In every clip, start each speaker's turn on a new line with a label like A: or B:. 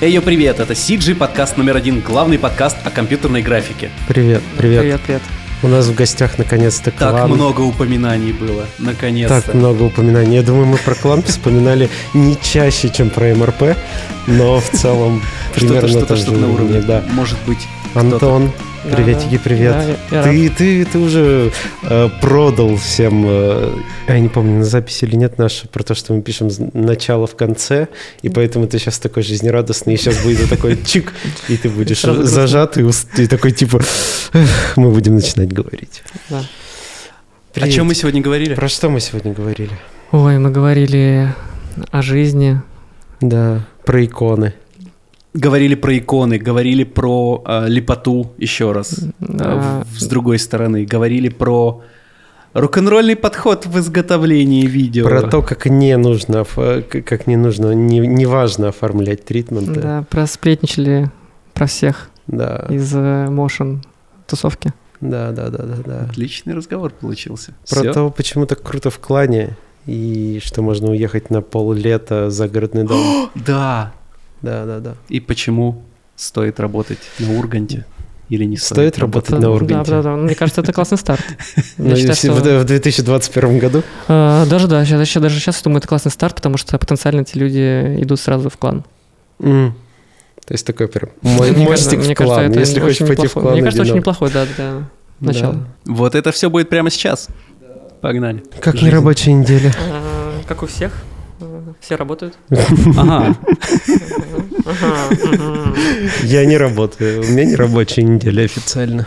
A: Эй, йо, привет, это CG подкаст номер один, главный подкаст о компьютерной графике.
B: Привет, привет.
C: Привет, привет.
B: У нас в гостях наконец-то
A: Так
B: клан.
A: много упоминаний было, наконец-то.
B: Так много упоминаний. Я думаю, мы про клан вспоминали не чаще, чем про МРП, но в целом примерно
A: Что-то, что-то,
B: на
A: что-то уровне,
B: да.
A: Может быть,
B: Антон, приветики,
C: да.
B: привет.
C: Да, я- я
B: ты, ты, ты уже э, продал всем, э, я не помню, на записи или нет наше, про то, что мы пишем начало в конце, и поэтому ты сейчас такой жизнерадостный, и сейчас будет такой чик, и ты будешь зажатый, уст- и такой типа, «Эх, мы будем начинать говорить.
C: Да.
A: о чем мы сегодня говорили?
B: Про что мы сегодня говорили?
C: Ой, мы говорили о жизни.
B: Да, про иконы.
A: Говорили про иконы, говорили про э, липоту еще раз, э, в- с другой стороны. Говорили про рок-н-ролльный подход в изготовлении видео.
B: Про то, как не нужно, к- как не нужно, не, не важно оформлять тритменты.
C: Да, просплетничали про всех
B: Да,
C: из э, Motion тусовки.
B: да, да, да, да, да.
A: Отличный разговор получился.
B: Про
A: Всё?
B: то, почему так круто в клане, и что можно уехать на поллета в загородный дом.
A: Да.
B: Да, да, да.
A: И почему стоит работать на Урганте или не стоит,
B: Стоит работать на
C: Да,
B: Урганте.
C: да, да. Мне кажется, это классный старт.
B: Ну,
C: Я считаю, что-
B: в, в 2021 году.
C: Э, Даже да, сейчас, даже сейчас думаю, это классный старт, потому что потенциально эти люди идут сразу в клан.
B: М. То есть такой прям мой,
C: Мне
B: мостик
C: кажется-
B: в
C: мне кажется,
B: клан.
C: это
B: Если хочешь пойти в
C: неплохой.
B: клан,
C: Мне кажется, очень
B: на-
C: неплохой, да, для начала.
B: Да.
A: Вот это все будет прямо сейчас. Погнали.
B: Как нерабочая неделя.
C: Э, Как у всех. Все работают.
A: Ага.
C: Ага.
B: Я не работаю. У меня не рабочая неделя официально.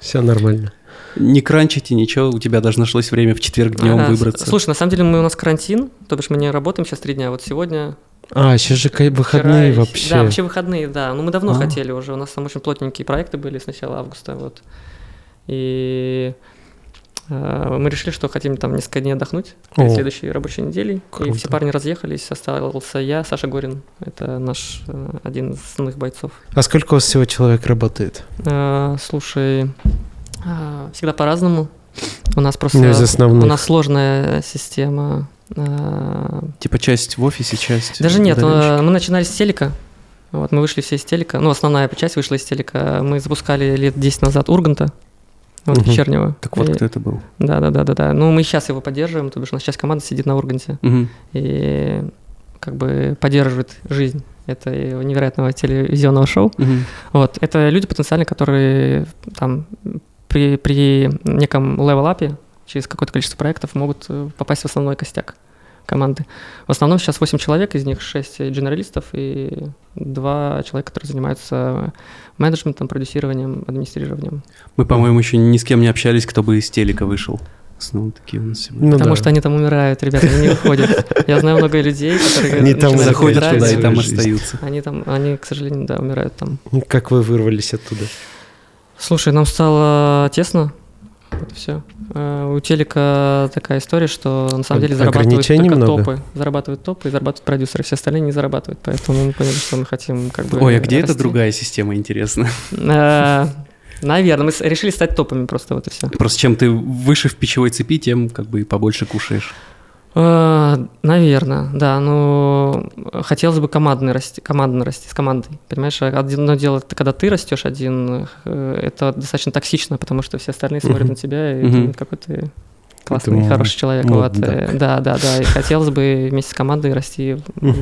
B: Все нормально.
A: Не кранчите, ничего, у тебя даже нашлось время в четверг днем
C: А, с-
A: выбраться.
C: Слушай, на самом деле мы у нас карантин, то бишь мы не работаем сейчас три дня. Вот сегодня
B: А, сейчас же выходные
C: вчера
B: вообще.
C: Да, вообще выходные, да. Ну мы давно
A: А.
C: хотели уже. У нас там очень плотненькие проекты были с начала августа, вот. И мы решили, что хотим там несколько дней отдохнуть перед
B: О.
C: следующей рабочей неделей. И
B: Круто.
C: все парни разъехались, остался я, Саша Горин. Это наш э, один из основных бойцов.
B: А сколько у вас всего человек работает?
C: Э, слушай, э, всегда по-разному. У нас просто
B: Ну, из основных.
C: у нас сложная система. э,
A: Типа часть в офисе, часть...
C: Даже нет, э, мы начинали с телека. Вот, мы вышли все из телека. Ну, основная часть вышла из телека. Мы запускали лет 10 назад Урганта, вот,
B: Мгм.
C: вечернего.
A: Так вот
C: И-
A: кто это был.
C: Да, да, да, да, да. Ну, мы сейчас его поддерживаем, то бишь у нас часть команды сидит на Урганте
A: Мгм.
C: и как бы поддерживает жизнь этого невероятного телевизионного шоу.
A: Мгм.
C: Вот, это люди потенциально, которые там при, при неком level up е через какое-то количество проектов могут э, попасть в основной костяк команды. В основном сейчас 8 человек, из них 6 генералистов и 2 человека, которые занимаются менеджментом, продюсированием, администрированием.
A: Мы, по-моему, еще ни с кем не общались, кто бы из телека вышел. Снова такие у нас сегодня.
B: Ну
C: потому
B: да.
C: что они там умирают, ребята, они не выходят. Я знаю много людей, которые
B: Они там
A: Заходят туда и там остаются.
C: Они там, они, к сожалению, да, умирают там.
B: Как вы вырвались оттуда?
C: Слушай, нам стало тесно. Это все. У телека такая история, что на самом деле зарабатывают только
B: много?
C: топы. Зарабатывают топы и зарабатывают продюсеры. Все остальные не зарабатывают. Поэтому мы поняли, что мы хотим как бы
A: Ой, а где эта
C: расти.
A: другая система, интересно?
C: Наверное, мы решили стать топами просто вот и все.
A: Просто чем ты выше в пищевой цепи, тем как бы и побольше кушаешь.
C: Наверное, да. Но хотелось бы командно расти, командно расти с командой. Понимаешь, а одно дело, это когда ты растешь один, э, это достаточно токсично, потому что все остальные смотрят на тебя и думают, какой ты классный,
B: мод-
C: хороший человек.
B: модный,
C: Вот,
B: да.
C: э, да, да, да. И хотелось бы вместе с командой расти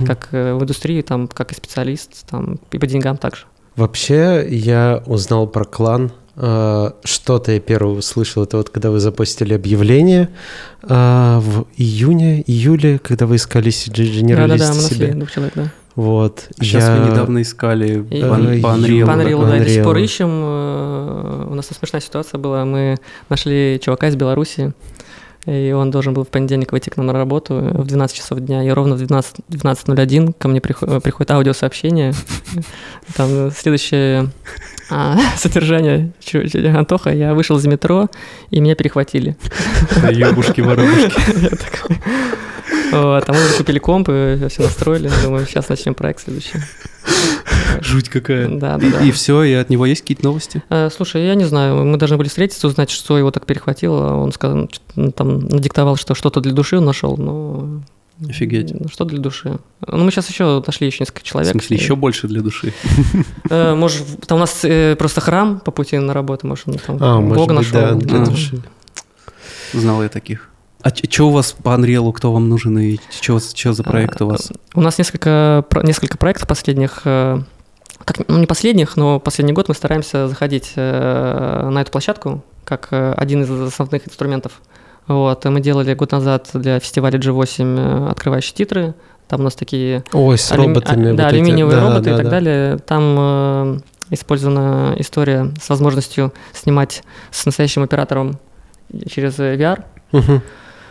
C: как э, в индустрии, там, как и специалист, там, и по деньгам также.
B: Вообще, я узнал про клан. Э, Что-то я первое услышал, это вот когда вы запостили объявление э, в июне, июле, когда вы искали генералиста
C: да, да, мы нашли двух человек, да.
B: Вот.
A: Сейчас
B: я-
A: вы недавно искали
C: И-
A: по,
B: Э,
A: Unreal.
C: По Unreal, да, и до сих
B: Unreal.
C: пор ищем. э, У нас там смешная ситуация была. Мы нашли чувака из Беларуси, и он должен был в понедельник выйти к нам на работу в 12 часов дня, и ровно в 12 12.01 ко мне приход- приходит аудиосообщение. Там следующее а, содержание. Антоха, я вышел из метро, и меня перехватили.
A: Ёбушки-воробушки.
C: Я такой, Вот, а мы уже купили комп, и все настроили. Думаю, сейчас начнем проект следующий.
A: Жуть какая.
C: Да, да,
A: И-
C: да.
A: И все, и от него есть какие-то новости?
C: Э, Слушай, я не знаю, мы должны были встретиться, узнать, что его так перехватило. Он сказал, что, там надиктовал, что что-то для души он нашел, но
A: Офигеть.
C: Ну, что для души. Ну, мы сейчас еще нашли еще несколько
A: В
C: человек.
A: смысле, еще больше для души.
C: Э, Может, там у нас э, просто храм по пути на работу, может, он там
B: А,
C: Бога
B: быть, да,
C: нашел.
B: для
A: А.
B: души.
A: Знал я таких. А что у вас по Unreal, кто вам нужен и что за проект у вас?
C: У нас несколько, несколько проектов последних, как, ну не последних, но последний год мы стараемся заходить э, на эту площадку как э, один из основных инструментов. Вот, мы делали год назад для фестиваля G8 э, открывающие титры. Там у нас такие
B: Ой, с
C: алюми-
B: роботами.
C: а,
B: вот
C: да,
B: эти.
C: алюминиевые
B: Да,
C: роботы
B: да,
C: и так
B: да.
C: далее. Там э, использована история с возможностью снимать с настоящим оператором через VR.
B: Мгм.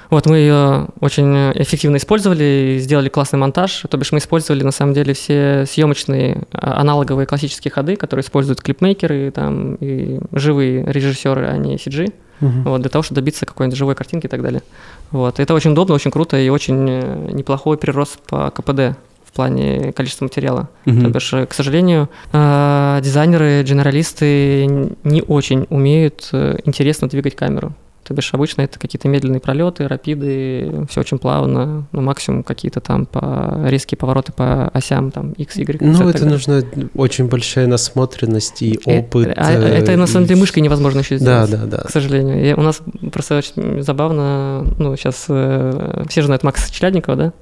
C: Вот мы ее очень эффективно использовали и сделали классный монтаж. То бишь мы использовали на самом деле все съемочные а, аналоговые классические ходы, которые используют клипмейкеры там, и живые режиссеры, а не CG,
B: Мгм.
C: вот, для того, чтобы добиться какой-нибудь живой картинки и так далее. Вот. Это очень удобно, очень круто и очень э, неплохой прирост по КПД в плане количества материала.
A: Мгм.
C: То бишь, э, к сожалению, э, дизайнеры, генералисты не очень умеют интересно двигать камеру. То бишь, обычно это какие-то медленные пролеты, рапиды, все очень плавно, ну, максимум какие-то там по резкие повороты по осям, там, X, Y,
B: Ну, это нужна очень большая насмотренность и
C: Э,
B: опыт.
C: а
B: э,
C: это, на самом деле, мышкой невозможно еще
B: Да,
C: сделать.
B: да, да.
C: К сожалению. И у нас просто очень забавно, ну, сейчас все же знают Макса Челядникова, да?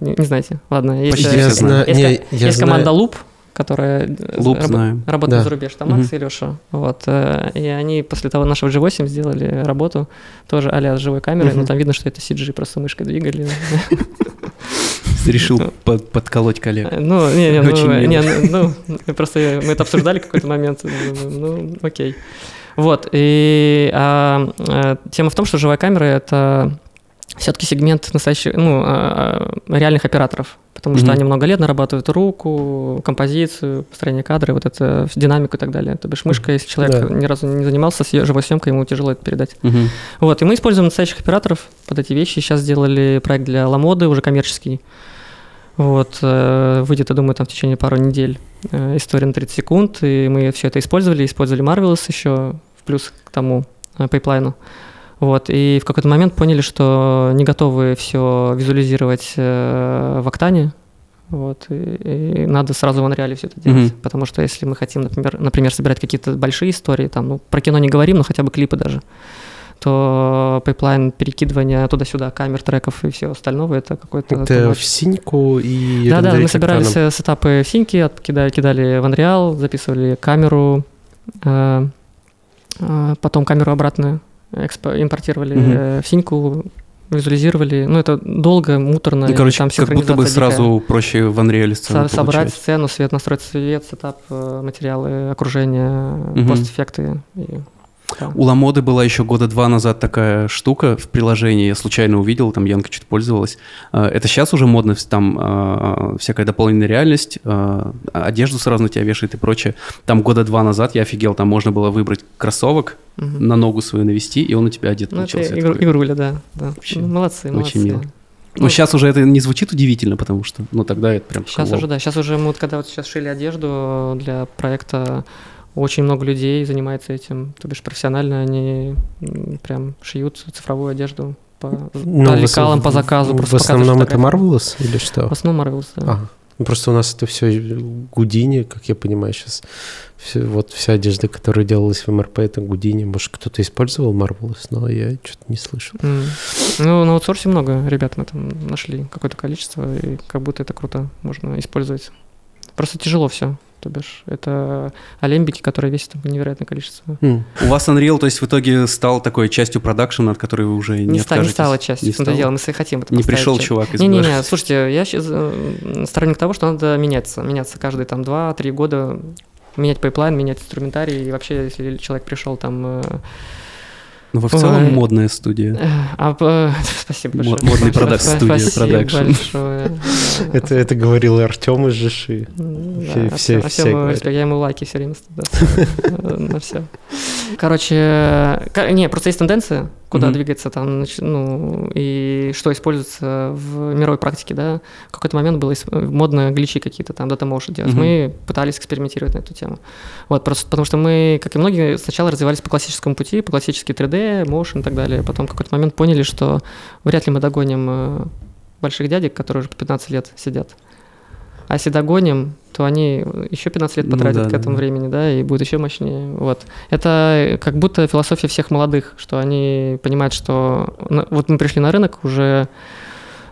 C: Не, не знаете? Ладно. Есть,
A: Почти
C: э,
B: Я знаю,
C: есть,
B: не,
C: ко-
B: я
C: есть
B: знаю.
C: команда Loop, которая э,
A: Луп
C: раб-
A: знаем.
C: работает
B: Да.
C: за рубеж, там Макс и Леша. Вот. э, И они после того нашего G8 сделали работу тоже а с живой камерой, но
B: Мгм.
C: там видно, что это CG, просто мышкой двигали.
A: Решил под- подколоть коллег.
C: Ну, не, не,
A: Очень
C: ну, не, ну, ну, просто мы это обсуждали какой-то момент, думаю, ну, окей. Вот, и а, тема в том, что живая камера — это все-таки сегмент настоящих, ну, а, а, реальных операторов, потому что
A: Мгм.
C: они много лет нарабатывают руку, композицию, построение кадра, вот это, динамику и так далее. То бишь мышка, если человек
B: Да.
C: ни разу не занимался живой съемкой, ему тяжело это передать.
A: Мгм.
C: Вот, и мы используем настоящих операторов под эти вещи. Сейчас сделали проект для Ламоды, уже коммерческий. Вот, э, выйдет, я думаю, там в течение пару недель э, история на 30 секунд, и мы все это использовали, использовали Marvelous еще, в плюс к тому э, пайплайну. Вот, и в какой-то момент поняли, что не готовы все визуализировать э, в Октане, вот, и, и надо сразу в Unreal все это делать,
A: Мгм.
C: потому что если мы хотим, например, например, собирать какие-то большие истории, там, ну, про кино не говорим, но хотя бы клипы даже, то пайплайн перекидывания туда-сюда камер, треков и всего остального, это какой-то...
B: Это в синьку и
C: Да, да, мы собирали
B: экраном.
C: се- сетапы в синьки, от- кидали, кидали в Unreal, записывали камеру, э, э, потом камеру обратно экспо- импортировали э, в синьку, визуализировали. Ну, это долго, муторно.
A: Ну, короче,
C: там
A: как будто бы
C: дикая.
A: сразу проще в Unreal
C: Со-
A: сцену
C: собрать
A: получать.
C: сцену, свет, настроить свет, сетап, э, материалы, окружение,
A: Мгм.
C: постэффекты. и- да.
A: У Ламоды была еще года два назад такая штука в приложении, я случайно увидел, там Янка что-то пользовалась. А, Это сейчас уже модно, там а, всякая дополненная реальность, а, одежду сразу на тебя вешает и прочее. Там года два назад я офигел, там можно было выбрать кроссовок,
C: Мгм.
A: на ногу свою навести, и он у тебя одет
C: Ну,
A: получился.
C: Игру- игруля, да. да.
A: Вообще
C: Ну, молодцы,
A: очень
C: молодцы.
A: мило.
C: Ну,
A: Ну, сейчас уже это не звучит удивительно, потому что, ну, тогда это прям
C: Сейчас уже, да. Сейчас уже мы вот когда вот сейчас шили одежду для проекта, очень много людей занимается этим. То бишь профессионально они прям шьют цифровую одежду по,
B: Ну,
C: лекалам, по заказу.
B: В основном это. Marvelous или что?
C: В основном Marvelous, да.
B: Ага. Просто у нас это все Гудини, как я понимаю сейчас. вот вся одежда, которая делалась в МРП, это Гудини. Может, кто-то использовал Marvelous, но я что-то не слышал.
C: М. Ну, на аутсорсе много ребят мы там нашли какое-то количество, и как будто это круто можно использовать. Просто тяжело все. То бишь, это алембики, которые весят там невероятное количество.
B: М.
A: У вас Unreal, то есть в итоге стал такой частью продакшена, от которой вы уже не,
C: Не, ста- не
A: откажетесь?
C: стала частью.
A: Не стало?
C: дело, мы с- хотим это
A: Не пришел
C: частью.
A: чувак из
C: Не-не-не, слушайте, я щас, э, сторонник того, что надо меняться. Меняться каждые там 2-3 года, менять пайплайн, менять инструментарий. И вообще, если человек пришел там... э,
A: Ну, вы в целом
C: Ой.
A: модная студия.
C: э, а, э, спасибо большое.
A: Модный продакт студия, продакшн.
B: Это, это говорил Артем из Жиши. Все-
C: да,
B: все-
C: а
B: все
C: всё,
B: говорят.
C: я ему лайки все время ставлю на все. Короче, ка- не, просто есть тенденция, куда
A: Мгм.
C: двигаться там, ну, и что используется в мировой практике, да. В какой-то момент было модно гличи какие-то там, дата motion делать.
A: Мгм.
C: Мы пытались экспериментировать на эту тему. Вот, просто потому что мы, как и многие, сначала развивались по классическому пути, по классически 3D, motion и так далее. Потом в какой-то момент поняли, что вряд ли мы догоним э, больших дядек, которые уже по 15 лет сидят. А если догоним, то они еще 15 лет
A: Ну
C: потратят
A: да,
C: к этому
A: да.
C: времени, да, и будет еще мощнее. Вот. Это как будто философия всех молодых, что они понимают, что вот мы пришли на рынок, уже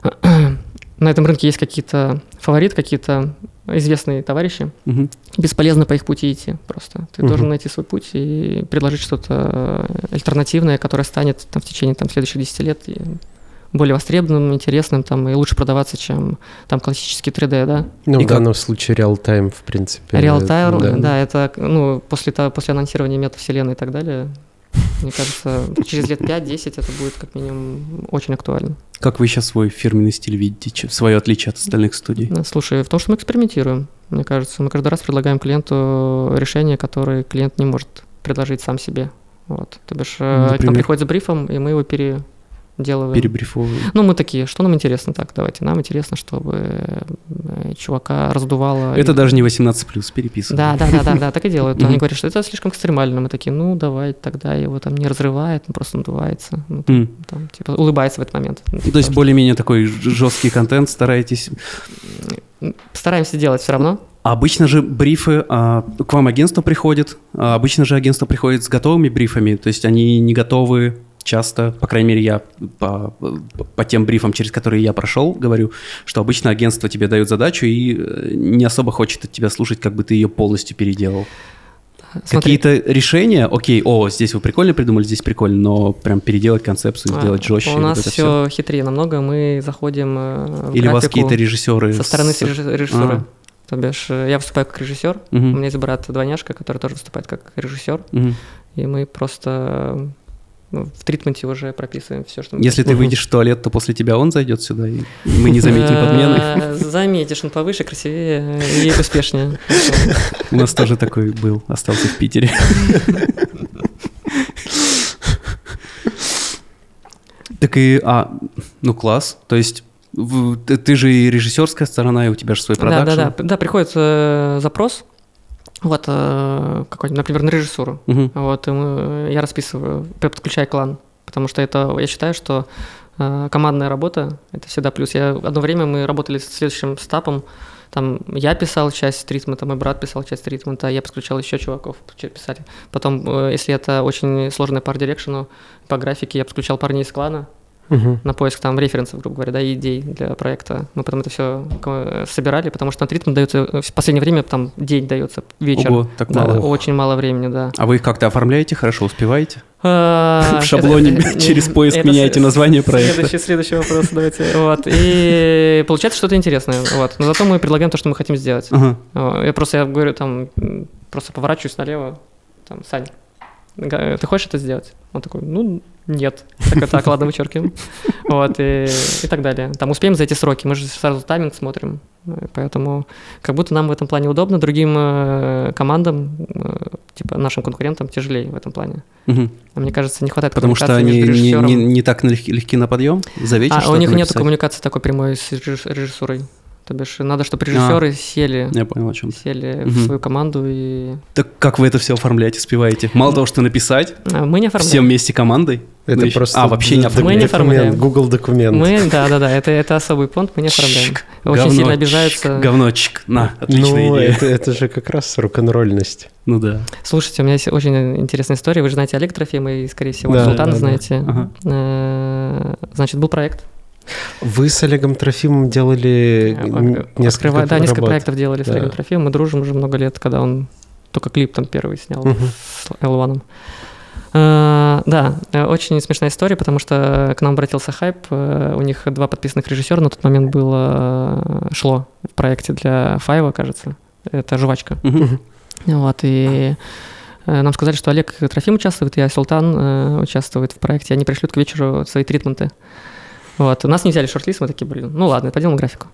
C: на этом рынке есть какие-то фавориты, какие-то известные товарищи,
A: Мгм.
C: бесполезно по их пути идти просто. Ты
B: Мгм.
C: должен найти свой путь и предложить что-то альтернативное, которое станет там, в течение там, следующих 10 лет более востребованным, интересным там, и лучше продаваться, чем там классический 3D, да.
B: Ну,
A: И
B: в
A: как-
B: данном случае реал-тайм, в принципе.
C: Real-time, да.
B: да.
C: это ну, после, того, после анонсирования метавселенной и так далее, мне кажется, через лет 5-10 это будет как минимум очень актуально.
A: Как вы сейчас свой фирменный стиль видите, свое отличие от остальных студий?
C: Слушай, в том, что мы экспериментируем, мне кажется. Мы каждый раз предлагаем клиенту решение, которое клиент не может предложить сам себе. Вот. То бишь, э, к нам
A: Например?
C: приходит с брифом, и мы его переделываем.
A: Перебрифовываю.
C: Ну, мы такие, что нам интересно? Так, давайте, нам интересно, чтобы э, чувака раздувало.
A: Это
C: И-
A: даже не 18 плюс, переписываю.
C: Да, да, да, да, да, так и делают. Они говорят, что это слишком экстремально. Мы такие, ну, давай, тогда его там не разрывает, он просто надувается. Ну, там, типа, улыбается в этот момент. Ну,
A: То
C: типа,
A: есть
C: что-
A: более-менее такой жесткий контент стараетесь.
C: Стараемся делать все равно.
A: Обычно же брифы, а, к вам агентство приходит, а обычно же агентство приходит с готовыми брифами, то есть они не готовы часто, по крайней мере, я по, по тем брифам, через которые я прошел, говорю, что обычно агентство тебе дает задачу и э, не особо хочет от тебя слушать, как бы ты ее полностью переделал. Какие-то решения, окей, о, здесь вы прикольно придумали, здесь прикольно, но прям переделать концепцию, сделать
C: а,
A: жестче.
C: У
A: вот
C: нас
A: это
C: все хитрее намного. Мы заходим э, в
A: Или у вас какие-то режиссеры
C: со стороны
A: с-
C: режи- режиссера.
A: А.
C: То бишь, э, я выступаю как режиссер,
A: Мгм.
C: у меня есть брат двойняшка, который тоже выступает как режиссер,
A: Мгм.
C: и мы просто в тритменте уже прописываем все, что мы
A: Если ты выйдешь в туалет, то после тебя он зайдет сюда, и мы не заметим подмены.
C: Э, Заметишь, он повыше, красивее и успешнее.
A: У нас тоже такой был, остался в Питере. Так и, а, ну класс, то есть ты, же и режиссерская сторона, и у тебя же свой
C: Да,
A: продакшн.
C: да, да. Да, приходит э, запрос, вот, э, какой-нибудь, например, на режиссуру.
A: Мгм.
C: Вот, я расписываю, подключаю клан, потому что это, я считаю, что э, командная работа – это всегда плюс. Я, одно время мы работали с следующим стапом, там я писал часть тритмента, мой брат писал часть тритмента, я подключал еще чуваков писать. Потом, э, если это очень сложная пар дирекшену, по графике я подключал парней из клана,
B: Мгм.
C: на поиск там референсов, грубо говоря, да, и идей для проекта. Мы потом это все собирали, потому что на тритмент дается э, в последнее время там день дается, вечер.
A: Ого, так
C: Да,
A: мало.
C: очень мало времени, да.
A: А вы их как-то оформляете, хорошо успеваете?
C: А,
A: В шаблоне через поиск меняете название проекта.
C: Следующий, следующий вопрос давайте. Вот. И получается что-то интересное. Вот. Но зато мы предлагаем то, что мы хотим сделать. О, Я просто я говорю, там, просто поворачиваюсь налево, там, Сань, ты хочешь это сделать? Он такой, ну, нет. Так, так, ладно, вычеркиваем. Вот, и, и так далее. Там успеем за эти сроки, мы же сразу тайминг смотрим. Поэтому как будто нам в этом плане удобно, другим э, командам, э, типа нашим конкурентам тяжелее в этом плане. А мне кажется, не хватает
A: Потому что они не, не- не так налег- легки на подъем? За вечер
C: А, у них нет коммуникации такой прямой с режисс- режиссурой. То бишь, надо, чтобы режиссеры сели,
A: Я понял, о чем
C: сели
A: Мгм.
C: в свою команду и...
A: Так как вы это все оформляете, успеваете? Мало того, что написать,
C: А, Мы не оформляем.
A: все вместе командой?
B: Это
A: ну еще-
B: просто
A: А, вообще не оформляете?
C: Мы не
B: документ,
C: оформляем.
B: Google документ.
C: Мы, да, да, да, это, это особый понт, мы не оформляем.
A: Чик,
C: Очень
A: говно,
C: сильно
A: чик,
C: обижаются.
A: Говночек, на, отличная
B: ну,
A: идея.
B: это, это же как раз рок-н-ролльность.
A: Ну да.
C: Слушайте, у меня есть очень интересная история. Вы же знаете Олег Трофим и, скорее всего,
B: Да,
C: Султана
B: да, да.
C: знаете.
A: Ага.
C: Э, Значит, был проект.
B: Вы с Олегом Трофимом делали несколько
C: открывая- Да, несколько
B: работ.
C: проектов делали с
B: Да.
C: Олегом Трофимом. Мы дружим уже много лет, когда он только клип там первый снял
B: Мгм.
C: с L1. Э, Да, э, очень смешная история, потому что к нам обратился хайп. э, У них два подписанных режиссера на тот момент было шло в проекте для Файва, кажется. Это жвачка.
A: Мгм.
C: Вот, и нам сказали, что Олег Трофим участвует, и Султан э, участвует в проекте. Они пришлют к вечеру свои тритменты. Вот. Нас не взяли шорт-лист, мы такие, блин, ну ладно, поделаем графику.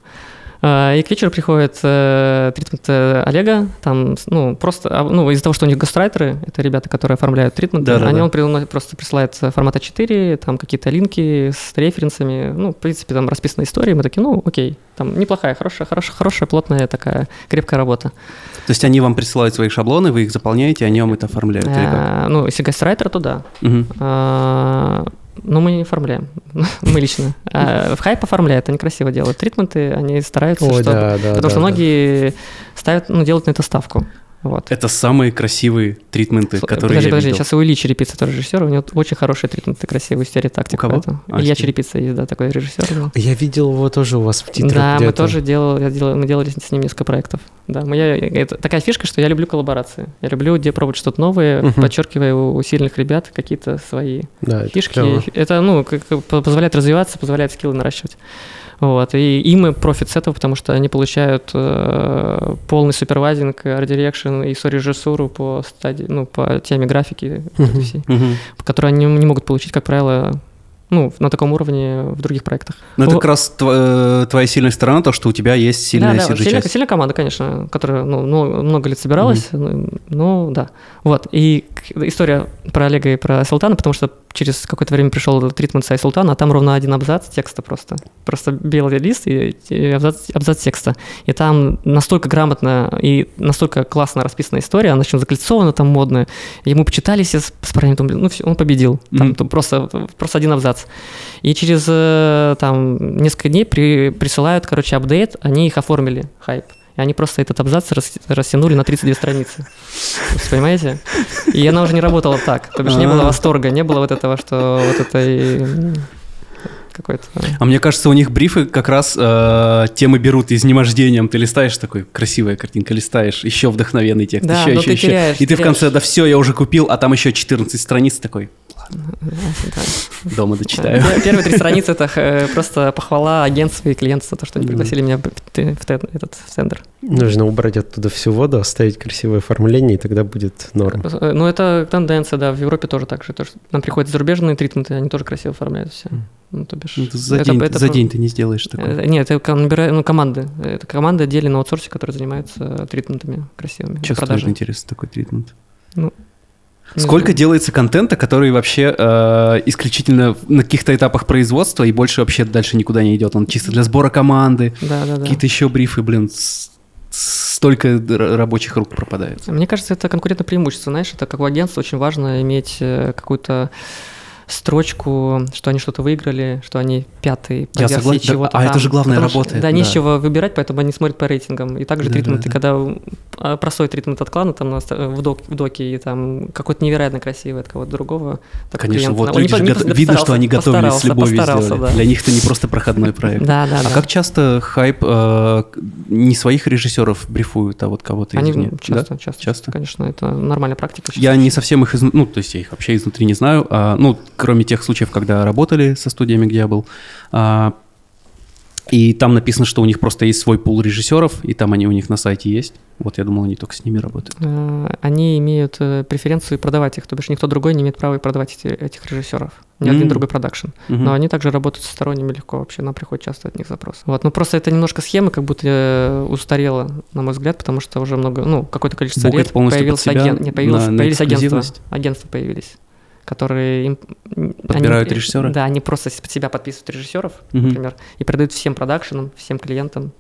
C: А, И к вечеру приходит э, тритмент э, Олега, там, ну, просто, а, ну, из-за того, что у них гастрайтеры, это ребята, которые оформляют тритменты,
A: Да-да-да.
C: они он при- просто присылает э, формат А4, там какие-то линки с референсами, ну, в принципе, там расписана история, мы такие, ну, окей, там неплохая, хорошая, хорошая, хорошая, плотная такая крепкая работа.
A: То есть они вам присылают свои шаблоны, вы их заполняете, они вам это оформляют? или как?
C: А, Ну, если гастрайтер, то да. А, Ну, мы не оформляем. мы лично. А в хайп оформляют, они красиво делают. Тритменты, они стараются,
B: Ой,
C: чтобы...
B: да, да,
C: Потому
B: да,
C: что многие ставят, ну, делают на это ставку. Вот.
A: Это самые красивые тритменты,
C: Слушай,
A: которые
C: подожди,
A: я
C: подожди,
A: видел.
C: сейчас у Ильи Черепица тоже режиссер, у него очень хорошие тритменты, красивые стереотактик.
A: У кого?
C: поэтому.
A: А,
C: Илья Черепица есть, да, такой режиссер. да.
B: Я видел его тоже у вас в титрах
C: Да, мы тоже делали, я делал, мы делали с ним несколько проектов. Да, мы, я, это такая фишка, что я люблю коллаборации. Я люблю где пробовать что-то новое,
B: Мгм.
C: подчеркивая у, у сильных ребят какие-то свои
B: Да, это
C: фишки.
B: клево.
C: Это, ну, как- как по- позволяет развиваться, позволяет скиллы наращивать. Вот. И им и профит с этого, потому что они получают э, полный supervising, art direction и сорежиссуру по стадии, ну, по теме графики, всей,
A: Мгм.
C: которые они не могут получить, как правило, ну, на таком уровне в других проектах.
A: Ну, это как раз э, твоя сильная сторона, то, что у тебя есть сильная
C: да, да,
A: CG
C: сильная, команда, конечно, которая ну, много, лет собиралась. Ну, ну, да. Вот. И история про Олега и про Султана, потому что через какое-то время пришел treatment Сай Султана, а там ровно один абзац текста просто. Просто белый лист и, и абзац, абзац текста. И там настолько грамотно и настолько классно расписана история, она очень закольцована, там модная. Мы почитали все с, с ну все, он победил. Там, там просто, просто один абзац. И через э, там несколько дней при, присылают, короче, апдейт, они их оформили, хайп. И они просто этот абзац рас- растянули на 32 страницы. Вы понимаете? И она уже не работала так. То бишь не было
A: А.
C: восторга, не было вот этого, что вот этой какой-то...
A: А мне кажется, у них брифы как раз э, темы берут изнемождением. Ты листаешь такой, красивая картинка, листаешь, еще вдохновенный текст,
C: Да,
A: еще, еще,
C: ты
A: еще.
C: теряешь,
A: И ты в
C: теряешь.
A: конце, да все, я уже купил, а там еще 14 страниц такой. Дома дочитаю.
C: Пер- Первые три страницы это э, просто похвала агентству и клиенту за то, что они пригласили меня в этот тендер.
B: Нужно убрать оттуда всю воду, оставить красивое оформление, и тогда будет норм.
C: Э, Ну, это тенденция, да, в Европе тоже так же. Нам приходят зарубежные тритменты, они тоже красиво оформляют все. Ну, то бишь,
A: Ну, это за,
C: это-
A: день,
C: это
A: за день ты не сделаешь такое.
C: Э, Нет, это ком- набира- ну, команды. Это команда отдельно на аутсорсе, которая занимается тритментами красивыми.
A: Что стоит, интересно, такой тритмент?
C: Ну,
A: Сколько
C: знаю.
A: делается контента, который вообще э, исключительно на каких-то этапах производства и больше вообще дальше никуда не идет? Он чисто для сбора команды,
C: Да, да, да.
A: какие-то еще брифы, блин, столько рабочих рук пропадает.
C: Мне кажется, это конкурентное преимущество. Знаешь, это как у агентства очень важно иметь э, какую-то строчку, что они что-то выиграли, что они пятый по
A: Я согласен, да,
C: чего-то
A: а это же главное
C: Потому что,
A: работает,
C: Да, не с
A: да.
C: чего выбирать, поэтому они смотрят по рейтингам. И также
A: Да,
C: тритменты,
A: да, да.
C: когда а, простой тритмент от клана там ст- в, док, в доке и там какой-то невероятно красивый от кого-то другого. так
A: Конечно,
C: клиент-
A: вот
C: он
A: люди же
C: не
A: видно, что они готовились с любовью сделали.
C: да.
A: Для них это не просто проходной проект.
C: Да, да,
A: А
C: да.
A: как часто хайп э, не своих режиссеров брифуют, а вот кого-то
C: Они
A: извне?
C: часто,
A: Да?
C: часто,
A: Часто?
C: конечно, это нормальная практика.
A: Я не совсем их, ну, то есть я их вообще изнутри не знаю, а, ну, кроме тех случаев, когда работали со студиями, где я был. А, и там написано, что у них просто есть свой пул режиссеров, и там они у них на сайте есть. Вот я думал, они только с ними работают.
C: Э, они имеют э, преференцию продавать их, то бишь никто другой не имеет права продавать эти, этих режиссеров. Ни
A: М.
C: один другой продакшн.
A: Мгм.
C: Но они также работают со сторонними легко вообще, нам приходит часто от них запрос. Вот, ну просто это немножко схема как будто э, устарела, на мой взгляд, потому что уже много, ну, какое-то количество
A: Букать
C: лет появился агент, не, появилось,
A: на- на
C: появились агентства,
A: эксклюзивность?
C: агентства появились, которые им,
A: Подбирают
C: они-
A: режиссера?
C: Да, они просто под себя подписывают режиссеров,
A: Мгм.
C: например, и продают всем продакшенам, всем клиентам.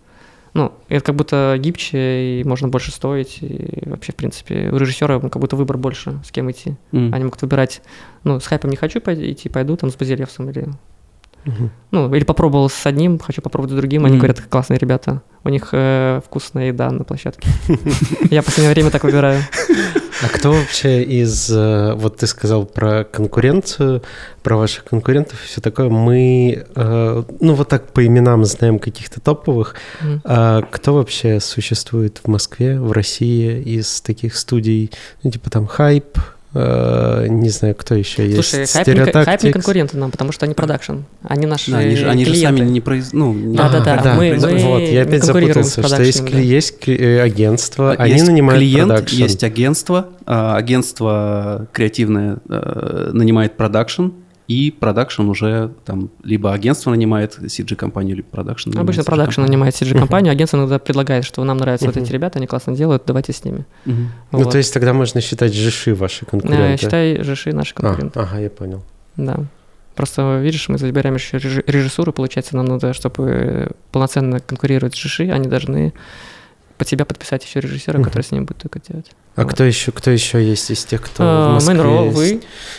C: Ну, это как будто гибче, и можно больше стоить, и вообще, в принципе, у режиссера как будто выбор больше, с кем идти.
A: М.
C: Они могут выбирать, ну, с хайпом не хочу пойти, идти, пойду там с Базилевсом или...
B: Мгм.
C: Ну, или попробовал с одним, хочу попробовать с другим. Они
A: Мгм.
C: говорят, классные ребята, у них э, вкусная еда на площадке. Я в последнее время так выбираю.
B: А кто вообще из... э, Вот ты сказал про конкуренцию, про ваших конкурентов и все такое. Мы, э, ну вот так по именам знаем каких-то топовых.
C: Мгм.
B: А кто вообще существует в Москве, в России из таких студий? Ну, типа там Хайп, э, не знаю, кто еще есть.
C: Слушай, хайп не, хайп не
B: Стереотактикс.
C: конкуренты нам, потому что они продакшн. Они наши
A: Да, они, же, они же
C: клиенты.
A: сами не произ... ну, не-
C: Да-да-да,
B: А,
C: мы-
B: произ-
C: мы
B: вот, я опять запутался, что есть,
C: да.
B: есть э, агентство, они
A: есть
B: нанимают
A: клиент,
B: продакшн.
A: есть агентство, а, агентство креативное э, нанимает продакшн, и продакшн уже там либо агентство нанимает CG-компанию, либо продакшн. нанимает
C: Обычно продакшн нанимает CG-компанию, агентство иногда предлагает, что нам нравятся вот эти ребята, они классно делают, давайте с ними.
B: Ну, то есть тогда можно считать Жиши ваши конкуренты.
C: Считай, Жиши наши
B: А,
C: конкуренты.
B: ага, я понял.
C: Да. Просто, видишь, мы забираем еще режи- режиссуру, получается, нам надо, чтобы полноценно конкурировать с Жиши, они должны под себя подписать еще режиссера,
B: Мгм.
C: который с ним будет только делать.
B: А кто еще, кто еще есть из тех, кто в
C: А,
B: Москве
C: Мэнро,
B: есть?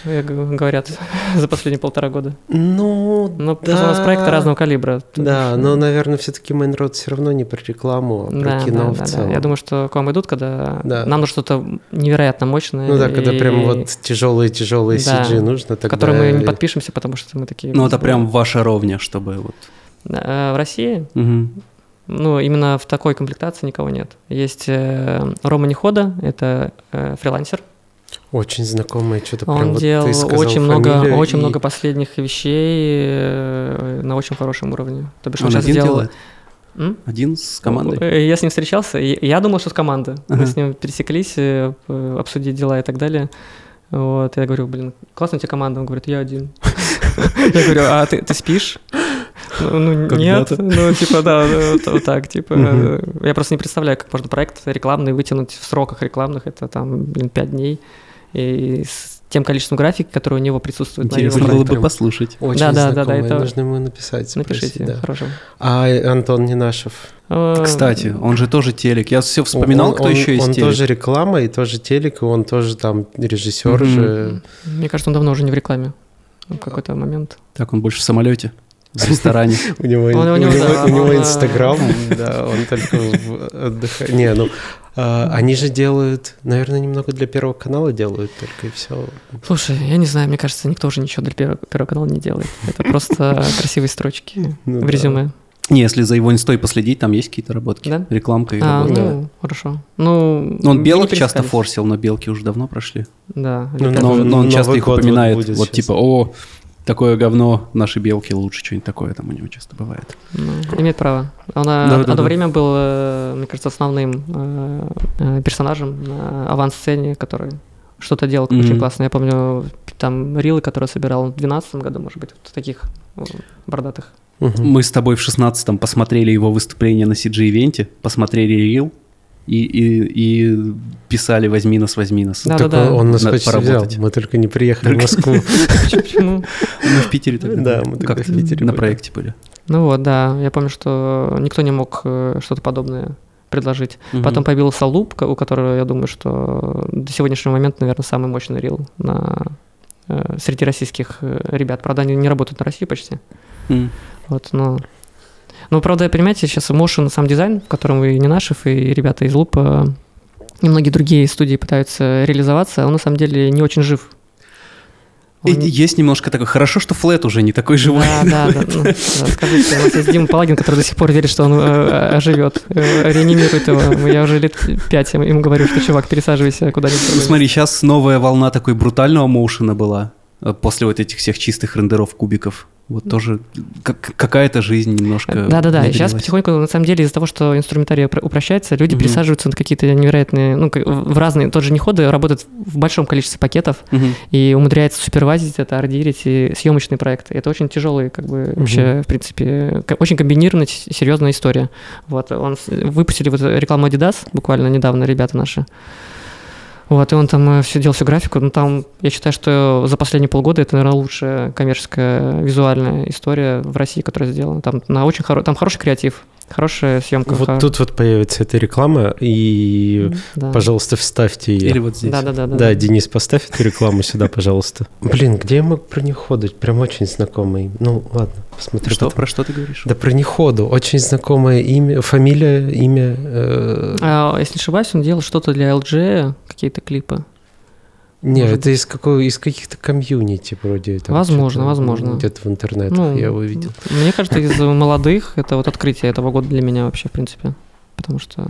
C: вы, э, говорят, за последние полтора года.
B: Ну,
C: Но просто у нас
B: да.
C: проекты разного калибра.
B: Да,
C: есть,
B: но, наверное, все-таки Мейнрод все равно не про рекламу, а про
C: да,
B: кино
C: да,
B: в
C: да, да.
B: целом.
C: Я думаю, что к вам идут, когда
B: Да.
C: нам нужно что-то невероятно мощное.
B: Ну да, когда
C: и-
B: прям вот тяжелые-тяжелые
C: Да.
B: CG нужно,
C: в
B: тогда...
C: которые мы не подпишемся, потому что мы такие...
A: Ну, это прям ваша ровня, чтобы вот...
C: Э, В России,
A: Мгм.
C: Ну, именно в такой комплектации никого нет. Есть э, Рома Нехода, это э, фрилансер.
B: Очень знакомые, что-то прям
C: Он
B: вот
C: делал
B: ты сказал
C: очень много,
B: фамилию,
C: очень
B: и-
C: много последних вещей э, на очень хорошем уровне. То бишь он,
A: Он
C: сейчас
A: один
C: делал...
A: делает?
C: М?
A: Один с командой?
C: Э, Я с ним встречался, и я думал, что с команды.
A: Ага.
C: Мы с ним пересеклись, э, обсудить дела и так далее. Вот, я говорю, блин, классная у тебя команда. Он говорит, я один. Я говорю, а ты спишь? Ну, нет, ну, типа, да, вот- так, типа, я просто не представляю, как можно проект рекламный вытянуть в сроках рекламных, это там, блин, 5 дней, и с тем количеством графики, которое у него присутствует
A: Интересно
C: на его
A: было бы послушать.
B: Очень
C: Да, да, да, да, это-
B: нужно ему написать,
C: Напишите,
B: да.
C: хорошо.
B: А Антон Ненашев?
C: Э,
A: Кстати, он же тоже телек. Я все вспоминал,
B: Он-
A: кто
B: он-
A: еще из
B: Он
A: телек.
B: тоже реклама, и тоже телек, и он тоже там режиссер
A: Мгм.
B: же.
C: Мне кажется, он давно уже не в рекламе. В какой-то момент.
A: Так, он больше в самолете, в ресторане.
B: У него,
C: у него, да, э,
B: Инстаграм, да, он только в отдыхает. Не, ну, а, они же делают, наверное, немного для Первого канала делают только, и все.
C: Слушай, я не знаю, мне кажется, никто уже ничего для первого, первого канала не делает. Это просто красивые строчки
B: Ну
C: в
B: да.
C: резюме.
A: Не, если за его инстой последить, там есть какие-то работки.
C: Да?
A: Рекламка и
C: А,
A: работа.
C: ну, хорошо. Ну,
A: Ну, Он белок часто форсил, но белки уже давно прошли.
C: Да.
B: Ну,
C: ребята,
A: Но, но он часто их упоминает. Вот типа, о, такое говно, наши белки лучше, что-нибудь такое там у него часто бывает.
C: ну, имеет право. Он
A: Да, да,
C: одно
A: да.
C: время был, мне кажется, основным э, э, персонажем на авансцене, который что-то делал
A: Мгм.
C: очень классно. Я помню там рилы, которые собирал в 2012 году, может быть, вот таких э, бордатых.
B: Мгм.
A: Мы с тобой в шестнадцатом посмотрели его выступление на CG-ивенте, посмотрели рил и, и, и писали «возьми нас, возьми нас».
C: Да,
B: Так
C: да, да.
B: он нас
A: Надо
B: почти взял,
A: поработать.
B: мы только не приехали в Москву.
C: Почему?
A: Мы в Питере тогда.
B: Да, мы тогда в Питере
A: на проекте были.
C: Ну вот, да, я помню, что никто не мог э, что-то подобное предложить.
A: Мгм.
C: Потом появился Луп, ко- у которого, я думаю, что до сегодняшнего момента, наверное, самый мощный рил на, э, среди российских э, ребят. Правда, они не работают на России почти.
A: М.
C: Вот, но... Ну, правда, понимаете, сейчас Motion сам дизайн, в котором и Ненашев, и ребята из Лупа, и многие другие студии пытаются реализоваться, он на самом деле не очень жив. Он-
A: Есть немножко такое. Хорошо, что флет уже не такой живой.
C: Да, да, да. ну, да, Скажите, у нас есть Дима Палагин, который до сих пор верит, что он э, оживет, э, реанимирует его. Я уже лет пять ему говорю, что, чувак, пересаживайся куда-нибудь.
A: Ну, смотри, сейчас новая волна такой брутального моушена была э, после вот этих всех чистых рендеров кубиков. Вот тоже как- какая-то жизнь немножко
C: Да-да-да, и сейчас потихоньку, на самом деле, из-за того, что инструментарий упро- упрощается, люди
A: Мгм.
C: пересаживаются на какие-то невероятные, ну, в разные, тот же неходы работают в большом количестве пакетов
A: Мгм.
C: и умудряется супервайзить это, ордерить и съемочные проекты. Это очень тяжелый, как бы, вообще, в принципе, очень комбинированная, серьезная история. Вот, он выпустили вот рекламу Adidas буквально недавно, ребята наши. Вот, и он там все делал всю графику. Ну, там, я считаю, что за последние полгода это, наверное, лучшая коммерческая визуальная история в России, которая сделана. Там, на очень хоро... там хороший креатив, хорошая съемка.
B: Вот
C: хо-
B: тут вот появится эта реклама, и,
C: да.
B: пожалуйста, вставьте ее.
A: Или вот здесь.
C: Да, да, да, да.
B: Да, Денис, поставь эту рекламу сюда, пожалуйста. Блин, где я мог про Неходу? Прям очень знакомый. Ну, ладно, посмотрю.
A: Что,
B: потом.
A: про что ты говоришь?
B: Да про Неходу. Очень знакомое имя, фамилия, имя. э,
C: А, если ошибаюсь, он делал что-то для LG, какие-то клипы.
B: Не,
C: может
B: это из, какого, из каких-то комьюнити вроде. там
C: Возможно, возможно.
B: Где-то в интернете
C: Ну,
B: я его видел.
C: Мне кажется, из молодых это вот открытие этого года для меня вообще, в принципе. Потому что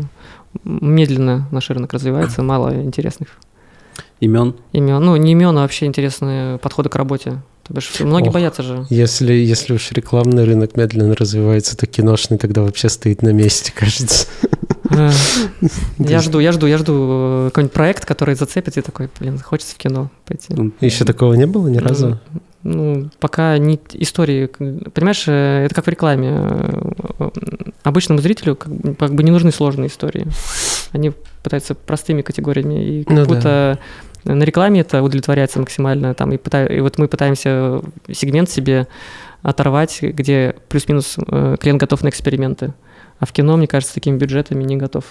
C: медленно наш рынок развивается, мало интересных
A: Имен?
C: имен. Ну, не имен, а вообще интересные подходы к работе. То бишь, многие
B: Ох.
C: боятся же.
B: Если, если уж рекламный рынок медленно развивается, то киношный тогда вообще стоит на месте, кажется.
C: Э, Я жду, я жду, я жду э, какой-нибудь проект, который зацепит, и такой, блин, хочется в кино пойти.
A: Ну,
B: Еще такого не было ни разу?
C: Ну, пока не истории. Понимаешь, э, это как в рекламе. Э, э, Обычному зрителю как бы, как бы не нужны сложные истории. Они пытаются простыми категориями. И как
B: Ну да.
C: будто на рекламе это удовлетворяется максимально. Там, и, пыта- и вот мы пытаемся сегмент себе оторвать, где плюс-минус э, клиент готов на эксперименты. А в кино, мне кажется, с такими бюджетами не готов.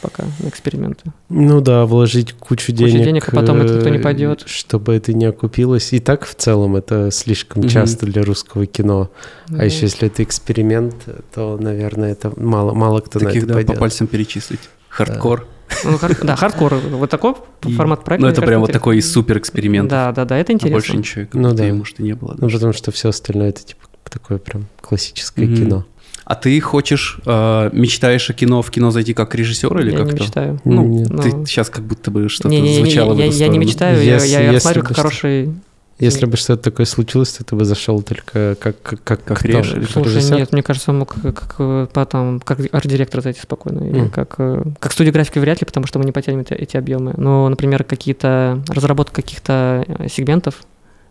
C: пока на эксперименты.
B: Ну да, вложить кучу денег.
C: Кучу денег, а потом это никто не
B: э,
C: пойдет.
B: Чтобы это не окупилось. И так в целом это слишком
A: Мгм.
B: часто для русского кино.
C: Ну,
B: А еще если это эксперимент, то, наверное, это мало, мало кто на
A: Таких,
B: это
A: да, по
B: пойдет.
A: пальцам перечислить. Хардкор.
C: Ну, хар- да, хардкор. Вот такой
A: И-
C: формат проекта.
A: Ну, это прям вот такой супер экспериментов.
C: Да, да, да, это
A: А
C: интересно.
A: больше ничего, как
B: Ну да.
A: может, и не было.
B: Ну, потому что все остальное это типа такое прям классическое кино.
A: А ты хочешь, э, мечтаешь о кино, в кино зайти как режиссер или
C: Я
A: как
C: не мечтаю.
A: Ну,
B: Нет.
A: ты
C: Ну.
A: сейчас как будто бы что-то
C: Не-не-не,
A: звучало в
C: я,
A: эту
C: я не
A: сторону.
C: мечтаю, я,
B: Если-
C: я рассматриваю
B: бы
C: как
B: что-
C: хороший...
B: Если бы что-то такое случилось, то ты бы зашел только как как как,
A: Как
B: кто?
A: реж-
B: Как
C: Слушай,
B: режиссер?
C: нет, мне кажется, он мог как, потом, как арт-директор зайти спокойно. Или
B: Мгм.
C: как, э, как студия графики вряд ли, потому что мы не потянем эти, эти объемы. Но, например, какие-то разработка каких-то э, сегментов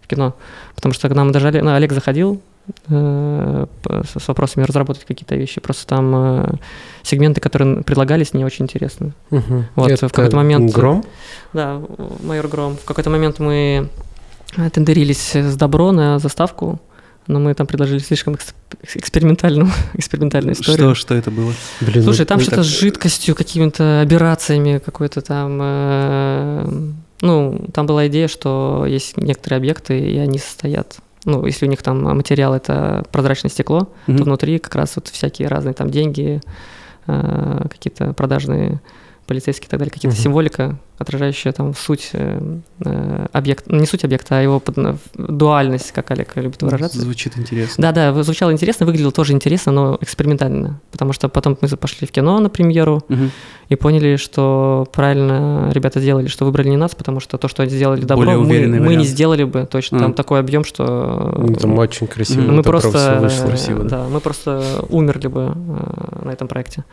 C: в кино. Потому что к нам даже Олег, ну, Олег заходил с, с вопросами разработать какие-то вещи. Просто там э, сегменты, которые предлагались, не очень интересны.
B: Мгм.
C: Вот,
B: Это
C: в какой-то момент-
B: Гром?
C: Да, майор Гром. В какой-то момент мы э, тендерились с Добро на заставку, но мы там предложили слишком экс- экспериментальную, экспериментальную историю.
A: Что, что это было?
B: Блин,
C: Слушай,
B: ну,
C: там что-то с жидкостью, какими-то операциями, какой-то там... э, ну, там была идея, что есть некоторые объекты, и они состоят... Ну, если у них там материал — это прозрачное стекло,
A: Мгм.
C: то внутри как раз вот всякие разные там деньги, э, какие-то продажные полицейские и так далее, какие-то
B: Мгм.
C: символика, отражающая там суть э, э, объекта, ну, не суть объекта, а его под- дуальность, как Олег любит выражаться.
A: Звучит интересно.
C: Да, да, звучало интересно, выглядело тоже интересно, но экспериментально. Потому что потом мы пошли в кино на премьеру
A: Мгм.
C: и поняли, что правильно ребята сделали, что выбрали не нас, потому что то, что они сделали добро,
A: Более
C: мы, мы не сделали бы точно. Там
A: Мгм.
C: такой объем, что
B: Ну, Там очень красиво.
C: Мы просто,
B: вышло.
C: э,
A: красиво, да.
C: да, мы просто умерли бы э, на этом проекте.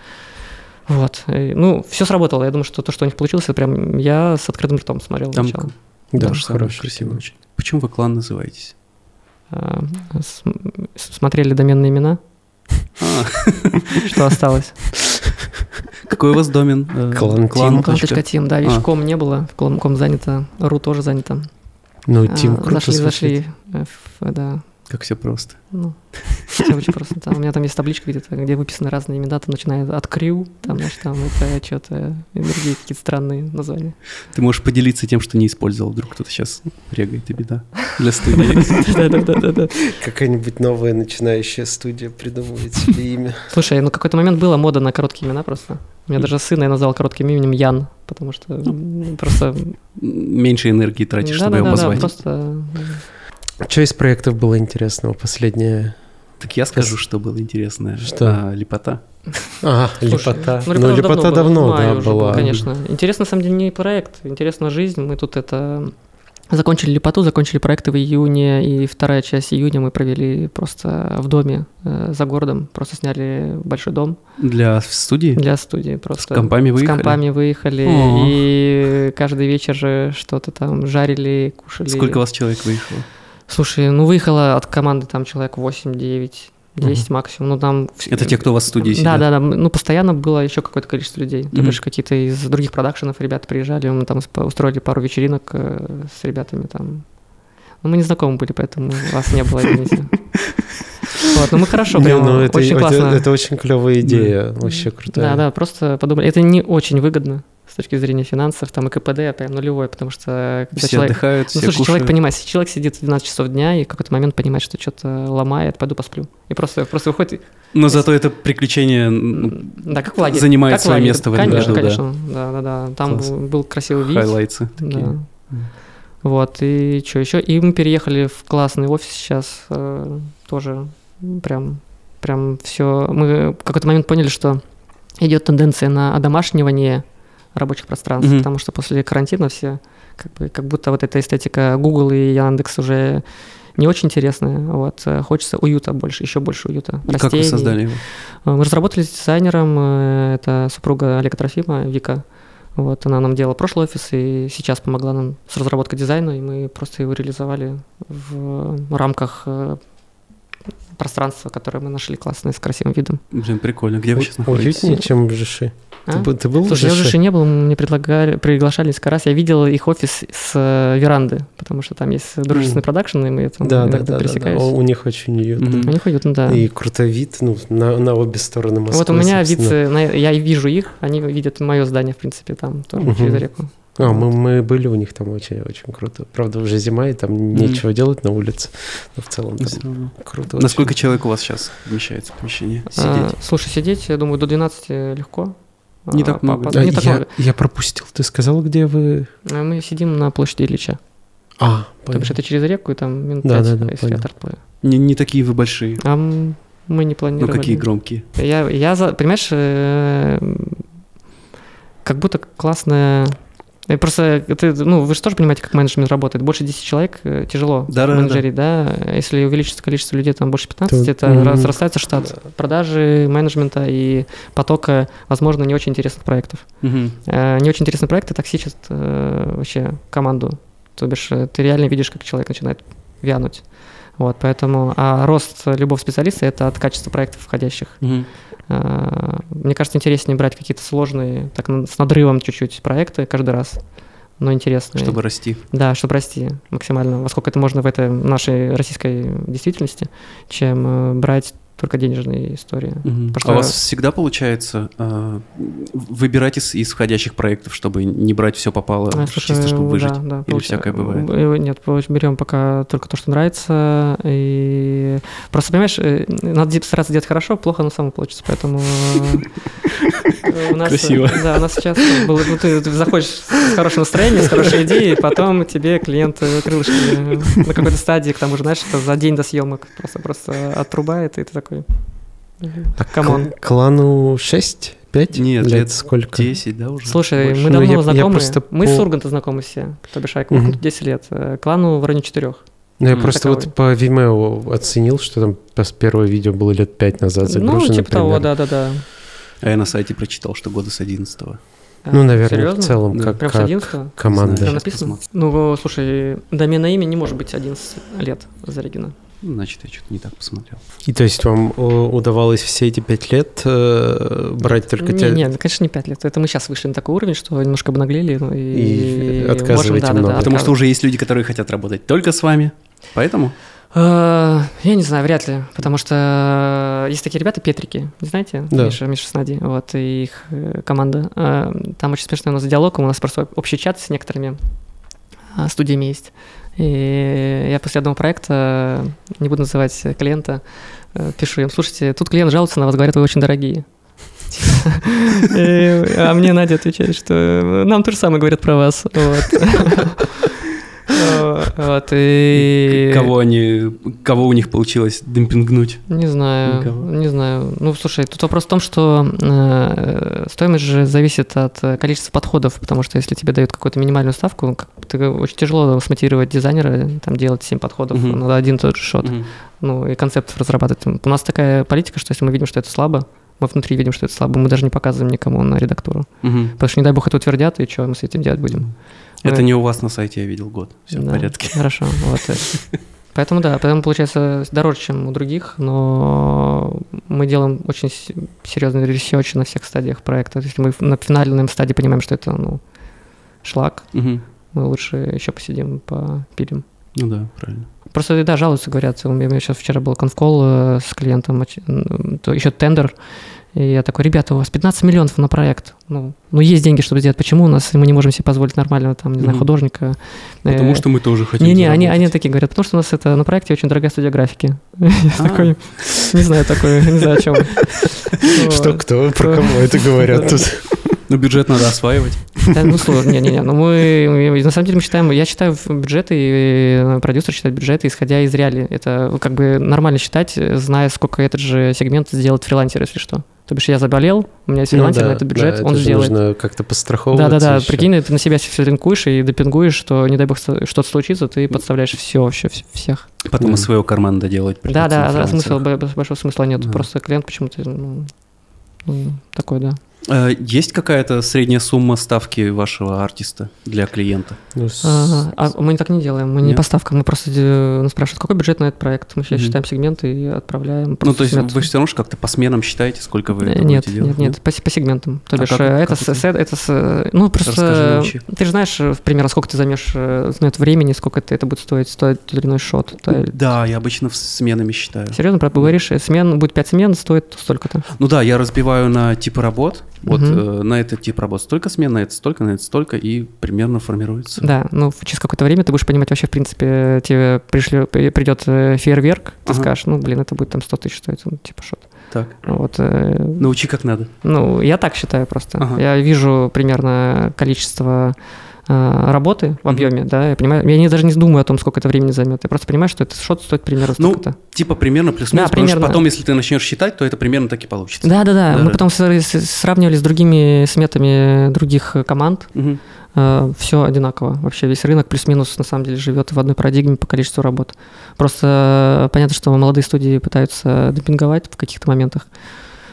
C: Вот. И, ну, все сработало. Я думаю, что то, что у них получилось, это прям я с открытым ртом смотрел
A: Там
C: сначала.
B: Да,
A: то же самое,
B: хорошее
A: красиво очень. Почему вы клан называетесь?
C: А, с- смотрели доменные имена,
A: А,
C: что осталось.
A: какой у вас домен? Э,
B: Клан
A: клан.
C: Клан.тим, да, видишь, ком не было, в ком, занято, ру тоже занято.
B: Ну,
C: А,
B: Тим, круто
C: Зашли, зашли, э, да,
A: Как все просто.
C: ну, всё очень просто. Там, у меня там есть табличка где-то, где выписаны разные имена, там начиная от Крю, там, знаешь, там это что-то, и другие какие-то странные названия.
A: Ты можешь поделиться тем, что не использовал. Вдруг кто-то сейчас регает, и беда. Для студии.
C: Да-да-да-да.
B: Какая-нибудь новая начинающая студия придумывает себе имя.
C: Слушай, ну какой-то момент была мода на короткие имена просто. У меня даже сына я назвал коротким именем Ян, потому что просто...
A: Меньше энергии тратишь, чтобы его
C: Да-да-да,
A: позвать.
C: просто...
B: Что из проектов было интересного последнее?
A: Так я скажу, что было интересное.
B: Что?
A: А, лепота.
B: А,
C: Слушай,
B: лепота.
C: Ну,
B: Ну,
C: лепота было,
B: давно,
C: в мае
B: да,
C: уже было,
B: была.
C: Конечно. Интересно, на самом деле, не проект, интересна жизнь. Мы тут это... Закончили лепоту, закончили проекты в июне, и вторая часть июня мы провели просто в доме э, за городом. Просто сняли большой дом
A: Для студии?
C: для студии. Просто
A: С компами
C: С
A: выехали?
C: компами выехали,
A: О.
C: и каждый вечер же что-то там жарили, кушали.
A: Сколько вас человек выехало?
C: Слушай, ну выехало от команды там человек 8, 9, 10 максимум. Ну там...
A: Это те, кто у вас в студии
C: Да,
A: сидят?
C: да, да. Ну, постоянно было еще какое-то количество людей. То
A: Мгм.
C: бишь какие-то из других продакшенов ребята приезжали, мы там устроили пару вечеринок э, с ребятами там. Ну, мы не знакомы были, поэтому вас не было, извините. Вот, ну мы хорошо,
B: Не,
C: прям
B: ну, это,
C: очень
B: это-
C: классно.
B: это очень клевая идея, вообще крутая.
C: Да, да, просто подумали. Это не очень выгодно с точки зрения финансов, там и КПД прям нулевой, потому что когда
A: Все
C: человек...
A: отдыхают,
C: Ну,
A: все
C: слушай,
A: кушают.
C: человек понимает, если человек сидит 12 часов дня и в какой-то момент понимает, что что-то ломает, пойду посплю. И просто, просто выходит...
A: Но зато это приключение ну,
C: Да, как в лагере.
A: занимает
C: как
A: свое
C: лагере.
A: место в этом
C: Конечно,
A: году,
C: конечно. Да, да, да. Там
A: Класс.
C: был, красивый вид.
A: highlights ы такие.
C: Да. Вот, и что еще? И мы переехали в классный офис сейчас, э, тоже прям, прям все. Мы в какой-то момент поняли, что идет тенденция на одомашнивание рабочих пространств,
A: Мгм.
C: потому что после карантина все как бы как будто вот эта эстетика Google и Яндекс уже не очень интересная. Вот э, хочется уюта больше, еще больше уюта.
A: И как вы
C: растений.
A: создали его?
C: Э, Мы разработали с дизайнером, э, это супруга Олега Трофима, Вика. Вот, она нам делала прошлый офис и сейчас помогла нам с разработкой дизайна, и мы просто его реализовали в рамках э, пространства, которое мы нашли классное, с красивым видом.
A: Блин, прикольно. Где вы сейчас находитесь?
B: Уютнее, чем в Жиши.
C: А?
B: Ты, был- ты был
C: Слушай,
B: в
C: я в?
B: Жеше
C: не был, мне предлагали, приглашали несколько раз. Я видел их офис с э, веранды, потому что там есть дружественный продакшн, и мы там
B: Да, да, да, да, да.
C: пересекаюсь.
B: У них очень уютно.
A: Мгм.
C: У них уютно, да.
B: И крутой вид, ну, на, на обе стороны Москвы.
C: вот у меня вид,
B: собственно.
C: э, на- я и вижу их, они видят мое здание, в принципе, там тоже
B: Мгм.
C: через реку.
B: А, мы, мы были у них там очень-очень круто. Правда, уже зима, и там нечего делать на улице. Но в целом там круто.
A: Насколько
B: очень.
A: человек у вас сейчас вмещается в помещении?
C: А,
A: Сидеть?
C: слушай, сидеть, я думаю, до 12 легко.
A: Не
C: А,
A: так много.
C: по-
B: А,
C: не так
B: я,
C: много.
B: я пропустил. Ты сказал, где вы...
C: А Мы сидим на площади Ильича.
B: А,
C: То бишь это через реку, и там минут
B: Да,
C: 5,
B: да, да,
C: если
B: понял.
C: плывет.
A: Не, не такие вы большие.
C: А мы не
A: Ну,
C: планировали.
A: какие громкие.
C: Я, я за- понимаешь, э, как будто классная... Просто ты, ну, вы же тоже понимаете, как менеджмент работает. Больше 10 человек э, тяжело
A: Да-да-да.
C: менеджерить, да. Если увеличится количество людей, там больше 15,
B: То-
C: это
B: мгм.
C: разрастается штат продажи, менеджмента и потока, возможно, не очень интересных проектов. Э, Не очень интересные проекты токсичат э, вообще команду. То бишь ты реально видишь, как человек начинает вянуть. Вот, поэтому, а рост любого специалиста – это от качества проектов входящих.
A: Мгм.
C: А, Мне кажется, интереснее брать какие-то сложные, так с надрывом чуть-чуть проекты каждый раз, но интересные.
A: Чтобы расти.
C: Да, чтобы расти максимально, во сколько это можно в этой нашей российской действительности, чем э, брать только денежные истории.
A: Мгм.
C: Потому
A: А у вас
C: что-
A: всегда получается э, выбирать из, из входящих проектов, чтобы не брать все попало,
C: А, слушай,
A: чисто чтобы
C: да,
A: выжить?
C: да,
A: Или
C: получа-
A: всякое бывает?
C: э, Нет, получ- берем пока только то, что нравится. И просто, понимаешь, э, надо стараться делать хорошо, плохо оно само получится. Поэтому э, у нас, э,
A: Красиво.
C: Да, у нас сейчас было, ну, ты, ты заходишь с хорошим настроением, с хорошей идеей, потом тебе клиент э, крылышки э, на какой-то стадии, к тому же, знаешь, это за день до съемок просто, просто отрубает, и ты такой...
B: А
C: come
B: on. клану 6? 5?
A: Нет, лет
B: сколько?
A: 10, да, уже?
C: Слушай,
A: Больше.
C: мы
B: Ну,
C: давно
B: я- я
C: знакомы.
B: просто
C: Мы
B: по-
C: с Урганта знакомы все. То бишь, Айк
B: Мгм.
C: 10 лет. э, Клану в районе 4.
B: Ну, я просто
C: таковой.
B: вот по Vimeo оценил, что там первое видео было лет 5 назад загружено.
C: Ну, типа того,
B: примерно.
C: да-да-да.
A: А я на сайте прочитал, что года с 11
B: Ну, наверное,
C: Серьезно?
B: в целом,
A: Да.
B: как,
C: Прям с
B: как
C: 11
B: команда.
A: Знаю.
C: Написано? Ну, слушай, домен имя не может быть 11 лет зарегено.
A: Ну, Значит, я что-то не так посмотрел.
B: И то есть вам э, удавалось все эти 5 лет э, брать только
C: не,
B: те...
C: не, ну, конечно, не 5 лет. Это мы сейчас вышли на такой уровень, что немножко обнаглели. ну,
B: И
C: И,
B: отказываете
C: можем, да, да,
B: много.
C: да,
A: Потому
C: отказ-
A: что уже есть люди, которые хотят работать только с вами. Поэтому?
C: Э, Я не знаю, вряд ли, потому что есть такие ребята, Петрики, не знаете?
B: Да.
C: Миша, Миша Снади, вот, и их э, команда. Э, Там очень смешной у нас диалог, у нас просто общий чат с некоторыми студиями есть. И я после одного проекта, не буду называть клиента, э, пишу им, слушайте, тут клиент жалуется на вас, говорят, вы очень дорогие. А мне Надя отвечает, что нам то же самое говорят про вас. Вот. Вот, и...
A: Кого они, кого у них получилось демпингнуть?
C: Не знаю,
A: Никого?
C: не знаю. Ну, слушай, тут вопрос в том, что э, стоимость же зависит от э, количества подходов, потому что если тебе дают какую-то минимальную ставку, как, ты, очень тяжело смотивировать дизайнера, там, делать 7 подходов
A: Мгм.
C: на один тот же шот,
A: Мгм.
C: ну, и концептов разрабатывать. У нас такая политика, что если мы видим, что это слабо, мы внутри видим, что это слабо, мы даже не показываем никому на редактуру.
A: Мгм.
C: Потому что, не дай бог, это утвердят, и что мы с этим делать будем?
A: Это
C: Мы-
A: не у вас на сайте, я видел год. Все в
C: Да,
A: порядке.
C: Хорошо, вот. Поэтому да, поэтому получается дороже, чем у других, но мы делаем очень серьезный research на всех стадиях проекта. Если мы на финальном стадии понимаем, что это ну, шлак,
A: Мгм.
C: мы лучше еще посидим, попилим.
A: Ну да, правильно.
C: Просто да, жалуются, говорят, у меня сейчас вчера был конфкол э, с клиентом, еще тендер, и я такой, ребята, у вас 15 миллионов на проект, ну, ну есть деньги, чтобы сделать, почему у нас мы не можем себе позволить нормального, там, не знаю, художника?
A: Потому
C: Э,
A: что мы тоже хотим
C: не-не, они, они такие говорят, потому что у нас это на проекте очень дорогая студия графики. Я
A: А.
C: такой, не знаю такой, не знаю о чем.
B: Что, кто, про кого это говорят тут?
A: Ну, бюджет надо осваивать.
C: Да, ну сложно, не-не-не, ну мы, на самом деле мы считаем, я считаю бюджеты, и э, продюсер считает бюджеты, исходя из реалий. Это как бы нормально считать, зная, сколько этот же сегмент сделает фрилансер, если что. То бишь я заболел, у меня есть фрилансер
B: Ну да,
C: на этот бюджет,
B: да,
C: он
B: это
C: сделает.
B: нужно как-то постраховываться.
C: Да-да-да, прикинь, ты на себя все ринкуешь и допингуешь, что, не дай бог, что- что-то случится, ты подставляешь все вообще, вс- всех.
A: Потом из своего кармана доделать.
C: Да,
A: придётся
C: да,
A: на
C: да,
A: фрилансерах.
C: смысла, б- большого смысла нет.
A: Да.
C: Просто клиент почему-то ну, ну, такой, да.
A: Э, Есть какая-то средняя сумма ставки вашего артиста для клиента?
B: Ну, с-
C: А, а мы так не делаем, мы не
A: Нет?
C: поставка, мы просто нас спрашивают, какой бюджет на этот проект. Мы сейчас
A: Мгм.
C: считаем сегменты и отправляем.
A: Ну, то есть
C: сегмент.
A: вы все равно же как-то по сменам считаете, сколько вы
C: Э,
A: это
C: Нет,
A: будете делать?
C: нет, нет, по, по сегментам. То
A: А
C: бишь,
A: как-
C: э,
A: как
C: это, с-
A: это?
C: это, с- ну, просто, ты же знаешь, э, примерно, сколько ты займешь, э, знает времени, сколько это, это будет стоить, стоит тот или иной шот. То-
A: Да, я обычно в- сменами считаю.
C: Серьезно, правда, говоришь, смен, будет 5 смен, стоит столько-то.
A: Ну да, я разбиваю на типы работ. Вот
C: Мгм.
A: э, на этот тип работ столько смен, на это столько, на это столько, и примерно формируется.
C: Да, ну, через какое-то время ты будешь понимать вообще, в принципе, тебе пришли, при- придет э, фейерверк, ты
A: Ага.
C: скажешь, ну, блин, это будет там 100 тысяч стоить, ну, типа шот.
A: Так,
C: Вот, э,
A: научи как надо.
C: Ну, я так считаю просто.
A: Ага.
C: Я вижу примерно количество работы в объеме, да, я понимаю, я не, даже не думаю о том, сколько это времени займет. Я просто понимаю, что этот шот стоит примерно
A: Ну,
C: столько-то.
A: Типа примерно плюс-минус,
C: Да,
A: потому что
C: примерно.
A: потом, если ты начнешь считать, то это примерно так и получится.
C: Да, да, да.
A: Да,
C: Мы потом сравнивали с другими сметами других э, команд.
A: Мгм.
C: все одинаково. Вообще весь рынок плюс-минус на самом деле живет в одной парадигме по количеству работ. Просто э, понятно, что молодые студии пытаются демпинговать в каких-то моментах,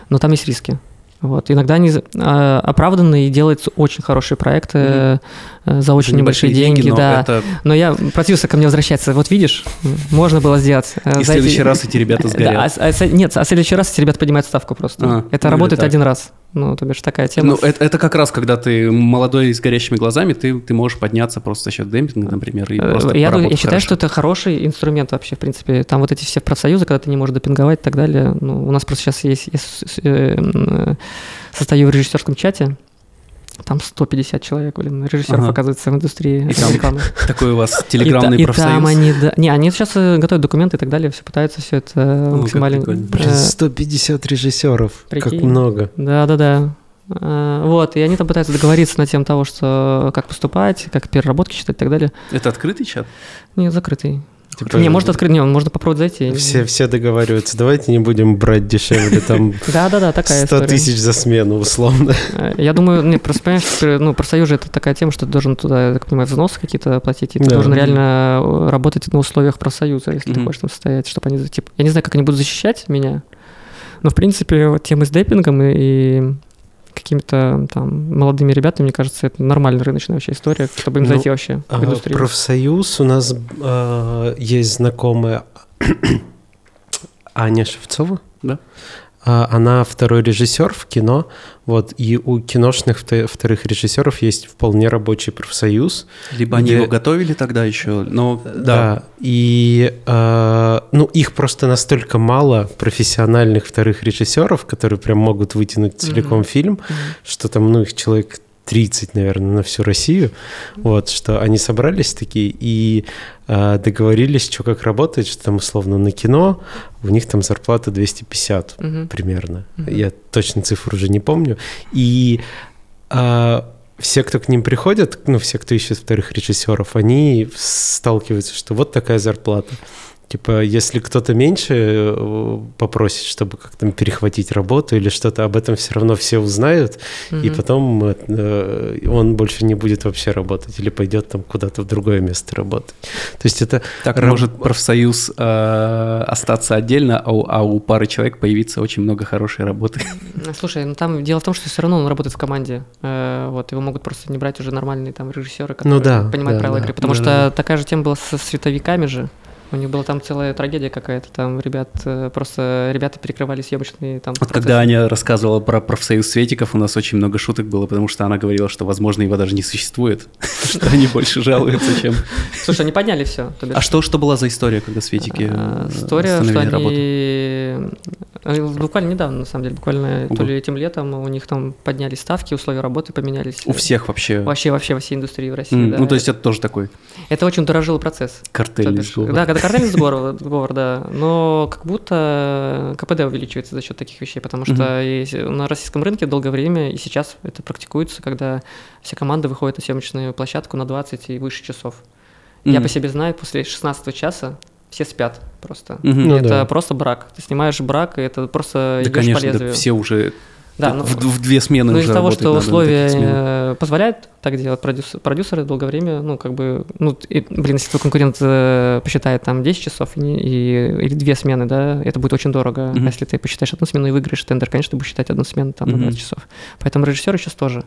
C: но там есть риски. Вот. Иногда они э, оправданы и делают очень хорошие проекты э, за очень
A: За
C: небольшие деньги,
A: но
C: да.
A: это-
C: Но я противился ко мне возвращаться. Вот видишь, можно было сделать. э,
A: И в
C: за эти-
A: следующий раз эти ребята
C: Да,
A: сгорят.
C: а с- а с- нет, а в следующий раз эти ребята поднимают ставку просто.
A: А,
C: это
A: ну
C: работает один раз. Ну, то бишь такая тема.
A: Ну, это, это как раз, когда ты молодой с горящими глазами, ты, ты можешь подняться просто за счет демпинга, например, и
C: Э,
A: просто
C: я, я считаю,
A: хорошо.
C: что это хороший инструмент вообще, в принципе. Там вот эти все профсоюзы, когда ты не можешь допинговать и так далее. Ну, у нас просто сейчас есть, я э, состою в режиссерском чате, там 150 человек, блин, режиссеров,
A: Ага.
C: оказывается, в индустрии
A: И там
C: рекламы.
A: Такой у вас
C: И
A: телеграммный
C: и
A: профсоюз.
C: там они, да- не, они сейчас э, готовят документы и так далее, все пытаются все это э,
A: как
C: максимально...
A: прикольно.
B: Блин,
C: э,
B: 150 режиссеров. Как
C: прикинь.
B: много.
C: Да, да, да. А, Вот, и они там пытаются договориться на тему того, что как поступать, как переработки считать и так далее.
A: Это открытый чат?
C: Не, закрытый.
B: Типа,
C: Не, может открыть, не, можно попробовать зайти.
B: Все, все договариваются, давайте не будем брать дешевле, там
C: Да, да, да, такая
B: 100
C: история.
B: тысяч за смену, условно.
C: Э, Я думаю, не, просто понимаешь, ну, профсоюзы это такая тема, что ты должен туда, я так понимаю, взносы какие-то платить, и ты
B: Да.
C: должен реально э, работать на условиях профсоюза, если ты
A: Мгм.
C: хочешь там состоять, чтобы они, типа, я не знаю, как они будут защищать меня, но, в принципе, вот темы с депингом и, и какими-то там молодыми ребятами, мне кажется, это нормальная рыночная вообще история, чтобы им
B: Ну,
C: зайти вообще в
B: А,
C: индустрию.
B: Профсоюз у нас а, есть знакомая Аня Шевцова.
A: Да.
B: А, Она второй режиссер в кино, вот, и у киношных вто- вторых режиссеров есть вполне рабочий профсоюз.
A: Либо они
B: Где-
A: его готовили тогда еще, но
B: Да, и а, ну их просто настолько мало профессиональных вторых режиссеров, которые прям могут вытянуть целиком
C: Мгм.
B: фильм, что там ну их человек 30, наверное, на всю Россию, вот, что они собрались такие и а, договорились, что как работает, что там условно на кино у них там зарплата 250
C: Мгм.
B: примерно.
C: Мгм.
B: Я точно цифру уже не помню. И а, все, кто к ним приходят, ну, все, кто ищет вторых режиссеров, они сталкиваются, что вот такая зарплата. Типа, если кто-то меньше э, попросит, чтобы как-то перехватить работу или что-то, об этом все равно все узнают, и
C: Мгм.
B: потом э, он больше не будет вообще работать или пойдет там куда-то в другое место работать. То есть это
A: так
B: Раб-
A: может профсоюз э, остаться отдельно, а у, а у пары человек появиться очень много хорошей работы.
C: Слушай, ну там дело в том, что все равно он работает в команде. Э, вот его могут просто не брать уже нормальные там режиссеры, которые
B: Ну да,
C: понимают
B: да,
C: правила
B: да.
C: игры. Потому
A: Да,
C: что
A: да.
C: такая же тема была со световиками же. У них была там целая трагедия какая-то. Там ребят э, просто ребята перекрывали съемочные там.
A: Вот
C: процессы.
A: когда Аня рассказывала про профсоюз светиков, у нас очень много шуток было, потому что она говорила, что, возможно, его даже не существует, что они больше жалуются, чем...
C: Слушай, они подняли все.
A: А что, что была за история, когда светики
C: А,
A: э,
C: История, что они буквально недавно, на самом деле, буквально то ли этим летом у них там поднялись ставки, условия работы поменялись.
A: У всех вообще...
C: Вообще, вообще во всей индустрии в России.
A: Ну, то есть это тоже такой
C: Это очень дорожило процесс.
A: Сговор.
C: Да, когда картельный сговор, сговор, да. Но как будто КПД увеличивается за счет таких вещей, потому что на российском рынке долгое время и сейчас это практикуется, когда все команды выходят на съемочную площадку на 20 и выше часов. Я по себе знаю, после 16 часа все спят просто. И
B: Ну
C: это
B: да.
C: просто брак. Ты снимаешь брак, и это просто
A: Да,
C: идешь по
A: конечно, да,
C: лезвию.
A: все уже
C: Да, ну,
A: в, в две смены
C: Ну,
A: уже
C: из-за того, что
A: надо на
C: условия э, позволяют так делать, продюс- продюсеры долгое время, ну, как бы, ну, и, блин, если твой конкурент э, посчитает там 10 часов и, и- или две смены, да, это будет очень дорого. А если ты посчитаешь одну смену и выиграешь тендер, конечно, ты будешь считать одну смену там на
A: Мгм.
C: 20 часов. Поэтому режиссеры сейчас тоже.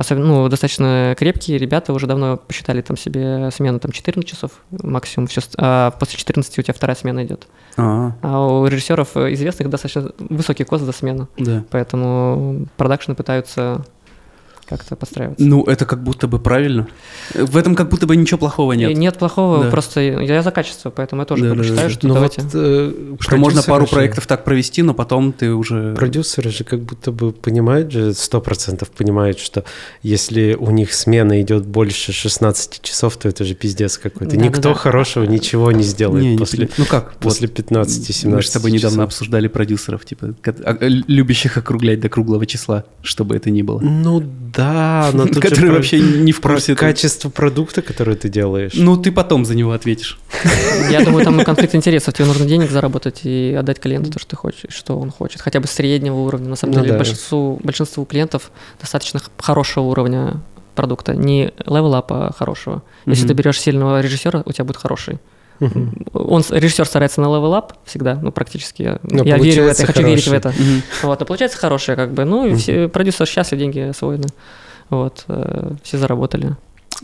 C: Особенно, ну, достаточно крепкие ребята уже давно посчитали там себе смену там 14 часов максимум, все, а после 14 у тебя вторая смена идет.
A: А,
C: А у режиссеров известных достаточно высокий кост за смену.
A: да.
C: Поэтому продакшны пытаются как-то подстраиваться.
A: Ну, это как будто бы правильно. В этом как будто бы ничего плохого
C: И
A: нет.
C: нет плохого,
A: Да.
C: просто я за качество, поэтому я тоже
A: Да, да,
C: считаю,
A: да.
C: что
B: Ну
C: давайте.
B: вот, э,
A: Что можно пару
B: же-
A: проектов так провести, но потом ты уже...
B: Продюсеры же как будто бы понимают же, сто процентов понимают, что если у них смена идет больше 16 часов, то это же пиздец какой-то.
C: Да-да-да.
B: Никто хорошего ничего не сделает
A: Не, не
B: после,
A: пони- Ну как?
B: после
A: вот
B: 15-17
A: Мы же с тобой недавно
B: часов.
A: обсуждали продюсеров, типа, а- э, любящих округлять до круглого числа, чтобы это ни было.
B: Ну да, но тут про-
A: вообще не в курсе.
B: качество продукта, который ты делаешь.
A: Ну, ты потом за него ответишь.
C: Я думаю, там конфликт интересов. Тебе нужно денег заработать и отдать клиенту то, что ты хочешь, что он хочет. Хотя бы среднего уровня. На самом
B: Ну
C: деле,
B: да.
C: большинству, большинству клиентов достаточно хорошего уровня продукта. Не level up'а а хорошего. Если ты берешь сильного режиссера, у тебя будет хороший.
B: Мгм.
C: Он, режиссер старается на level up всегда, ну, практически. Я,
B: Но
C: я верю в это, я хочу верить в это. Вот, но получается хорошее, как бы. Ну, и все, продюсер счастлив, деньги освоены. Вот, э, все заработали.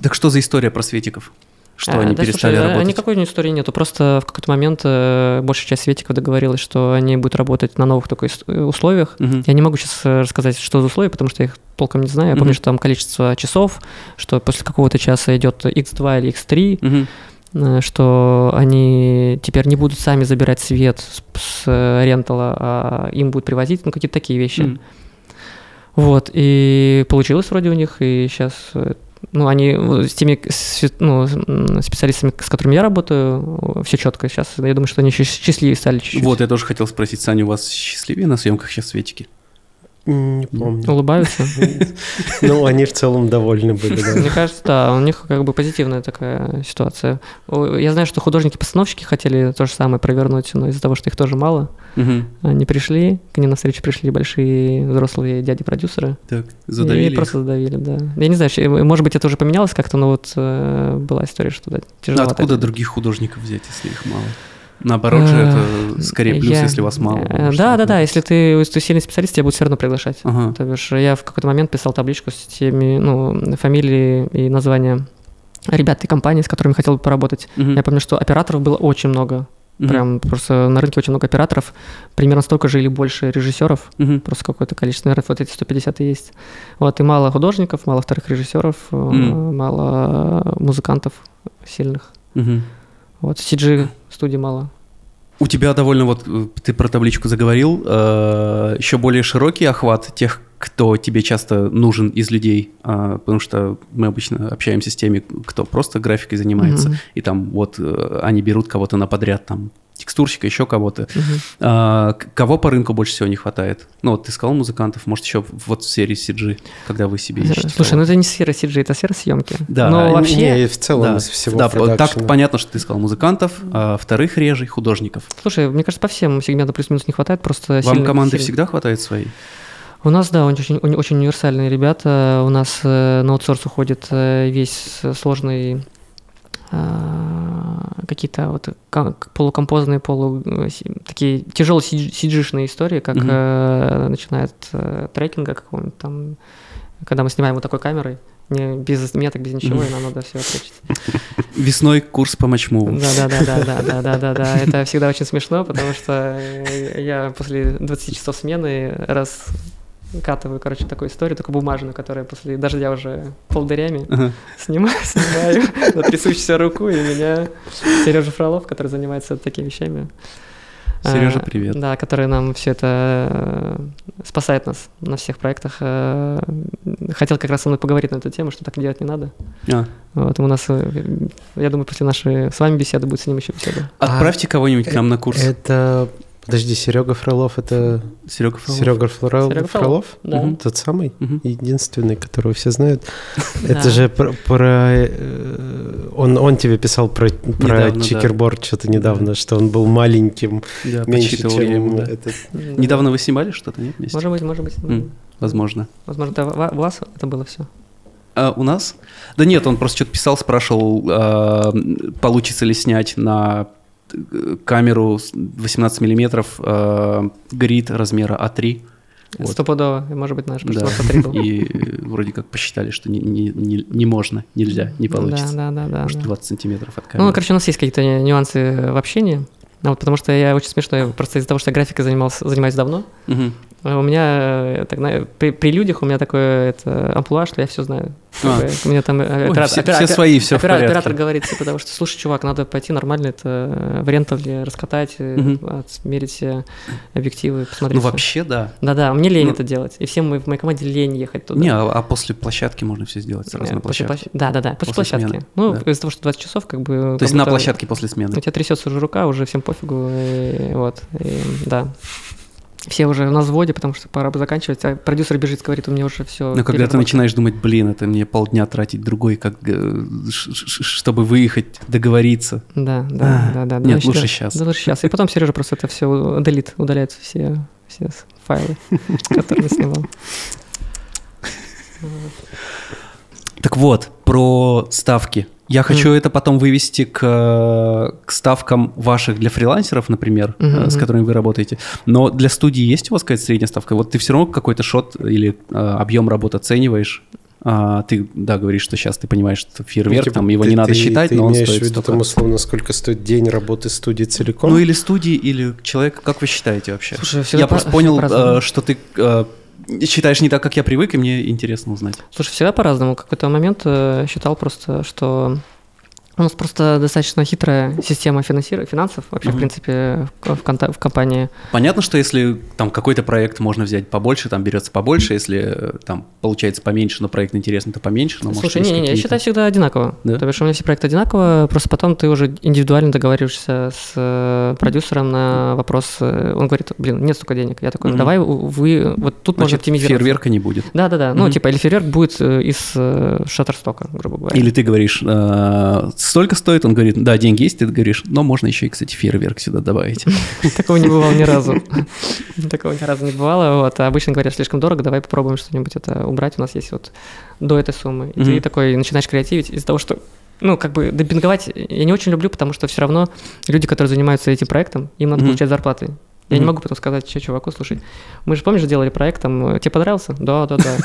A: Так что за история про светиков? Что
C: А,
A: они
C: да,
A: перестали
C: слушай, а
A: работать?
C: Никакой истории нету. Просто в какой-то момент э, большая часть светиков договорилась, что они будут работать на новых только э, условиях.
A: Мгм.
C: Я не могу сейчас рассказать, что за условия, потому что я их толком не знаю. Я помню,
A: Мгм.
C: что там количество часов, что после какого-то часа идет X2 или X3,
A: Мгм.
C: Э, что они теперь не будут сами забирать свет с, с э, рентала, а им будут привозить, ну, какие-то такие вещи.
A: Мгм.
C: Вот, и получилось вроде у них, и сейчас, ну, они э, с теми с- ну, специалистами, с которыми я работаю, все четко сейчас. Я думаю, что они счастливее стали чуть-чуть.
A: Вот, я тоже хотел спросить, Саня, у вас счастливее на съемках сейчас светики?
B: Не помню.
C: Улыбаются.
B: Ну, они в целом довольны были, да.
C: Мне кажется, да, у них как бы позитивная такая ситуация. Я знаю, что художники-постановщики хотели то же самое провернуть, но из-за того, что их тоже мало, они пришли, к ним навстречу пришли большие взрослые дяди-продюсеры.
A: Так,
C: И
A: задавили их.
C: просто задавили, да. Я не знаю, щ- может быть, это уже поменялось как-то, но вот э, была история, что да, тяжело.
A: откуда других художников взять, если их мало? Наоборот же, это скорее плюс,
C: Я-
A: если вас мало.
C: э, Да, да, да, если ты, если ты сильный специалист, тебя будут все равно приглашать.
A: Ага.
C: То бишь, я в какой-то момент писал табличку с теми, ну, фамилии и названия ребят и компаний, с которыми хотел бы поработать.
A: Мгм.
C: Я помню, что операторов было очень много.
A: Мгм.
C: Прям просто на рынке очень много операторов. Примерно столько же или больше режиссеров.
A: Мгм.
C: Просто какое-то количество, наверное, вот эти 150 и есть. Вот, и мало художников, мало вторых режиссеров, э,
A: Мгм.
C: мало музыкантов сильных.
A: Мгм.
C: Вот, CG студий мало.
A: У тебя довольно вот, э, ты про табличку заговорил, э, еще более широкий охват тех, кто тебе часто нужен из людей, а, потому что мы обычно общаемся с теми, кто просто графикой занимается,
C: Мгм.
A: и там вот э, они берут кого-то на подряд, там текстурщика, еще кого-то.
C: Мгм.
A: А, кого по рынку больше всего не хватает? Ну вот ты сказал музыкантов, может еще вот в серии CG, когда вы себе ищете.
C: Слушай, ну это не сфера CG, это сфера съемки.
A: Да,
C: Но вообще...
B: Не, в целом
A: да,
B: из всего
A: да, так
B: продакшена.
A: понятно, что ты сказал музыкантов, а вторых реже художников.
C: Слушай, мне кажется, по всем сегментам плюс-минус не хватает, просто
A: Вам
C: сильно-
A: команды
C: сильно-
A: всегда хватает своей?
C: У нас, да, очень, очень, универсальные ребята. У нас э, на аутсорс уходит э, весь сложный какие-то вот полукомпозные, полу такие тяжелые сиджишные истории, как
A: Мгм.
C: э, начиная от э, трекинга какого-нибудь там, когда мы снимаем вот такой камерой, не без меток, без ничего, и нам надо все отречить.
A: Весной курс по матчмуву.
C: Да, да, да, да, да, да, да, да, да. Это всегда очень смешно, потому что я после 20 часов смены раз катываю, короче, такую историю, такую бумажную, которая после дождя уже полдырями
A: Ага.
C: снимаю, снимаю на трясущуюся руку, и меня Сережа Фролов, который занимается такими вещами.
A: Сережа,
C: а,
A: привет.
C: Да, который нам все это э, спасает нас на всех проектах. э, Хотел как раз со мной поговорить на эту тему, что так делать не надо.
A: А,
C: Вот, у нас, э, я думаю, после нашей с вами беседы будет с ним еще беседа.
A: Отправьте кого-нибудь к нам на курс.
B: Это... Подожди, Серега Фролов, это
A: Серега Фролов.
B: Серега Фролов?
C: Серега
B: Фролов?
C: Да.
A: Мгм.
B: Тот самый?
A: Мгм.
B: Единственный, которого все знают. Это же про... про, э, он, он тебе писал про, про
A: Недавно, да.
B: чекерборд что-то недавно, что он был маленьким,
A: Да,
B: меньше, чем
A: я ему, да.
B: этот.
A: Недавно вы снимали что-то, нет, вместе?
C: Может быть, может быть.
A: М. возможно.
C: Возможно, это у вас это было все.
A: А у нас? Да нет, он просто что-то писал, спрашивал, а, получится ли снять на камеру с 18 миллиметров а, грид размера А3. Вот.
C: Стопудово, может быть, наш
A: Да.
C: пришло смотри был.
A: И э, вроде как посчитали, что не, не, не, не можно, нельзя, не получится.
C: Да, да, да, да.
A: Может,
C: да.
A: 20 сантиметров от камеры.
C: Ну, короче, у нас есть какие-то нюансы в общении. Ну, вот потому что я очень смешно, я просто из-за того, что я графикой занимался, занимаюсь давно,
A: Мгм.
C: У меня э, на- при, при людях у меня такое это, амплуа, что я все знаю.
A: А.
C: У меня там э,
A: Ой,
C: оператор,
A: все,
C: опера-
A: все свои, все в
C: опера-
A: порядке.
C: оператор говорит, типа, потому что, слушай, чувак, надо пойти нормально это э, в рентале раскатать, э,
A: Мгм.
C: отмерить все объективы, посмотреть.
A: Ну,
C: всё.
A: вообще, да.
C: Да-да, мне лень
A: Ну.
C: это делать. И всем мы- в моей команде лень ехать туда.
A: Не, а, а после площадки можно все сделать сразу
C: Э,
A: на
C: после
A: площадке.
C: площадки. Да, да, да, после,
A: После
C: площадки.
A: смены,
C: Ну,
A: да.
C: из-за того, что 20 часов, как бы.
A: То есть на площадке после смены.
C: У тебя трясется уже рука, уже всем пофигу. И, вот, и, да. Все уже на взводе, потому что пора бы заканчивать. А продюсер бежит, говорит, у меня уже все.
A: Но когда ты начинаешь думать, блин, это мне полдня тратить другой, как, э, чтобы выехать, договориться.
C: Да, да,
A: А,
C: да, да.
A: нет,
C: да,
A: лучше.
C: Да, лучше сейчас. И потом Сережа просто это все удалит, удаляет все, все файлы, которые снимал.
A: Так вот, про ставки. Я хочу это потом вывести к, к ставкам ваших для фрилансеров, например, э, с которыми вы работаете. Но для студии есть у вас какая-то средняя ставка? Вот ты все равно какой-то шот или э, объем работы оцениваешь. А, ты, да, говоришь, что сейчас ты понимаешь, что фейерверк,
B: Ну, типа,
A: там его
B: ты-
A: не надо
B: ты-
A: считать,
B: ты
A: но он
B: имеешь
A: стоит
B: в виду,
A: столько.
B: там, условно, сколько стоит день работы студии целиком?
A: Ну или студии, или человека, как вы считаете вообще?
C: Слушай,
A: я
C: по-
A: просто понял, э, что ты э, считаешь не так, как я привык, и мне интересно узнать.
C: Слушай, всегда по-разному. Какой-то момент э, считал просто, что у нас просто достаточно хитрая система финансир- финансов вообще, в
A: Мгм.
C: принципе, в, в конта- в компании.
A: Понятно, что если там какой-то проект можно взять побольше, там берется побольше, если э, там получается поменьше, но проект интересный, то поменьше. Но, может,
C: Слушай,
A: есть
C: не, не, я считаю всегда одинаково.
A: Да?
C: То бишь у меня все проекты одинаково, просто потом ты уже индивидуально договариваешься с э, продюсером на вопрос. э, Он говорит, блин, нет столько денег. Я такой,
A: Мгм.
C: давай вы, вот тут можно
A: Значит,
C: оптимизировать.
A: фейерверка не будет.
C: Да, да, да. Ну, типа, или фейерверк будет из шаттерстока, грубо говоря.
A: Или ты говоришь, столько стоит, он говорит, да, деньги есть, ты говоришь, но можно еще и, кстати, фейерверк сюда добавить.
C: Такого не бывало ни разу. Такого ни разу не бывало. Вот. А обычно говорят, слишком дорого, давай попробуем что-нибудь это убрать. У нас есть вот до этой суммы. И ты такой начинаешь креативить из-за того, что ну, как бы демпинговать я не очень люблю, потому что все равно люди, которые занимаются этим проектом, им надо получать зарплаты. Я не
A: Мгм.
C: могу потом сказать, что, чуваку, слушай, мы же, помнишь, делали проект, там, э, тебе понравился? Да, да, да.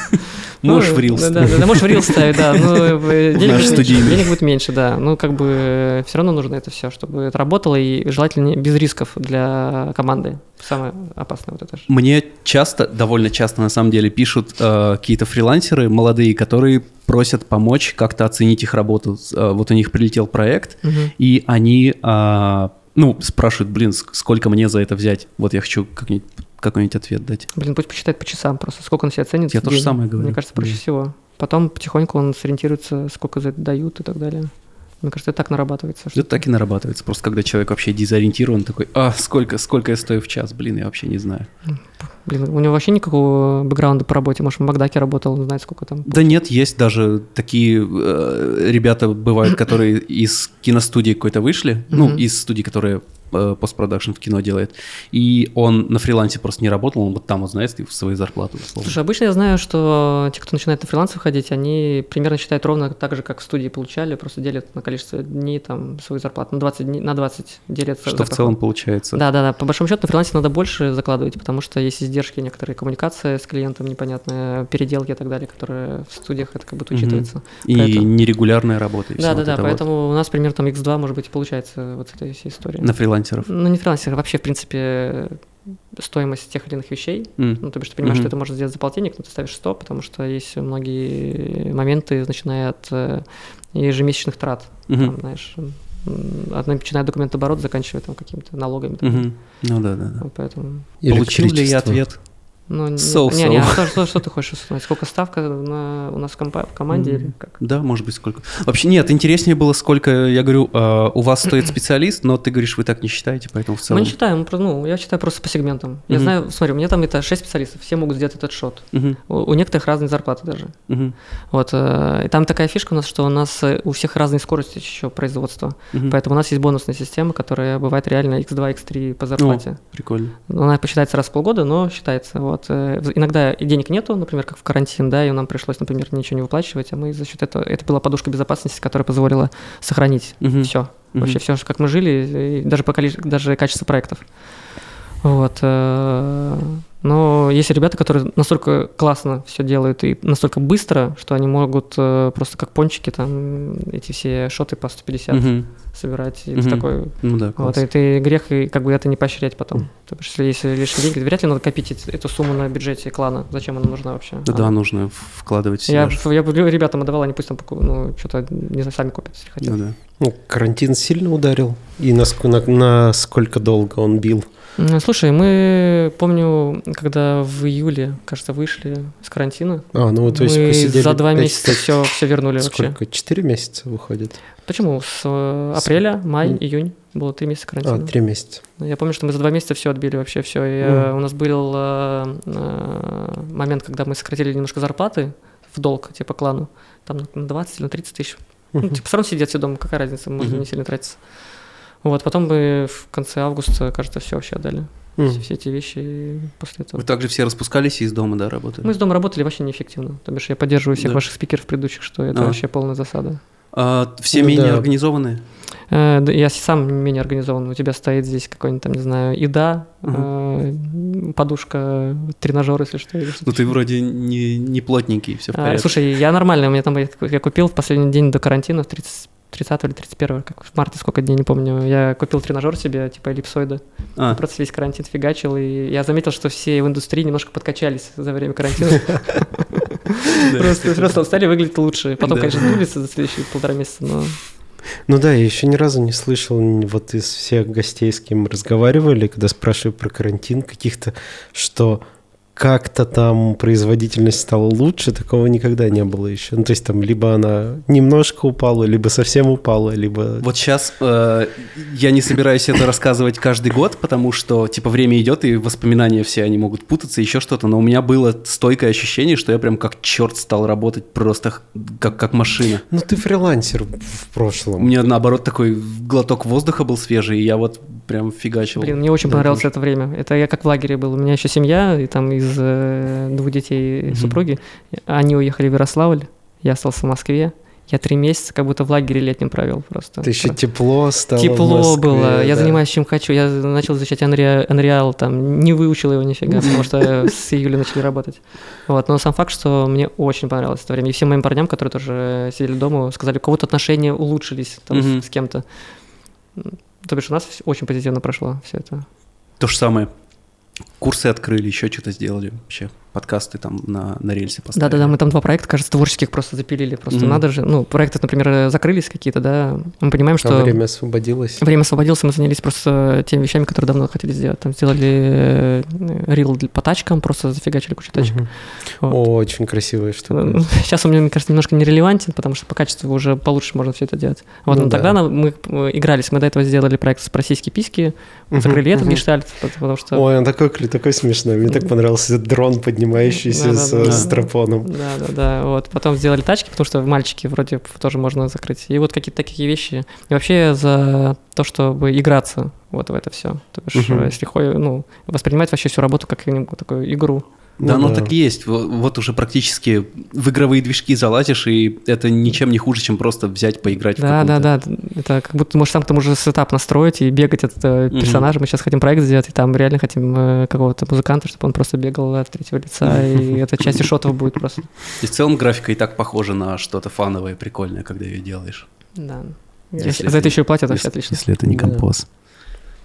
A: Можешь
C: Ну,
A: в Reels
C: Да, можешь в Reels ставить, да. Ну, э, денег будет меньше, да. Ну, как бы все равно нужно это все, чтобы это работало и желательно не- без рисков для команды. Самое опасное вот это же.
A: Мне часто, довольно часто на самом деле пишут э, какие-то фрилансеры молодые, которые просят помочь как-то оценить их работу. Э, вот у них прилетел проект, и они, а, ну, спрашивают, блин, ск- сколько мне за это взять? Вот я хочу как-нибудь какой-нибудь ответ дать.
C: Блин, пусть посчитает по часам просто, сколько он себя ценит.
A: Я то же самое говорю.
C: Мне кажется, проще
A: Да.
C: всего. Потом потихоньку он сориентируется, сколько за это дают и так далее. Мне кажется, это так нарабатывается.
A: Это так и нарабатывается. Просто когда человек вообще дезориентирован, такой, а, сколько, сколько я стою в час? Блин, я вообще не знаю.
C: Блин, у него вообще никакого бэкграунда по работе. Может, в Макдаке работал, он знает, сколько там.
A: Да нет, есть даже такие э, ребята бывают, которые из киностудии какой-то вышли, ну, из студии, которая э, постпродакшн в кино делает, и он на фрилансе просто не работал, он вот там, вот знаете, свои зарплаты условно.
C: Слушай, обычно я знаю, что те, кто начинает на фриланс выходить, они примерно считают ровно так же, как в студии получали, просто делят на количество дней там свою зарплату. На 20, дней, на 20 делят.
A: Что в целом получается.
C: Да, да, да. По большому счету на фрилансе надо больше закладывать, потому что есть издержки некоторые коммуникации с клиентом непонятные, переделки и так далее, которые в студиях это как будто учитывается.
A: И
C: Поэтому-
A: нерегулярная работа. и всё
C: Да,
A: вот
C: да, да.
A: это вот.
C: Поэтому у нас примерно там X2, может быть, и получается вот с этой всей историей.
A: На фрилансеров.
C: Ну, не фрилансер, а вообще, в принципе, стоимость тех или иных вещей.
A: М.
C: Ну, то бишь ты понимаешь,
A: Мгм.
C: что это можно сделать за полтинник, но ты ставишь 100, потому что есть многие моменты, начиная от э, ежемесячных трат.
A: Мгм.
C: Там, знаешь, от начиная от документооборот, заканчивая там какими-то налогами.
A: Мгм. Ну да, да, да.
C: Вот Поэтому,
A: Получил ли я
B: Электричество.
C: Ну, не,
A: So-so.
C: не, не, а что, что, что ты хочешь узнать? Сколько ставка на- у нас в, компа- в команде или как?
A: Да, может быть, сколько. Вообще, нет, интереснее было, сколько, я говорю, э, у вас стоит специалист, но ты говоришь, вы так не считаете, поэтому в
C: Мы
A: целом...
C: не считаем, мы ну, я считаю просто по сегментам. Я
A: Мгм.
C: знаю, смотри, у меня там это 6 специалистов, все могут сделать этот шот.
A: Мгм,
C: У, у некоторых разные зарплаты даже.
A: мгм,
C: Вот, э, и там такая фишка у нас, что у нас э, у всех разные скорости еще производства.
A: мгм.
C: Поэтому у нас есть бонусная система, которая бывает реально x2, x3 по зарплате.
A: Прикольно.
C: Она посчитается раз в полгода, но считается. Вот. Вот. э, Иногда денег нету, например, как в карантин, да, и нам пришлось, например, ничего не выплачивать, а мы за счет этого, это была подушка безопасности, которая позволила сохранить
A: Мгм.
C: все.
A: Мгм.
C: Вообще все, как мы жили, и даже по количеству, даже качество проектов. Вот. Но есть ребята, которые настолько классно все делают и настолько быстро, что они могут э, просто как пончики там эти все шоты по 150
A: Мгм.
C: собирать. И ты такой,
A: Ну да,
C: вот,
A: класс.
C: и ты грех и как бы это не поощрять потом. То есть, если, лишние деньги, вряд ли надо копить эту сумму на бюджете клана. Зачем она нужна вообще?
A: Да,
C: А,
A: да, нужно вкладывать.
C: Я, я бы ребятам отдавал, они пусть там ну, что-то не знаю, сами купят, если хотят.
A: Ну да.
B: Ну, карантин сильно ударил? И наск- на, насколько долго он бил?
C: М, Слушай, мы, помню, когда в июле, кажется, вышли с карантина,
B: А, ну, то есть
C: мы
B: посидели
C: за два месяца
B: пять-
C: все, все вернули вообще.
B: Сколько? Четыре месяца выходит?
C: Почему? С э, апреля, май, июнь было три месяца
B: А,
C: карантина.
B: три месяца.
C: Я помню, что мы за два месяца все отбили вообще все. И, э, у нас был э, э, момент, когда мы сократили немножко зарплаты в долг, типа клану, там на 20 или на 30 тысяч. Ну, типа, все равно сидят все дома, какая разница, можно не сильно тратиться. Вот, потом мы в конце августа, кажется, все вообще отдали.
B: М.
C: Все, все эти вещи после этого.
A: Вы также все распускались и из дома, да, работали?
C: Мы из дома работали вообще неэффективно. То бишь я поддерживаю всех
A: Да.
C: ваших спикеров предыдущих, что это
A: А.
C: вообще полная засада.
A: А, все
B: Ну
A: менее
B: да.
A: организованные?
C: Э, Я сам менее организован. У тебя стоит здесь какой-нибудь там, не знаю, еда, э, подушка, тренажер, если что. или что-то
A: Ну ты вроде не, не плотненький, все в
C: А,
A: порядке.
C: слушай, я нормальный, у меня там, я я купил в последний день до карантина, в 30, 30 или 31, как в марте, сколько дней, не помню, я купил тренажер себе, типа эллипсоида,
A: А,
C: просто весь карантин фигачил, и я заметил, что все в индустрии немножко подкачались за время карантина, просто просто стали выглядеть лучше, потом, конечно, сдулись за следующие полтора месяца, но...
B: Ну да, я еще ни разу не слышал вот из всех гостей, с кем мы разговаривали, когда спрашиваю про карантин каких-то, что как-то там производительность стала лучше, такого никогда не было еще. Ну, то есть там либо она немножко упала, либо совсем упала, либо...
A: Вот сейчас я не собираюсь это рассказывать каждый год, потому что, типа, время идет, и воспоминания все, они могут путаться, еще что-то, но у меня было стойкое ощущение, что я прям как черт стал работать просто как, как машина.
B: Ну ты фрилансер в прошлом.
A: У меня, наоборот, такой глоток воздуха был свежий, и я вот прям фигачил.
C: Блин, мне очень
A: Да,
C: понравилось это время. Это я как в лагере был. У меня еще семья, и там из э, двух детей
A: Мгм.
C: супруги. Они уехали в Ярославль, я остался в Москве. Я три месяца как будто в лагере летнем провел просто.
B: Это еще
C: Про-
B: тепло стало в
C: Тепло
B: Москве,
C: было, я
B: да.
C: занимаюсь чем хочу. Я начал изучать Unreal, Unreal, там, не выучил его нифига, потому что с июля начали работать. Вот, но сам факт, что мне очень понравилось это время. И всем моим парням, которые тоже сидели дома, сказали, у кого-то отношения улучшились там, с, кем-то. То бишь у нас очень позитивно прошло все это.
A: То же самое. Курсы открыли, еще что-то сделали вообще. Подкасты там на, на рельсе поставили.
C: Да-да-да, мы там два проекта, кажется, творческих просто запилили. Просто
A: Мгм.
C: надо же, ну, проекты, например, закрылись какие-то, да, мы понимаем, что...
B: А время освободилось.
C: Время освободилось, мы занялись просто теми вещами, которые давно хотели сделать. Там сделали э, рил для- по тачкам, просто зафигачили кучу тачек.
B: Мгм.
C: Вот.
B: Очень красивая штука.
C: Сейчас он мне, мне кажется, немножко нерелевантен, потому что по качеству уже получше можно все это делать. Вот,
B: Ну
C: но
B: да.
C: тогда нам- мы э, игрались, мы до этого сделали проект про сиськи-письки,
B: Мгм,
C: закрыли этот
B: мгм.
C: гештальт, потому что...
B: Ой, он такой, такой смешной. Мне так понравился этот дрон, поднимающийся с,
C: Да-да-да.
B: с тропоном.
C: Да, да, да. Вот. Потом сделали тачки, потому что мальчики вроде тоже можно закрыть. И вот какие-то такие вещи. И вообще за то, чтобы играться вот в это все. То бишь,
B: Мгм.
C: если ну, воспринимать вообще всю работу как такую игру.
A: Да,
B: Ну
A: оно
B: да.
A: так и есть. Во- Вот уже практически в игровые движки залазишь, и это ничем не хуже, чем просто взять, поиграть в
C: Да, да, да. Это как будто ты можешь сам к тому же setup настроить и бегать от э, персонажа. Мы сейчас хотим проект сделать, и там реально хотим э, какого-то музыканта, чтобы он просто бегал от третьего лица, и это часть shot ов будет просто.
A: И в целом графика и так похожа на что-то фановое, прикольное, когда ее делаешь.
C: Да.
A: Если
C: Если
A: это
C: за это еще и платят, вообще отлично.
A: если это не
B: Да.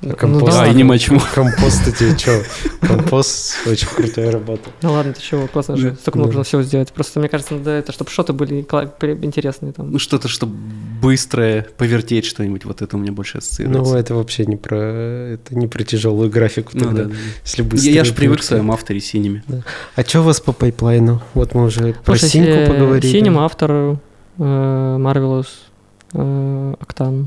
C: Ну,
B: компост-
C: да
A: А, и не мочму.
B: Компост, тебе что? Компост очень крутая работа.
C: Ну ладно, ты чего, классно же.
A: Да.
C: Столько
B: Да.
C: можно всего сделать. Просто мне кажется, надо это, чтобы shot ы были интересные там.
A: Ну, что-то, чтобы быстрое, повертеть что-нибудь. Вот это у меня больше
B: Ну,
A: ассоциируется.
B: это вообще не про, это не про тяжелую графику
A: Ну,
B: тогда.
A: да, да, да.
B: Если
A: Я,
B: быстрее
A: я же привык к своим авторе синими.
B: А что у вас по пайплайну? Вот мы уже про синьку поговорили.
C: Cinema, автор, э, Marvelous, э, Octane,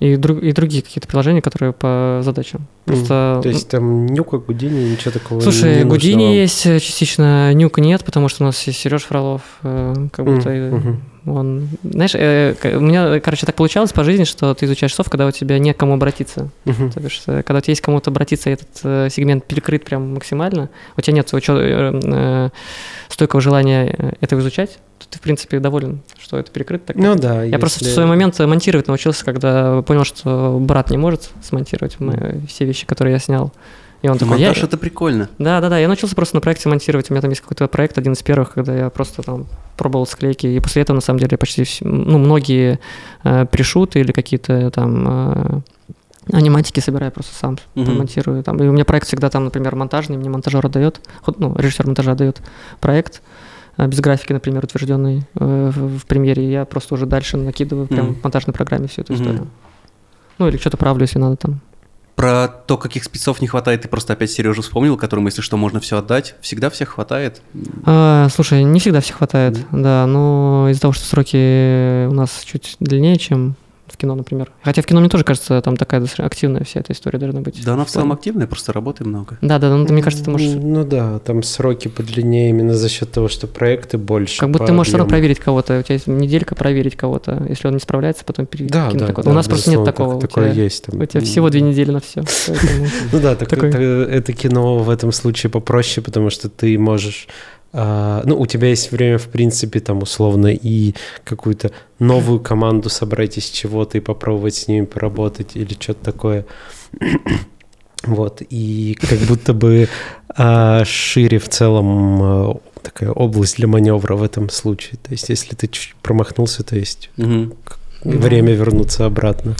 C: и, друг- и другие какие-то приложения, которые по задачам. Просто...
B: То есть там нюка, гудини, ничего такого
C: Слушай,
B: не
C: Гудини есть э, частично, Нюк нет, потому что у нас есть Сереж Фролов, э, как будто э,
B: мгм.
C: Он, знаешь, э, у меня, короче, так получалось по жизни, что ты изучаешь софт, когда у тебя не к кому обратиться.
B: Мгм.
C: То бишь, э, когда у тебя есть к кому-то обратиться, этот э, сегмент перекрыт прям максимально, у тебя нет учё- э, э, стойкого желания э, это изучать, то ты, в принципе, доволен, что это перекрыто. Так
B: Ну да.
C: я просто в
B: если-
C: свой момент монтировать научился, когда понял, что брат не может смонтировать мои- все вещи, которые я снял. И он такой, я...
A: Монтаж это прикольно.
C: Да, да, да. Я научился просто на проекте монтировать. У меня там есть какой-то проект, один из первых, когда я просто там пробовал склейки. И после этого, на самом деле, почти все, ну, многие э, пришуты или какие-то там э, аниматики собираю просто сам
A: Мгм.
C: монтирую. Там, и у меня проект всегда там, например, монтажный, мне монтажер отдает, ну, режиссер монтажа отдает проект э, без графики, например, утвержденный э, в, в премьере, я просто уже дальше накидываю прям
A: Мгм.
C: в монтажной программе всю эту
A: Мгм.
C: историю. Ну, или что-то правлю, если надо там.
A: Про то, каких спецов не хватает, ты просто опять Сережу вспомнил, которому, если что, можно все отдать. Всегда всех хватает.
C: А, слушай, не всегда всех хватает, да, но из-за того, что сроки у нас чуть длиннее, чем в кино, например. Хотя в кино, мне тоже кажется, там такая достаточно активная вся эта история должна быть.
A: Да, она в целом активная, просто работы много.
C: Да, да, ну, мне кажется, ты можешь...
B: Ну да, там сроки подлиннее именно за счет того, что проекты больше.
C: Как будто ты можешь все равно
B: объему.
C: проверить кого-то. У тебя есть неделька проверить кого-то. Если он не справляется, потом перекинуть
B: Да, да,
C: такого.
B: да,
C: у нас просто нет такого. У
B: Такое
C: тебя,
B: есть. Там.
C: у тебя всего две недели на все.
B: Ну да, это кино в этом случае попроще, потому что ты можешь... а, ну, у тебя есть время, в принципе, там, условно, и какую-то новую команду собрать из чего-то и попробовать с ними поработать или что-то такое. Вот, и как будто бы а, шире в целом а, такая область для маневра в этом случае. То есть, если ты чуть промахнулся, то есть.
C: Ну.
B: время вернуться обратно.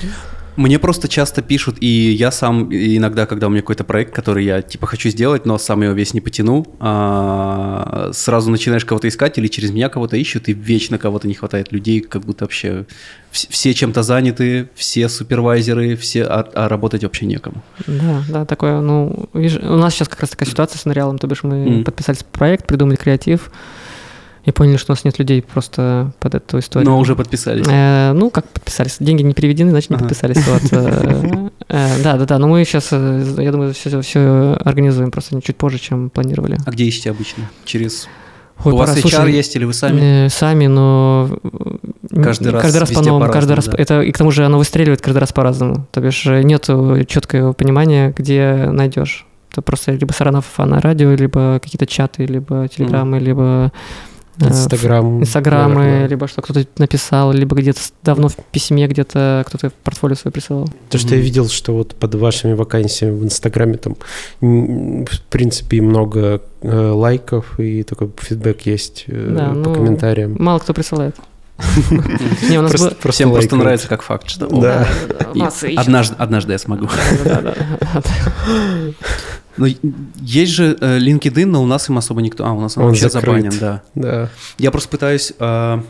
A: Мне просто часто пишут, и я сам иногда, когда у меня какой-то проект, который я типа хочу сделать, но сам его весь не потяну, а, сразу начинаешь кого-то искать или через меня кого-то ищут, и вечно кого-то не хватает людей, как будто вообще вс- все чем-то заняты, все супервайзеры, все, а, а работать вообще некому.
C: Да, да, такое, ну, видишь, у нас сейчас как раз такая ситуация с Нориалом, то бишь мы
A: Мгм.
C: подписались под проект, придумали креатив, и поняли, что у нас нет людей просто под эту историю.
A: Но уже подписались.
C: Э, ну, как подписались? Деньги не переведены, значит, не
A: Ага.
C: подписались. Вот, э, э, Да, да, да. Но мы сейчас, я думаю, все, все организуем просто чуть позже, чем планировали.
A: А где ищете обычно? Через...
C: Ой,
A: у вас
C: пора,
A: HR
C: слушай,
A: есть или вы сами?
C: э, Сами, но э,
A: Каждый раз
C: каждый раз по-новому, каждый раз
A: да.
C: это и к тому же оно выстреливает каждый раз по-разному. То бишь э, нет четкого понимания, где найдешь. Это просто либо Саранов на радио, либо какие-то чаты, либо телеграммы, либо э,
B: Инстаграм.
C: Инстаграмы,
B: наверное.
C: либо что кто-то написал, либо где-то давно в письме где-то кто-то портфолио свое присылал.
B: То, что я видел, что вот под вашими вакансиями в Инстаграме там, в принципе, много э, лайков, и такой фидбэк есть э,
C: Да,
B: по
C: ну,
B: комментариям.
C: Мало кто присылает. Не, у нас
B: Просто,
C: было-
B: просто
A: Всем просто нравится как факт, что
B: Да.
A: однажды, однажды я смогу.
C: Да.
A: Ну, есть же э, LinkedIn, но у нас им особо никто... А, у нас он
B: Он
A: вообще
B: закрыт.
A: забанен, да.
B: Да.
A: Я просто пытаюсь э,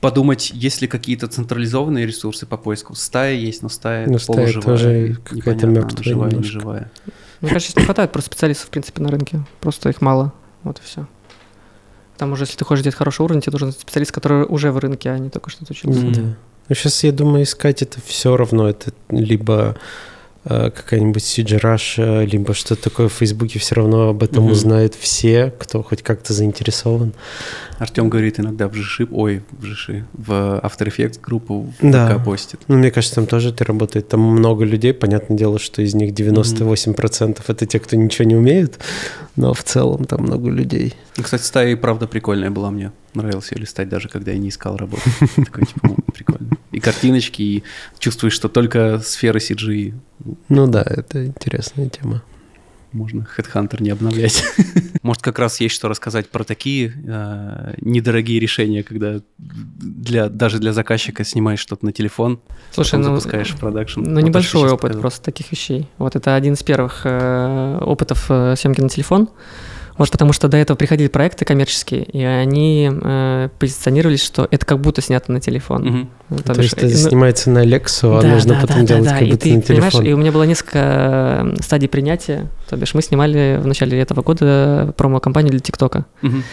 A: подумать, есть ли какие-то централизованные ресурсы по поиску. Стая есть, но стая
B: стая
A: полуживая,
B: тоже какая-то мертвая
A: живая, не
B: немножко.
A: живая.
C: Мне кажется, сейчас не хватает просто специалистов, в принципе, на рынке. Просто их мало. Вот и все. Там уже, если ты хочешь делать хороший уровень, тебе нужен специалист, который уже в рынке, а не только что учился.
B: Да. Ну, сейчас, я думаю, искать это все равно. Это либо какая-нибудь CG Russia, либо что-то такое в Фейсбуке все равно об этом
A: Мгм.
B: узнают все, кто хоть как-то заинтересован.
A: Артем говорит, иногда в Жиши, ой, в Жиши, в After Effects группу в
B: Да.
A: ВК постит.
B: Ну, мне кажется, там тоже это работает. Там много людей, понятное дело, что из них 98% это те, кто ничего не умеет, но в целом там много людей.
A: Кстати, стая и правда прикольная была мне. Нравилось ее листать, даже когда я не искал работу. Такой, типа, «О, прикольно. И картиночки, и чувствуешь, что только сферы CG
B: Ну да, это интересная тема.
A: можно Headhunter не обновлять. Может, как раз есть что рассказать про такие э, недорогие решения, когда для, даже для заказчика снимаешь что-то на телефон,
C: Слушай,
A: потом
C: ну,
A: запускаешь в продакшн.
C: ну
A: Вот
C: небольшой опыт
A: показал.
C: просто таких вещей. Вот это один из первых э, опытов э, съемки на телефон. Вот потому что до этого приходили проекты коммерческие, и они э, позиционировались, что это как будто снято на телефон. Ну,
B: То,
C: бишь,
B: есть это
C: ну,
B: снимается на Lexo, а
C: Да,
B: нужно
C: да,
B: потом
C: да,
B: делать
C: да,
B: как
C: да. И
B: будто
C: ты
B: на
C: понимаешь,
B: телефон.
C: и у меня было несколько э, стадий принятия. То бишь мы снимали в начале этого года промо-компанию для ТикТока.
A: Мгм.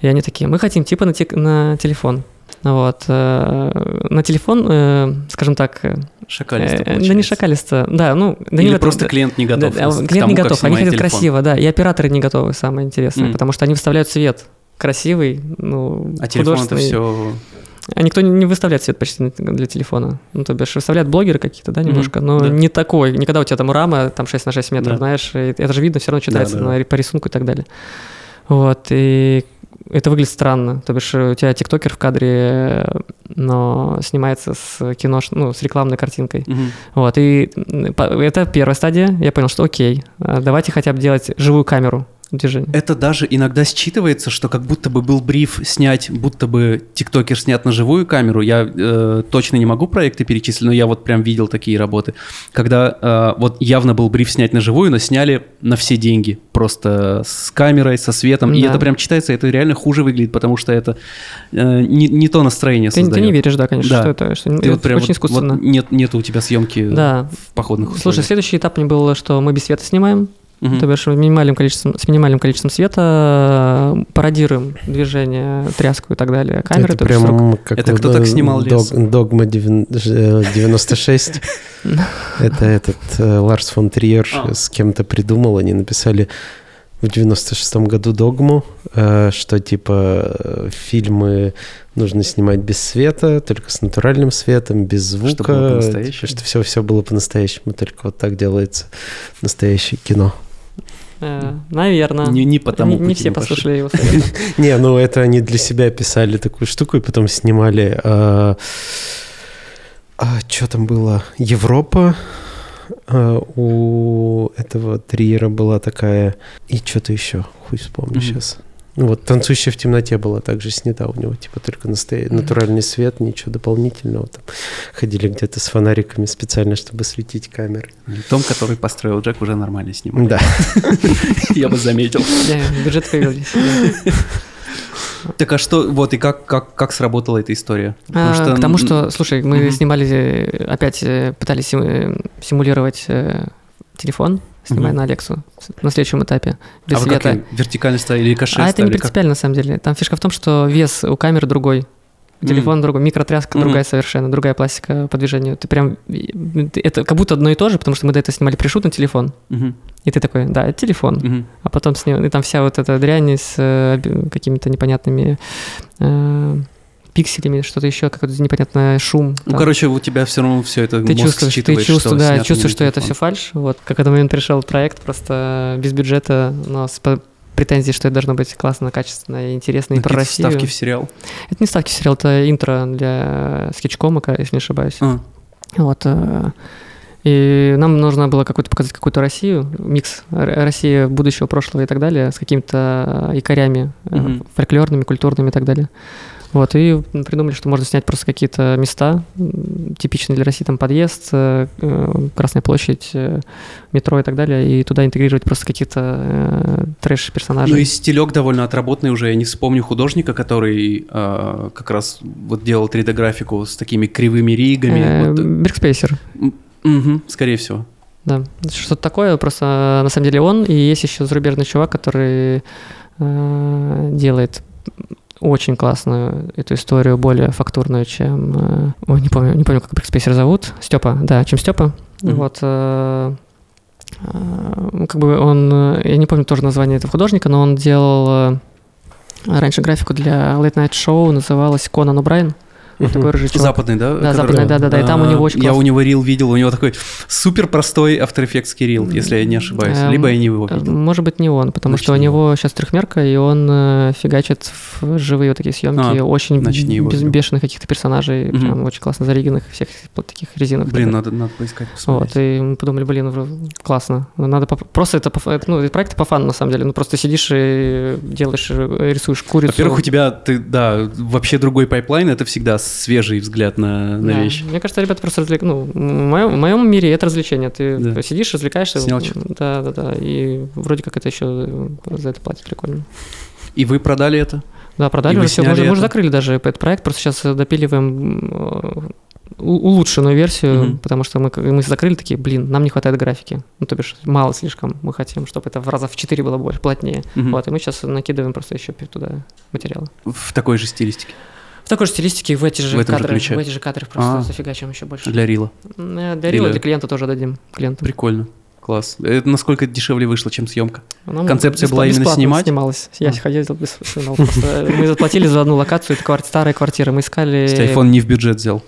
C: И они такие, мы хотим типа на, тик- на телефон. Вот. э, На телефон, э, скажем так,
A: Шакалисто
C: э, да не шакалисто, да, ну... Да
A: Или
C: не
A: просто
C: да,
A: клиент не готов.
C: да,
A: к
C: клиент
A: тому,
C: не готов, они хотят
A: телефон.
C: красиво, да, и операторы не готовы, самое интересное,
A: М.
C: потому что они выставляют цвет красивый, ну,
A: А телефон это все...
C: а никто не выставляет свет почти для телефона. Ну, то бишь, выставляют блогеры какие-то, да, немножко, но
A: да.
C: не такой. Никогда у тебя там рама там 6 на 6 метров,
A: Да.
C: знаешь, это же видно, все равно читается
A: Да, да,
C: на- по рисунку и так далее. Вот, и это выглядит странно. То бишь, у тебя тиктокер в кадре, э, но снимается с кино, ну, с рекламной картинкой.
A: Мгм.
C: Вот, и это первая стадия. Я понял, что окей, а, давайте хотя бы делать живую камеру движения.
A: Это даже иногда считывается, что как будто бы был бриф снять, будто бы тиктокер снят на живую камеру. Я э, точно не могу проекты перечислить, но я вот прям видел такие работы, когда э, вот явно был бриф снять на живую, но сняли на все деньги, просто с камерой, со светом, и
C: Да.
A: это прям читается, это реально хуже выглядит, потому что это э, не, не то настроение
C: Ты, ты
A: создает.
C: не веришь, да, конечно,
A: Да.
C: что это, что
A: Ты
C: это
A: вот прям
C: очень
A: вот-
C: искусственно.
A: вот нет, нету у тебя съемки
C: Да.
A: в походных
C: Слушай,
A: условиях.
C: следующий этап мне был, что мы без света снимаем,
A: Мгм.
C: то бишь минимальным количеством, с минимальным количеством света э, пародируем движение, тряску и так далее. Камеры,
B: это прям
C: срок.
B: как
A: Это кто так снимал лес?
B: Дог- Догма девян- э, 96. Это этот э, Ларс фон Триер
A: А.
B: с кем-то придумал. Они написали в 96 году догму, что типа фильмы нужно снимать без света, только с натуральным светом, без звука.
A: было по-настоящему.
B: типа, что все, все было по-настоящему, только вот так делается настоящее кино.
C: Э, Наверное.
A: Не, не по тому
C: не, не все послушали его.
B: Не, ну это они для себя писали такую штуку и потом снимали. А, что там было? Европа. А, у этого Триера была такая. И что-то еще. Хуй вспомню сейчас. Вот «Танцующая в темноте» была также снята у него, типа только настоя... Натуральный свет, ничего дополнительного. Там ходили где-то с фонариками специально, чтобы светить камеры.
A: Том, который построил Джек, уже нормально снимает.
B: Да.
A: Я бы заметил.
C: Бюджет появился.
A: Так а что, вот и как, как, как сработала эта история?
C: А, К тому,
A: м,
C: что, слушай, мы
A: Мгм.
C: снимали, э, опять э, пытались сим- э, симулировать э, телефон, снимая
A: Мгм.
C: на Алексу на следующем этапе, без
A: а вы
C: света.
A: как, вертикально ставили или каше
C: А это не
A: ставили? Как?
C: принципиально, на самом деле. Там фишка в том, что вес у камеры другой. У
A: Мгм.
C: телефона другой, микротряска
A: Мгм.
C: другая совершенно, другая пластика по движению. Ты прям... Это как будто одно и то же, потому что мы до этого снимали пришут на телефон.
A: Мгм,
C: И ты такой, да, это телефон.
A: мгм.
C: А потом с ним, и там вся вот эта дрянь с э, какими-то непонятными э, пикселями, что-то еще, какой-то непонятный шум.
A: Ну,
C: там.
A: короче, у тебя все равно все это
C: ты
A: мозг
C: чувствуешь, ты чувствуешь, да,
A: снято
C: чувствуешь, что это все фальш. Вот, как когда момент пришел проект, просто без бюджета, но с претензией, что это должно быть классно, качественно интересно, и про Россию.
A: Ставки в сериал.
C: Это не ставки в сериал, это интро для скетчкомика, если не ошибаюсь.
A: А,
C: Вот. э, И нам нужно было какую-то показать какую-то Россию, микс России будущего, прошлого и так далее, с какими-то якорями э,
A: Мгм.
C: фольклорными, культурными и так далее. Вот, и придумали, что можно снять просто какие-то места, типичные для России, там подъезд, э, э, Красная площадь, э, метро и так далее, и туда интегрировать просто какие-то трэш-персонажей.
A: Ну и стилек довольно отработанный уже. Я не вспомню художника, который э, как раз вот делал 3D-графику с такими кривыми ригами.
C: Э,
A: Вот,
C: Биркспейсер.
A: мгм, скорее всего.
C: Да, что-то такое, просто на самом деле он, и есть еще зарубежный чувак, который э, делает очень классную эту историю, более фактурную, чем... э, ой, не помню, не помню, как Брикспейсер зовут. Степа, да, чем Степа.
A: Мгм.
C: Вот. э, э, как бы он... э, Я не помню тоже название этого художника, но он делал э, раньше графику для Late Night Show, называлась Конан О'Брайен. Вот такой рыжий чувак.
A: Западный, да?
C: Да,
A: который-
C: западный, да-да-да, и там у него очень
A: Я у него рил видел, у него такой супер простой After Effects рил, если я не ошибаюсь.
C: Эм,
A: Либо я не его видел.
C: Может быть, не он, потому что у
A: не
C: него сейчас трехмерка, и он э, фигачит в живые вот такие съемки,
A: А,
C: очень бешеных каких-то персонажей, прям очень классно за rig енных, всех вот таких резиновых.
A: Блин, надо, надо поискать, посмотреть.
C: Вот, и мы подумали, блин, классно. Надо просто это, ну, это проект по фану, на самом деле. Ну, просто сидишь и делаешь, э, рисуешь курицу.
A: Во-первых, у тебя, ты, да, вообще другой pipeline, это всегда свежий взгляд на, на
C: Да.
A: вещь.
C: Мне кажется, ребята просто развлек... Ну, в моем, в моем мире это развлечение. Ты
A: Да.
C: сидишь, развлекаешься.
A: Снял.
C: Да, да, да. И вроде как это еще за это платят прикольно.
A: И вы продали это?
C: Да, продали уже все. Мы, уже- мы уже закрыли даже этот проект, просто сейчас допиливаем э, улучшенную версию,
A: Мгм.
C: потому что мы, мы закрыли такие, блин, нам не хватает графики. Ну, то бишь, мало слишком. Мы хотим, чтобы это в раза в 4 было больше, плотнее.
A: Мгм.
C: Вот, и мы сейчас накидываем просто еще туда материалы.
A: В такой же стилистике,
C: В такой же стилистике, в эти же
A: В же
C: кадры,
A: ключе.
C: в эти же кадры просто
A: А.
C: зафигачим еще больше.
A: для рила.
C: Э, Для Рила,
A: Или-
C: для клиента тоже дадим. Клиенту.
A: Прикольно. Класс. Это насколько дешевле вышло, чем съемка?
C: Нам
A: Концепция была именно снимать?
C: снималась. Я
A: А.
C: ходил без снимал. Мы заплатили за одну локацию, это старая квартира. Мы искали...
A: То есть iPhone не в бюджет взял.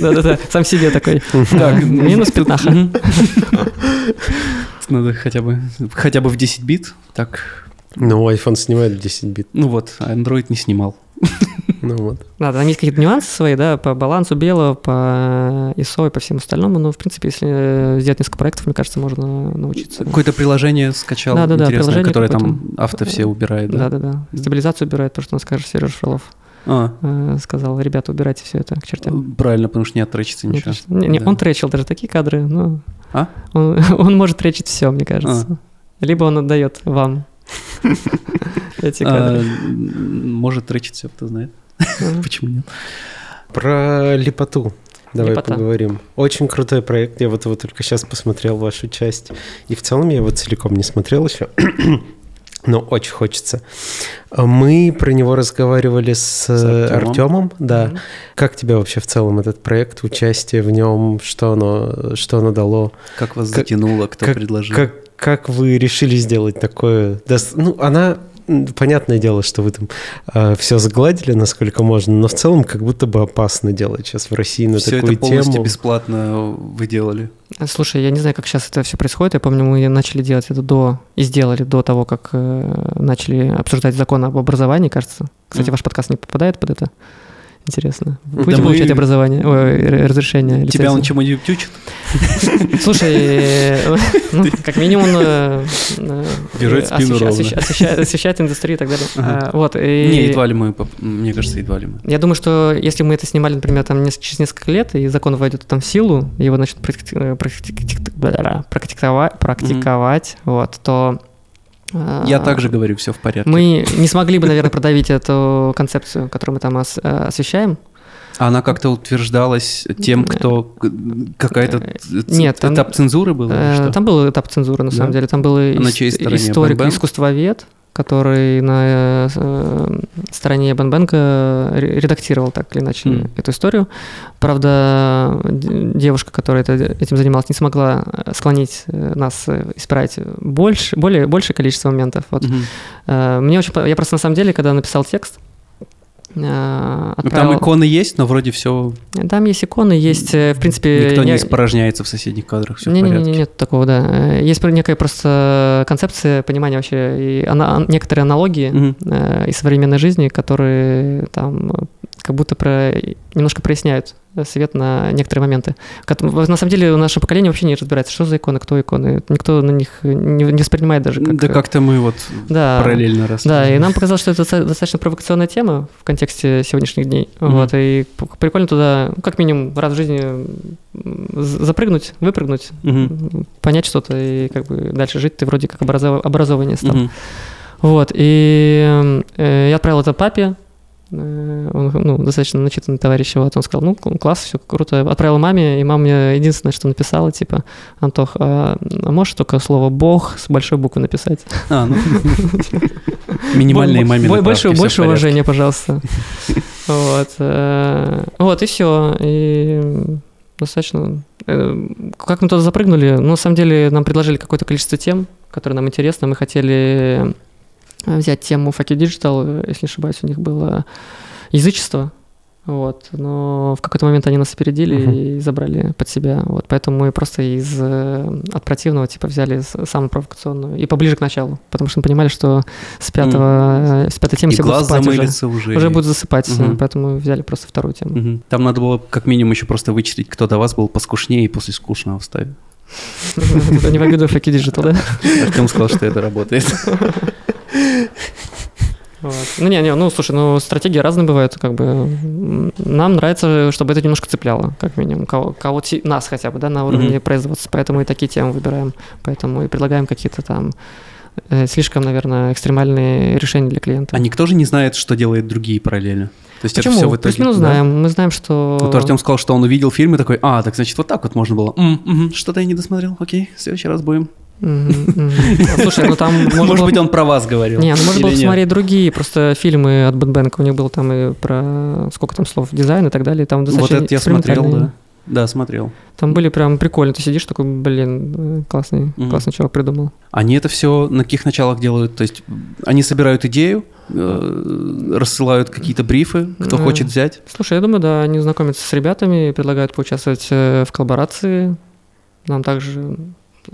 C: Да-да-да, сам себе такой.
A: Так,
C: Минус пятнаха.
A: Надо хотя бы, хотя бы в 10 бит, так,
B: Ну, iPhone снимает в 10 бит.
A: ну вот, а Android не снимал.
B: Ну вот.
C: Да, там есть какие-то нюансы свои, да, по балансу белого, по ISO и по всему остальному, но, в принципе, если э, сделать несколько проектов, мне кажется, можно научиться.
A: Какое-то приложение скачал
C: Да-да-да,
A: интересное,
C: приложение
A: которое там авто все убирает, да?
C: Да-да-да. Стабилизацию убирает, потому что у нас, скажешь, Сережа Фролов
A: А,
C: э, сказал, ребята, убирайте все это к чертям.
A: правильно, потому что не оттречится
C: Не
A: ничего.
C: Не, не,
A: Да.
C: он тречил даже такие кадры, но
A: А?
C: он, он может тречить все, мне кажется. Либо он отдает вам эти
A: А,
C: кадры.
A: Может тречить все, кто знает. Почему нет?
B: Про липоту. Давай
C: Лепота.
B: поговорим. Очень крутой проект. Я вот его только сейчас посмотрел, вашу часть. И в целом я его целиком не смотрел еще. Но очень хочется. Мы про него разговаривали с,
A: С Артёмом.
B: Артемом. Да.
C: Мгм.
B: Как тебе вообще в целом этот проект, участие в нем, что оно, что оно дало?
A: Как вас
B: Как-
A: затянуло, кто
B: как-
A: предложил?
B: Как, как вы решили сделать такое? Ну, она, понятное дело, что вы там все сгладили, насколько можно, но в целом как будто бы опасно делать сейчас в России на
A: Все
B: такую
A: это полностью
B: тему.
A: бесплатно вы делали.
C: Слушай, я не знаю, как сейчас это все происходит. Я помню, мы начали делать это до и сделали до того, как э, начали обсуждать закон об образовании, кажется. Кстати,
A: Мгм.
C: ваш подкаст не попадает под это? Интересно.
A: Да
C: Будете
A: мы-
C: получать образование, ой, разрешение,
A: Тебя он чему-нибудь учит?
C: Слушай, э, ну, как минимум э, э,
A: Держать спину ровно.
C: освеща- освещает, индустрию и так далее. А, Вот,
A: Не, едва ли мы, мне кажется, едва ли мы.
C: Я думаю, что если мы это снимали, например, там через несколько лет, и закон войдет там в силу, его начнут практиковать, вот, то э,
A: Я также говорю, все в порядке.
C: мы не смогли бы, наверное, продавить эту концепцию, которую мы там ос- освещаем.
A: А Она как-то утверждалась тем, кто какая-то ц-
C: Нет, там-
A: этап цензуры был?
C: Э,
A: что?
C: Там был этап цензуры, на
A: Да?
C: самом деле. Там был
A: на
C: ис- историк,
A: Бен-Бен?
C: искусствовед, который на э, стороне Бенбенга редактировал так или иначе
A: Мгм.
C: эту историю. Правда, девушка, которая это- этим занималась, не смогла э, склонить э, нас э, исправить больше, более, большее количество моментов. Вот. Э, Мне очень... Я просто на самом деле, когда написал текст, э,
A: Ну,
C: отправил-
A: Там иконы есть, но вроде все.
C: Там есть иконы, есть, э, в принципе...
A: Никто не
C: не-
A: испорожняется в соседних кадрах, все в
C: не, не, не,
A: порядке.
C: нет такого, да. Э, Есть некая просто концепция понимания вообще и ана- некоторые аналогии э, из современной жизни, которые там как будто про немножко проясняют свет на некоторые моменты. На самом деле наше поколение вообще не разбирается, что за иконы, кто иконы. Никто на них не, не воспринимает даже как...
A: Да как-то мы вот
C: Да.
A: параллельно раз.
C: Да, и нам показалось, что это доста- достаточно провокационная тема в контексте сегодняшних дней.
A: Мгм.
C: Вот, и прикольно туда, ну, как минимум, раз в жизни запрыгнуть, выпрыгнуть, м, понять что-то и как бы дальше жить. Ты вроде как образов... образованнее стал.
A: Мгм.
C: Вот, и э, я отправил это папе. Э, Он, ну, достаточно начитанный товарищ, вот, он сказал, ну, класс, все круто. Отправил маме, и мама мне единственное, что написала, типа, Антох, а, а можешь только слово «бог» с большой буквы написать?
A: А, ну. Минимальные мамины
C: Больше, больше уважения, пожалуйста. Вот. э, Вот, и все. И достаточно... э, Как мы туда запрыгнули? Ну, на самом деле, нам предложили какое-то количество тем, которые нам интересны. Мы хотели взять тему Fuck You Digital, если не ошибаюсь, у них было язычество. Вот, но в какой-то момент они нас опередили
B: Мгм.
C: и забрали под себя. Вот, поэтому мы просто из э, от противного типа взяли самую провокационную и поближе к началу, потому что мы понимали, что с пятого, э, с пятой темы
A: И
C: все будут
A: глаз
C: засыпать уже.
A: замылится уже.
C: Уже будут засыпать, э, поэтому взяли просто вторую тему.
A: Мгм. Там надо было как минимум еще просто вычислить, кто до вас был поскушнее и после скучного вставить.
C: Не в обиду Факи Digital, да?
A: Артем сказал, что это работает.
C: Вот. Ну, не, не, ну, слушай, ну, стратегии разные бывают, как бы. Нам нравится, чтобы это немножко цепляло, как минимум, кого, кого нас хотя бы, да, на уровне
A: Мгм.
C: производства, поэтому и такие темы выбираем, поэтому и предлагаем какие-то там э, слишком, наверное, экстремальные решения для клиента.
A: А никто же не знает, что делают другие параллельно. То есть
C: Почему?
A: это все в итоге...
C: Плюс-минус
A: да?
C: знаем. Мы знаем, что...
A: Вот Артем сказал, что он увидел фильм и такой, а, так значит вот так вот можно было. Мгм, Что-то я не досмотрел, окей, в следующий раз будем.
C: Слушай, ну там...
A: Может
C: было-
A: быть, он про вас говорил.
C: Не, ну можно было посмотреть другие просто фильмы от Бэтбэнка. У них был там и про сколько там слов дизайн и так далее. Там
A: Вот это я смотрел, да. Да, смотрел.
C: Там были прям прикольно. Ты сидишь такой, блин, э, классный,
A: Мгм.
C: классный чувак придумал.
A: Они это все на каких началах делают? То есть они собирают идею, э, рассылают какие-то брифы, кто хочет взять.
C: Слушай, я думаю, да, они знакомятся с ребятами, предлагают поучаствовать э, в коллаборации. Нам также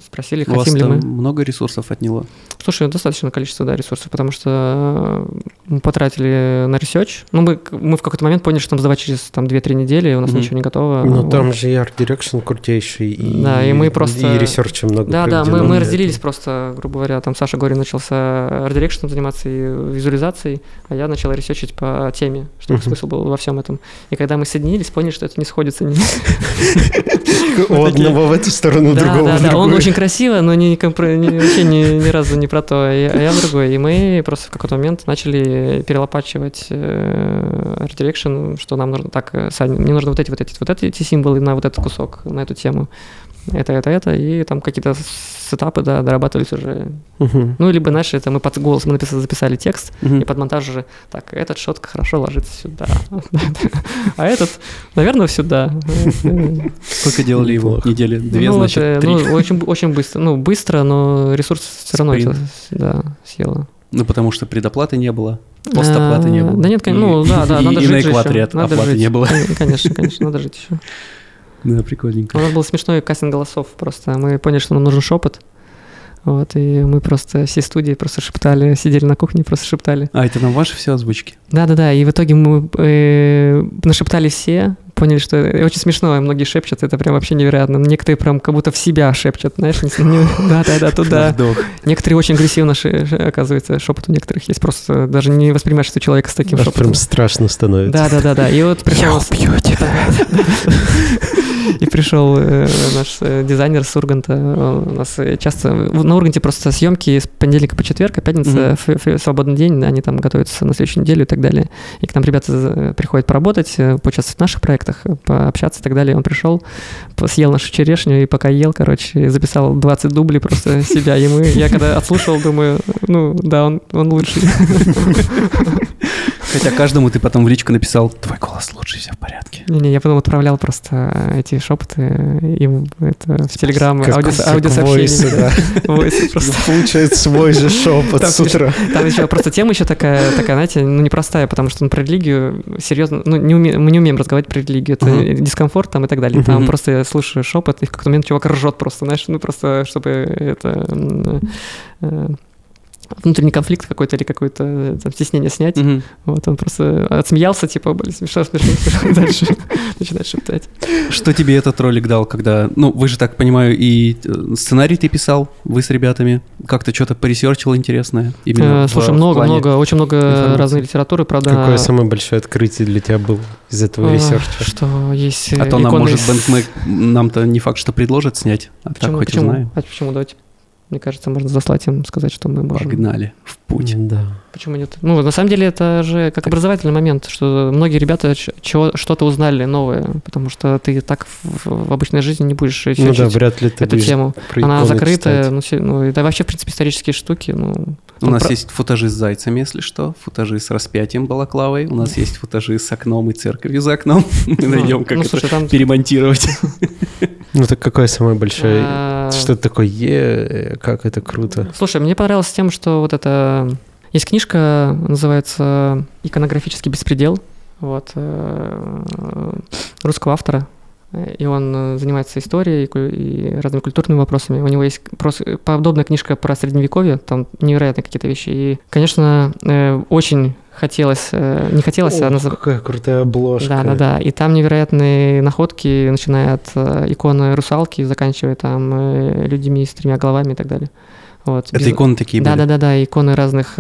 C: спросили,
A: У вас
C: хотим ли мы.
A: много ресурсов отняло.
C: Слушай, достаточное количество, да, ресурсов, потому что э, мы потратили на research. Ну, мы, мы в какой-то момент поняли, что там сдавать через там, 2-3 недели, у нас
A: Мгм.
C: ничего не готово.
B: Ну,
C: Вот.
B: там же и art direction крутейший, и,
C: Да, и мы просто-
B: и research а много
C: Да, да, мы, мы разделились
B: этого.
C: просто, грубо говоря, там Саша Горин начался art direction ом заниматься и визуализацией, а я начал research ить по теме, чтобы
B: Мгм.
C: смысл был во всем этом. И когда мы соединились, поняли, что это не сходится.
B: У одного в эту сторону, другого в другую.
C: Очень красиво, но не, компро- не- вообще ни, ни разу не про то, а я, а я другой. И мы просто в какой-то момент начали перелопачивать э, Art Direction, что нам нужно так, э, Сань, мне нужно вот эти, вот эти, вот эти символы на вот этот кусок, на эту тему. Это, это, это, и там какие-то сетапы, да, дорабатывались уже.
B: Мгм.
C: Ну, либо, знаешь, это мы под голос мы написали, записали текст,
A: Мгм.
C: и под монтаж уже, так, этот шот хорошо ложится сюда, а этот, наверное, сюда.
A: Сколько делали его? Недели? Две,
C: Ну,
A: значит, три.
C: ну, очень, быстро. Ну, быстро, но ресурс все равно
A: Спринт.
C: это, да, съело.
A: Ну, потому что предоплаты не было, постоплаты не
C: А,
A: было.
C: Да нет,
A: И-
C: ну да, да,
A: и-
C: надо
A: и
C: жить
A: на
C: же
A: экваторе оплаты не было.
C: Кон- Конечно, конечно, надо жить еще.
A: Да, прикольненько.
C: У нас был смешной кастинг голосов просто. Мы поняли, что нам нужен шепот. Вот, и мы просто всей студии просто шептали, сидели на кухне просто шептали.
A: А, это на ваши все озвучки?
C: Да-да-да, и в итоге мы э, нашептали все, поняли, что это очень смешно, и многие шепчут, это прям вообще невероятно. Некоторые прям как будто в себя шепчут, знаешь, да-да-да, туда. Некоторые очень агрессивно, ше- оказывается, шепот у некоторых есть, просто даже не воспринимаешь, что человек с таким шепотом.
B: прям страшно становится.
C: Да, да, да, да. И вот пришел. И пришел э, наш э, дизайнер с Урганта. У нас э, часто на Урганте просто съемки с понедельника по четверг, а пятница ф- свободный день, они там готовятся на следующую неделю и так далее. И к нам ребята приходят поработать, поучаствовать в наших проектах, э, пообщаться и так далее. Он пришел, съел нашу черешню и пока ел, короче, записал 20 дублей просто себя. Мы, я когда отслушал, думаю, ну да, он, он лучший.
A: Хотя каждому ты потом в личку написал, твой голос лучше, все в порядке.
C: Не-не, я потом отправлял просто эти шепоты им это, в Телеграм, аудио,
B: как
C: аудиосообщения. просто.
B: Получает свой же шепот с утра.
C: Там еще просто тема еще такая, такая, знаете, ну непростая, потому что ну, про религию серьезно, ну мы не умеем разговаривать про религию, это дискомфорт там и так далее. Там просто я слушаю шепот, и в какой-то момент чувак ржет просто, знаешь, ну просто чтобы это э, внутренний конфликт какой-то или какое-то э, там, стеснение снять.
A: Мгм.
C: Вот он просто отсмеялся, типа, блин, смешно, смешно, смешно. Дальше начинает шептать.
A: Что тебе этот ролик дал, когда... Ну, вы же, так понимаю, и э, сценарий ты писал, вы с ребятами, как-то что-то по research ил интересное? Именно
C: Э, Слушай,
A: в
C: много,
A: плане-
C: много, очень много разной литературы, правда.
B: Какое самое большое открытие для тебя было из этого
C: research
B: а?
C: Что есть
A: А то нам, может, нам-то не факт, что предложит снять, а так хоть узнаем.
C: А почему? Давайте. Мне кажется, можно заслать им, сказать, что мы можем.
A: Погнали в путь.
B: Да.
C: Почему нет? Ну, на самом деле, это же как образовательный момент, что многие ребята чего, что-то узнали новое, потому что ты так в, в обычной жизни не будешь
B: Ну
C: изучать
B: да, вряд ли ты
C: эту тему. Она закрытая, ну, ну, да вообще, в принципе, исторические штуки, ну...
A: У нас
C: про-
A: есть футажи с зайцами, если что, футажи с распятием балаклавой, у нас есть футажи с окном и церковью за окном. Мы
C: ну,
A: найдем, как
C: ну,
A: это перемонтировать.
B: Ну так какое самое большое? Что ты такое, е, как это круто.
C: Слушай, мне понравилось тем, что вот это... Есть книжка, называется «Иконографический беспредел», вот, э, русского автора, и он э, занимается историей и разными культурными вопросами. У него есть просто подобная книжка про средневековье, там невероятные какие-то вещи. И, конечно, э, очень хотелось, э, не хотелось, а
B: Ох,
C: назов-
B: какая крутая обложка.
C: да, да, да. И там невероятные находки, начиная от иконы русалки, заканчивая там людьми с тремя головами и так далее. Вот.
A: Это
C: Без-
A: иконы такие
C: Да,
A: были.
C: да, да, да, иконы разных.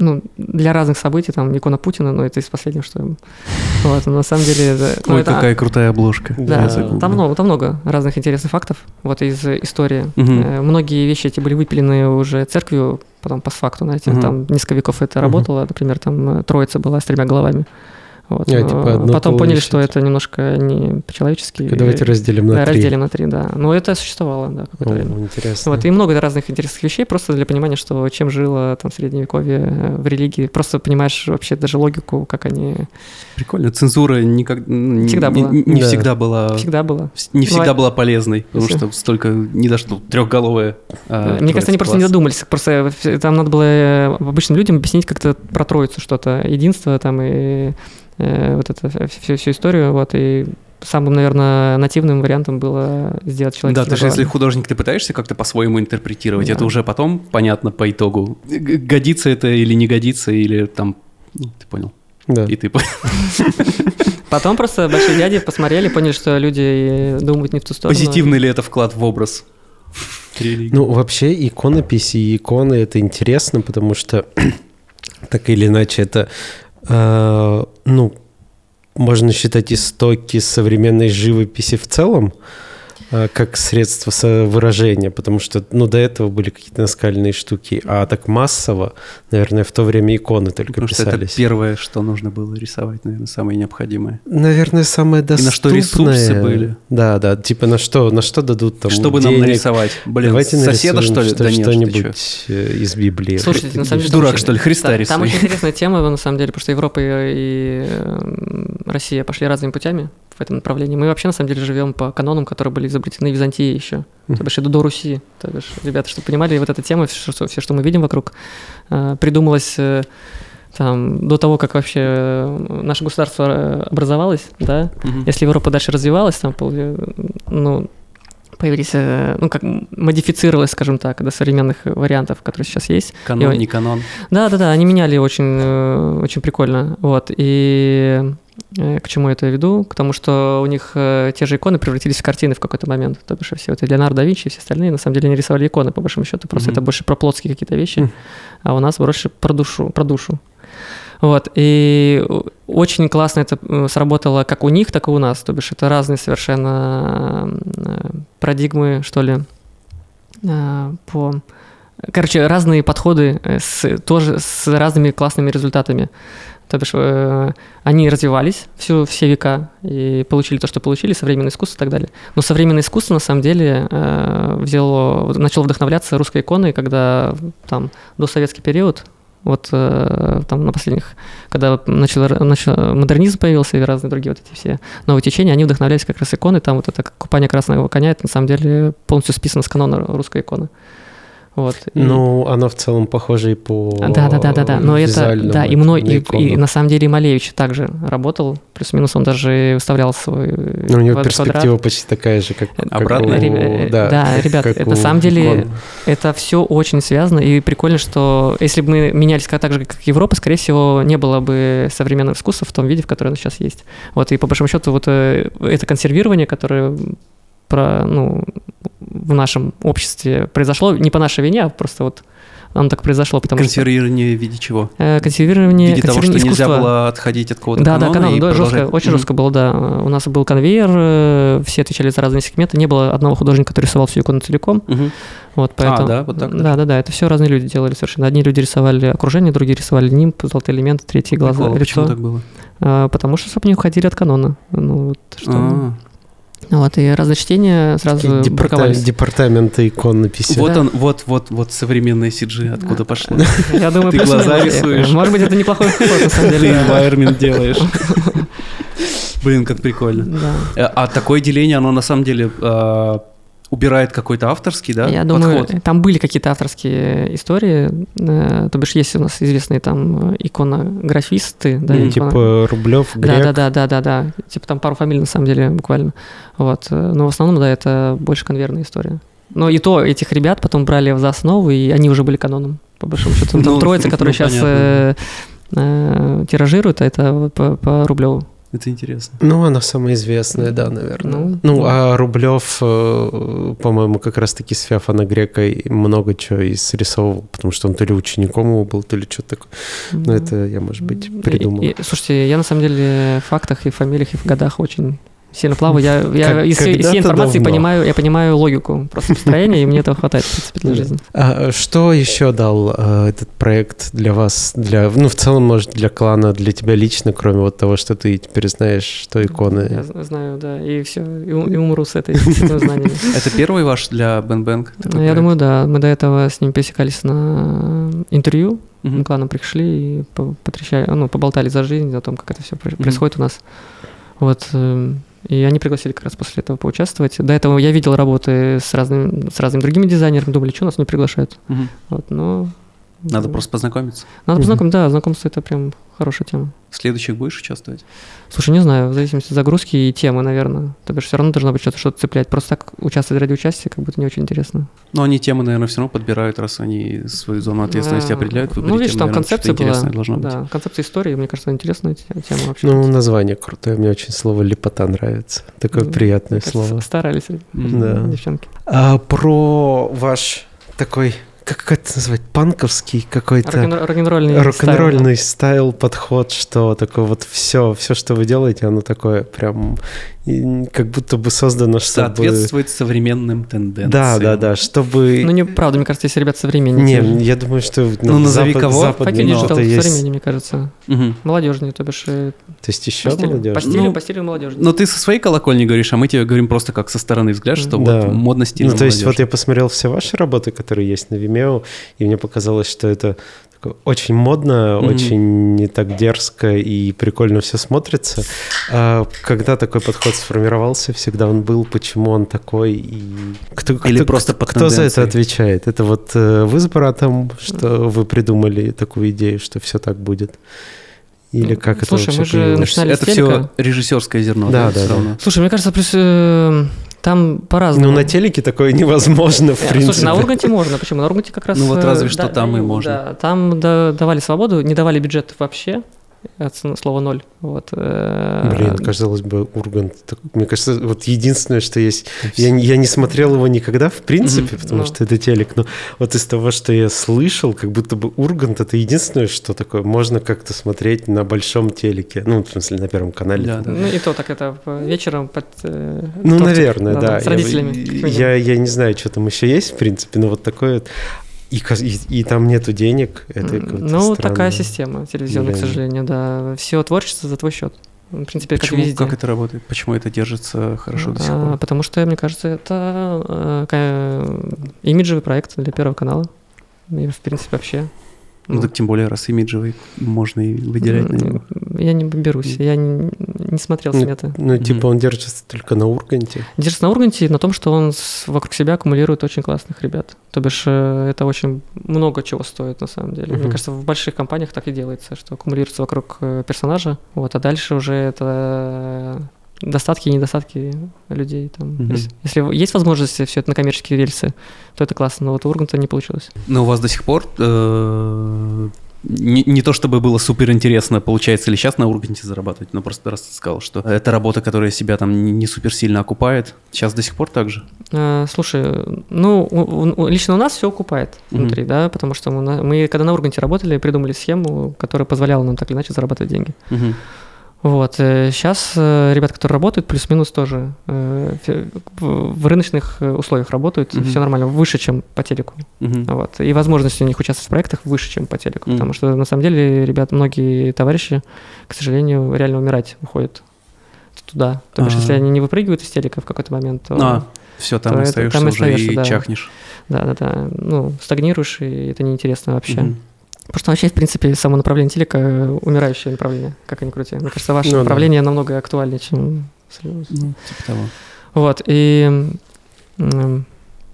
C: Ну, для разных событий, там, икона Путина, но это из последнего, что... Вот, на самом деле... это- ну,
A: Ой,
C: это-
A: какая крутая обложка.
C: Да, там много, там много разных интересных фактов, вот из истории. Э, Многие вещи эти были выпилены уже церковью, потом постфакту, знаете,
A: Мгм.
C: там несколько веков это работало, например, там э, Троица была с тремя головами. Вот.
B: А, типа, одно
C: Потом поняли, что это немножко не по-человечески.
B: Так, давайте разделим на
C: Да,
B: три.
C: разделим на три, да. Но это существовало, да,
B: О,
C: какое-то время.
B: интересно.
C: Вот, и много разных интересных вещей, просто для понимания, что чем жило там средневековье э, в религии. Просто понимаешь вообще даже логику, как они
A: Прикольно. Цензура никак...
C: Всегда
A: не,
C: была.
A: не
B: Да.
A: всегда была...
C: всегда было.
A: Не всегда
C: а-
A: была полезной, потому
C: Если-
A: что столько не дошло. Трехголовая. а,
C: Мне кажется, они просто не додумались. Просто э, там надо было э, обычным людям объяснить как-то про троицу что-то, единство там и вот это всю, всю историю. Вот, и самым, наверное, нативным вариантом было сделать человека.
A: Да, даже если художник ты пытаешься как-то по-своему интерпретировать,
C: Да.
A: это уже потом понятно по итогу. Годится это или не годится, или там... Ну, ты понял.
B: Да.
A: И ты понял.
C: Потом просто большие дяди посмотрели, поняли, что люди думают не в ту сторону.
A: Позитивный ли это вклад в образ? религии?
B: Ну, вообще, иконописи и иконы это интересно, потому что так или иначе это, э, ну, можно считать истоки современной живописи в целом. э, как средство выражения, потому что, ну, до этого были какие-то наскальные штуки, а так массово, наверное, в то время иконы только
A: Потому что это
B: писались.
A: первое, что нужно было рисовать, наверное, самое необходимое.
B: Наверное, самое доступное.
A: на что ресурсы были.
B: Да, да, типа на что, на что дадут там
A: Что бы нам
B: денег?
A: нарисовать? Блин,
B: Давайте
A: соседа, что ли? Да ты чё.
B: что-нибудь э, из Библии.
C: Слушайте, на самом деле...
A: Дурак,
C: там
A: что ли?
C: очень-
A: Христа
C: там, там очень интересная тема, на самом деле, потому что Европа и, и, эм, Россия пошли разными путями в этом направлении. Мы вообще, на самом деле, живем по канонам, которые были изобретены в Византии еще. То бишь, до, Руси. То бишь, ребята, чтобы понимали, вот эта тема, все, что, все, что мы видим вокруг, э, придумалась э, там, до того, как вообще э, наше государство образовалось, да,
A: Мгм.
C: если Европа дальше развивалась, там, ну, появились, ну, как м- модифицировалась, скажем так, до современных вариантов, которые сейчас есть.
A: Канон,
C: И-
A: не канон.
C: Да, да, да, они меняли очень, очень прикольно. Вот. И к чему я это веду? К тому, что у них э, те же иконы превратились в картины в какой-то момент. То бишь все это Леонардо да Винчи и все остальные, на самом деле, не рисовали иконы, по большому счету. Просто
A: Мгм.
C: это больше про плотские какие-то вещи,
B: Мгм.
C: а у нас больше про душу. Про душу. Вот, и очень классно это э, сработало как у них, так и у нас. То бишь это разные совершенно э, парадигмы, что ли, э, по... Короче, разные подходы э, с, тоже с разными классными результатами. То бишь э, они развивались всю, все века и получили то, что получили, современное искусство и так далее. Но современное искусство, на самом деле, э, взяло, начало вдохновляться русской иконой, когда там до советский период, вот э, там на последних, когда начал, начал модернизм появился и разные другие вот эти все новые течения, они вдохновлялись как раз иконой. Там вот это купание красного коня, это на самом деле полностью списано с канона русской иконы. Вот. И-
B: Ну, оно в целом похоже и по
C: да, да, да, да, да. Но это, да, и мной, и, и на самом деле и Малевич также работал, плюс-минус он даже выставлял свой.
B: Ну, у него
C: квад-
B: перспектива
C: квадрат.
B: почти такая же, как, как
A: Обратно?
B: у-
C: Ребя-
B: да,
C: да, ребят,
B: как
C: это
B: у
C: на самом деле
B: икон.
C: это все очень связано, и прикольно, что если бы мы менялись как- так же, как Европа, скорее всего, не было бы современного искусства в том виде, в котором оно сейчас есть. Вот, и по большому счету, вот э, это консервирование, которое про, ну, в нашем обществе произошло, не по нашей вине, а просто вот оно так произошло, потому что...
A: Консервирование в виде чего?
C: э,
A: В
C: Консервирование,
A: виде того, что
C: консервирование
A: нельзя было отходить от какого-то
C: Да, да,
A: канона
C: канон,
A: и
C: да, жестко, очень
A: Мгм.
C: жестко было, да. У нас был конвейер, э, все отвечали за разные сегменты, не было одного художника, который рисовал всю икону целиком.
A: Мгм.
C: Вот, поэтому,
A: да, вот так, да.
C: Да, да, да, это все разные люди делали совершенно. Одни люди рисовали окружение, другие рисовали нимб, золотые элементы, третьи глаза,
A: Почему
C: лицо.
A: так было?
C: А, потому что, чтобы не уходили от канона. Ну, вот, что...
A: А,
C: вот, и разночтения сразу
B: Такие департа-
C: браковались.
B: департаменты иконописи.
A: Вот
C: Да.
A: он, вот, вот, вот современные CG откуда пошло.
C: Я думаю,
A: Ты глаза рисуешь.
C: Может быть, это неплохой ход, на самом
A: Ты
C: деле.
A: environment делаешь. Блин, как прикольно.
C: Да.
A: Э, А такое деление, оно на самом деле э, убирает какой-то авторский, да,
C: Я думаю,
A: подход?
C: там были какие-то авторские истории, э, то бишь есть у нас известные там э, иконографисты, да,
B: Ну,
C: икона-
B: типа Рублев,
C: да,
B: Грек.
C: да, да, да, да, да, типа там пару фамилий на самом деле буквально, вот, э, но в основном, да, это больше конвейерная история. Но и то этих ребят потом брали за основу, и они уже были каноном, по большому счету. Ну, Там
A: Ну,
C: троица, которая
A: ну,
C: сейчас
A: понятно.
C: тиражирует, а это по, по Рублеву.
A: Это интересно.
B: Ну, она самая известная, да, наверное.
C: Ну,
B: Ну,
C: ну.
B: а Рублев, э, по-моему, как раз-таки с Феофана Грека и много чего и срисовывал, потому что он то ли учеником его был, то ли что-то такое. Но Ну, это я, может быть, придумал.
C: И- и- слушайте, я на самом деле в фактах и в фамилиях, и в годах очень сильно плаваю. Я, я
B: Как-
C: из, всей- информации
B: давно.
C: понимаю, я понимаю логику просто построения, и мне этого хватает, в принципе, для жизни.
B: А что еще дал э, этот проект для вас, для, ну, в целом, может, для клана, для тебя лично, кроме вот того, что ты теперь знаешь, что иконы...
C: Я знаю, да, и все, и, и умру с, этой, с знаниями.
A: Это первый ваш для такой
C: Ну, Я
A: проект?
C: думаю, да. Мы до этого с ним пересекались на интервью.
A: Мгм.
C: Мы к клану пришли и по- потрещали, ну, поболтали за жизнь, о том, как это все происходит у нас. Вот. И они пригласили как раз после этого поучаствовать. До этого я видел работы с, разными, с разными другими дизайнерами, думали, что нас не приглашают.
A: Мгм.
C: Вот, но...
A: Надо
C: да.
A: просто познакомиться.
C: Надо познакомиться, да, знакомство это прям хорошая тема.
A: В следующих будешь участвовать?
C: Слушай, не знаю, в зависимости от загрузки и темы, наверное. То бишь все равно должно быть что-то, что-то цеплять. Просто так участвовать ради участия как будто не очень интересно.
A: Но они темы, наверное, все равно подбирают, раз они свою зону ответственности
C: А,
A: определяют.
C: Ну, видишь, там концепция была.
A: должно быть.
C: Да, концепция истории, мне кажется, интересная те- тема вообще.
B: Ну, название крутое, мне очень слово «лепота» нравится. Такое
C: Ну,
B: приятное слово.
C: Старались девчонки.
B: А про ваш такой, как это назвать, панковский какой-то...
C: Рок-н- Рок-н-ролльный
B: Рок-н-ролльный стайл, подход, что такое вот все, все, что вы делаете, оно такое прям как будто бы создано, чтобы...
A: Соответствует современным тенденциям.
B: Да, да, да, чтобы...
C: Ну, не правда, мне кажется, если ребята современнее.
B: не, я думаю, что
A: Ну, назови кого.
B: западное
C: Факел
A: но
B: что-то есть.
C: современнее, мне кажется.
A: Мгм.
C: Молодежнее, то бишь э,
B: То есть еще
C: по стилю,
B: молодежь?
C: по стилю,
A: Ну,
C: по стилю.
A: Но ты со своей колокольни говоришь, а мы тебе говорим просто как со стороны взгляд, что
B: Да.
A: вот модно стильно
B: Ну, то есть вот я посмотрел все ваши работы, которые есть на Vimeo, и мне показалось, что это очень модно,
A: Мгм.
B: очень не так дерзко и прикольно все смотрится. А когда такой подход сформировался, всегда он был, почему он такой, и кто,
A: Или
B: кто-
A: просто
B: кто,
A: по
B: кто за это отвечает? Это вот э, вы с братом, что вы придумали такую идею, что все так будет? Или как это
C: Слушай, мы
B: вообще
C: же
B: появилось?
C: начинали
A: Это все режиссерское зерно.
B: Да, да, да.
C: Слушай, мне кажется, плюс э, там по-разному.
B: Ну, на телеке такое невозможно, в
C: Э,
B: принципе.
C: Слушай, на Урганте можно. Почему? На Урганте как раз...
A: Ну, вот
C: э,
A: разве что
C: да-
A: там и
C: дают,
A: можно.
C: Там да- давали свободу, не давали бюджет вообще. От сл- слова ноль. Вот. э,
B: Блин, казалось бы, Ургант. так- Мне кажется, вот единственное, что есть. Я, не- я не смотрел его никогда, в принципе,
A: Мгм.
B: потому
C: Ну.
B: что это телек. Но вот из того, что я слышал, как будто бы Ургант это единственное, что такое можно как-то смотреть на большом телеке. Ну, в смысле, на первом канале.
A: Да, да.
C: Ну, и то так это вечером под э,
B: Ну,
C: тортик.
B: наверное, да.
C: С
B: Я-
C: родителями. минимум.
B: Я, я не знаю, что там еще есть, в принципе, но вот такое вот. И, и, и там нету денег. Это
C: Ну,
B: странное.
C: такая система телевизионная, к
B: Блин.
C: сожалению, да. Все творчество за твой счет. В принципе, как
A: Почему,
C: везде.
A: как это работает? Почему это держится хорошо до сих
C: А,
A: пор?
C: Потому что, мне кажется, это э, имиджевый проект для Первого канала. И, в принципе, вообще.
A: Ну, так тем более, раз имиджевый, можно и выделять на него.
C: Я не берусь, я не, не смотрел
B: Ну,
C: сметы.
B: Ну, типа,
A: Мгм.
B: он держится только на Урганте.
C: Держится на Урганте на том, что он с- вокруг себя аккумулирует очень классных ребят. То бишь, э, это очень много чего стоит, на самом деле. Мне
B: Мгм.
C: кажется, в больших компаниях так и делается, что аккумулируется вокруг э, персонажа, вот, а дальше уже это достатки и недостатки людей. Там.
A: Мгм.
C: Если, если есть возможность все это на коммерческие рельсы, то это классно, но вот у Урганта не получилось.
A: Но у вас до сих пор э, не, не то чтобы было супер интересно, получается ли сейчас на Урганте зарабатывать, но просто раз ты сказал, что это работа, которая себя там не, не супер сильно окупает. Сейчас до сих пор так же.
C: Э, Слушай, ну, у- у- лично у нас все окупает внутри, да, потому что мы, мы, когда на Урганте работали, придумали схему, которая позволяла нам так или иначе зарабатывать деньги.
A: Мгм.
C: Вот, сейчас ребята, которые работают, плюс-минус тоже э, в рыночных э, условиях работают,
A: Мгм.
C: все нормально, выше, чем по телеку.
A: Мгм.
C: Вот. И возможности у них участвовать в проектах выше, чем по телеку.
A: Мгм.
C: Потому что на самом деле, ребят, многие товарищи, к сожалению, реально умирать уходят туда. То бишь,
A: А.
C: если они не выпрыгивают из телека в какой-то момент, то
A: А, все, там
C: то
A: остаешься
C: там
A: уже и
C: да.
A: чахнешь.
C: да, да, да, ну, стагнируешь, и это неинтересно вообще.
A: Мгм.
C: Потому что вообще, в принципе, само направление телека э, умирающее направление, как ни крути. Мне кажется, ваше
B: Ну да.
C: направление намного актуальнее, чем.
A: Ну, типа того.
C: Вот, и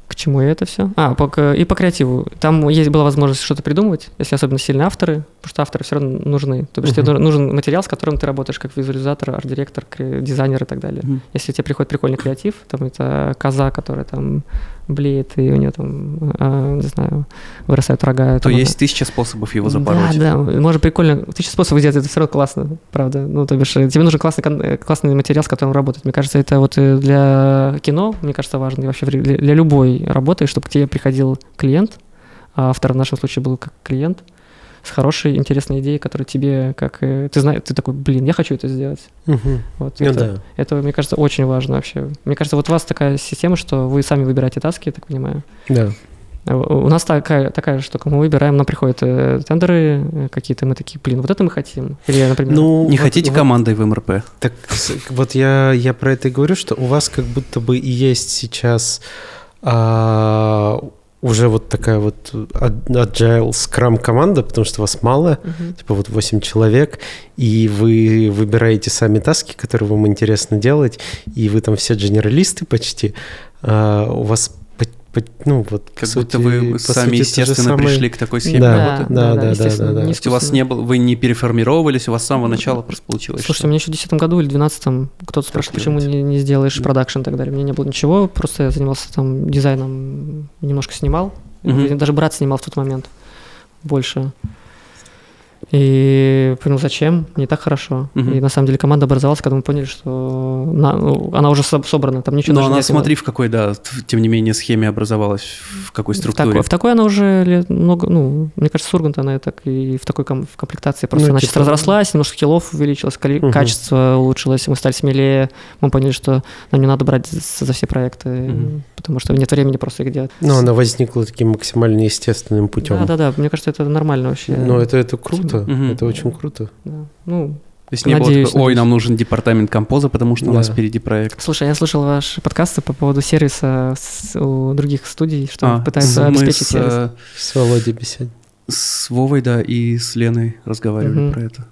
C: к чему я это все? А, по, и по креативу. Там есть была возможность что-то придумывать, если особенно сильные авторы, потому что авторы все равно нужны. То есть тебе
B: Мгм.
C: нужен материал, с которым ты работаешь как визуализатор, арт-директор, дизайнер и так далее.
A: Мгм.
C: Если тебе приходит прикольный креатив, там это коза, которая там блеет, и у нее там, а, не знаю, вырастают рога.
A: То есть тысяча способов его запороть.
C: Да, да, может прикольно. Тысяча способов сделать, это все равно классно, правда. Ну, то бишь, тебе нужен классный, э, классный материал, с которым работать. Мне кажется, это вот э, для кино, мне кажется, важно, и вообще для любой работы, чтобы к тебе приходил клиент, а автор в нашем случае был как клиент, с хорошей, интересной идеей, которая тебе, как э, ты знаешь, ты такой, блин, я хочу это сделать.
B: Мгм.
C: Вот,
B: Ну
C: это,
B: да.
C: это, мне кажется, очень важно вообще. Мне кажется, вот у вас такая система, что вы сами выбираете таски, я так понимаю.
B: Да.
C: А У нас такая, такая же штука, мы выбираем, нам приходят э, тендеры э, какие-то, мы такие, блин, вот это мы хотим. Или, например,
B: Ну,
A: Не
B: вот-
A: хотите
B: вот-
A: командой в МРП?
B: Так вот я, я про это и говорю, что у вас как будто бы и есть сейчас а, уже вот такая вот agile scrum команда, потому что вас мало,
C: Мгм.
B: типа вот 8 человек, и вы выбираете сами таски, которые вам интересно делать, и вы там все генералисты почти, а, у вас ну вот по
A: Как будто
B: сути-
A: вы
B: по
A: сами,
B: сути,
A: естественно,
B: самое.
A: пришли к такой схеме
B: Да,
A: работы.
B: да, да, да,
C: естественно,
B: да, да.
C: не
A: То есть у вас
C: искусственно.
A: не было, вы не переформировались, у вас с самого начала просто получилось.
C: Слушайте,
A: что-
C: мне еще в 2010 году или 2012 кто-то спрашивал, почему не, не сделаешь продакшн и так далее. У меня не было ничего, просто я занимался там дизайном, немножко снимал.
A: Мгм.
C: Даже брат снимал в тот момент больше. И понял, зачем, не так хорошо.
A: Мгм.
C: И на самом деле команда образовалась, когда мы поняли, что на- ну, она уже со- собрана, там ничего
A: Но
C: даже
A: она,
C: не
A: смотри, в какой, да, тем не менее, схеме образовалась, в какой
C: В
A: структуре.
C: такой, в такой она уже лет много, ну, мне кажется, с Урганта она так и в такой ком- в комплектации просто
B: Ну,
C: она
B: типа-
C: чисто разрослась, немножко скиллов увеличилось,
B: Мгм.
C: качество улучшилось, мы стали смелее, мы поняли, что нам не надо брать за, за все проекты,
A: Мгм.
C: потому что нет времени просто их делать.
B: Но она возникла таким максимально естественным путем.
C: Да, да, да, мне кажется, это нормально вообще.
B: Но это, это круто,
A: Мгм.
B: это очень круто.
C: Да. Ну,
A: То есть не было такой, ой,
C: надеюсь.
A: нам нужен департамент композа, потому что у нас
B: Да.
A: впереди проект.
C: слушай, я слышал ваши подкасты по поводу сервиса с- у других студий, что
A: А,
C: пытаются
A: мы
C: обеспечить
A: с,
C: сервис.
A: э,
B: С Володей беседой.
A: с Вовой, да, и с Леной разговаривали
C: Мгм.
A: про это.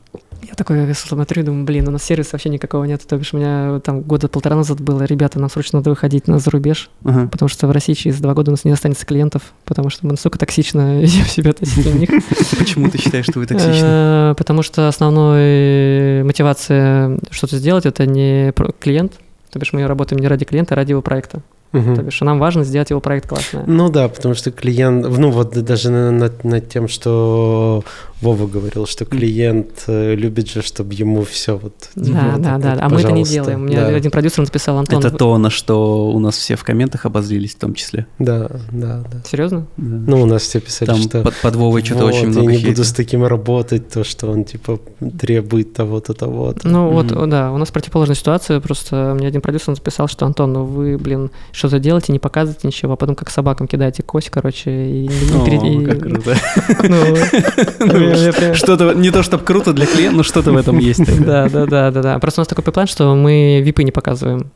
C: Я такой смотрю и думаю, блин, у нас сервиса вообще никакого нет. То бишь у меня там года полтора назад было, ребята, нам срочно надо выходить на зарубеж,
A: Ага.
C: потому что в России через два года у нас не останется клиентов, потому что мы настолько токсично ведем себя относительно них.
A: Почему ты считаешь, что вы токсичны?
C: Э, Потому что основной мотивация что-то сделать — это не клиент, то бишь мы работаем не ради клиента, а ради его проекта.
B: Мгм.
C: То бишь нам важно сделать его проект классно.
B: Ну да, потому что клиент, ну вот даже на- над, над тем, что Вова говорил, что клиент э, любит же, чтобы ему все вот.
C: Да,
B: типа,
C: да, да, а мы это не делаем. У меня один продюсер написал, Антон,
A: Это то, на что у нас все в комментах обозлились в том числе.
B: Да, да, да.
C: серьезно?
B: Ну, у нас все писали, что
A: под, под Вовой что-то очень
B: я
A: много
B: не
A: хейта.
B: буду с таким работать, то, что он типа требует того-то, того-то.
C: Ну вот, да, у нас противоположная ситуация, просто мне один продюсер написал, что Антон, ну вы, блин, что-то делаете, не показываете ничего, а потом как собакам кидаете кость, короче, и не
A: как круто. Что-то, не то чтобы круто для клиента, но что-то в этом есть.
C: Да, да, да, да, да. Просто у нас такой план, что мы випы не показываем.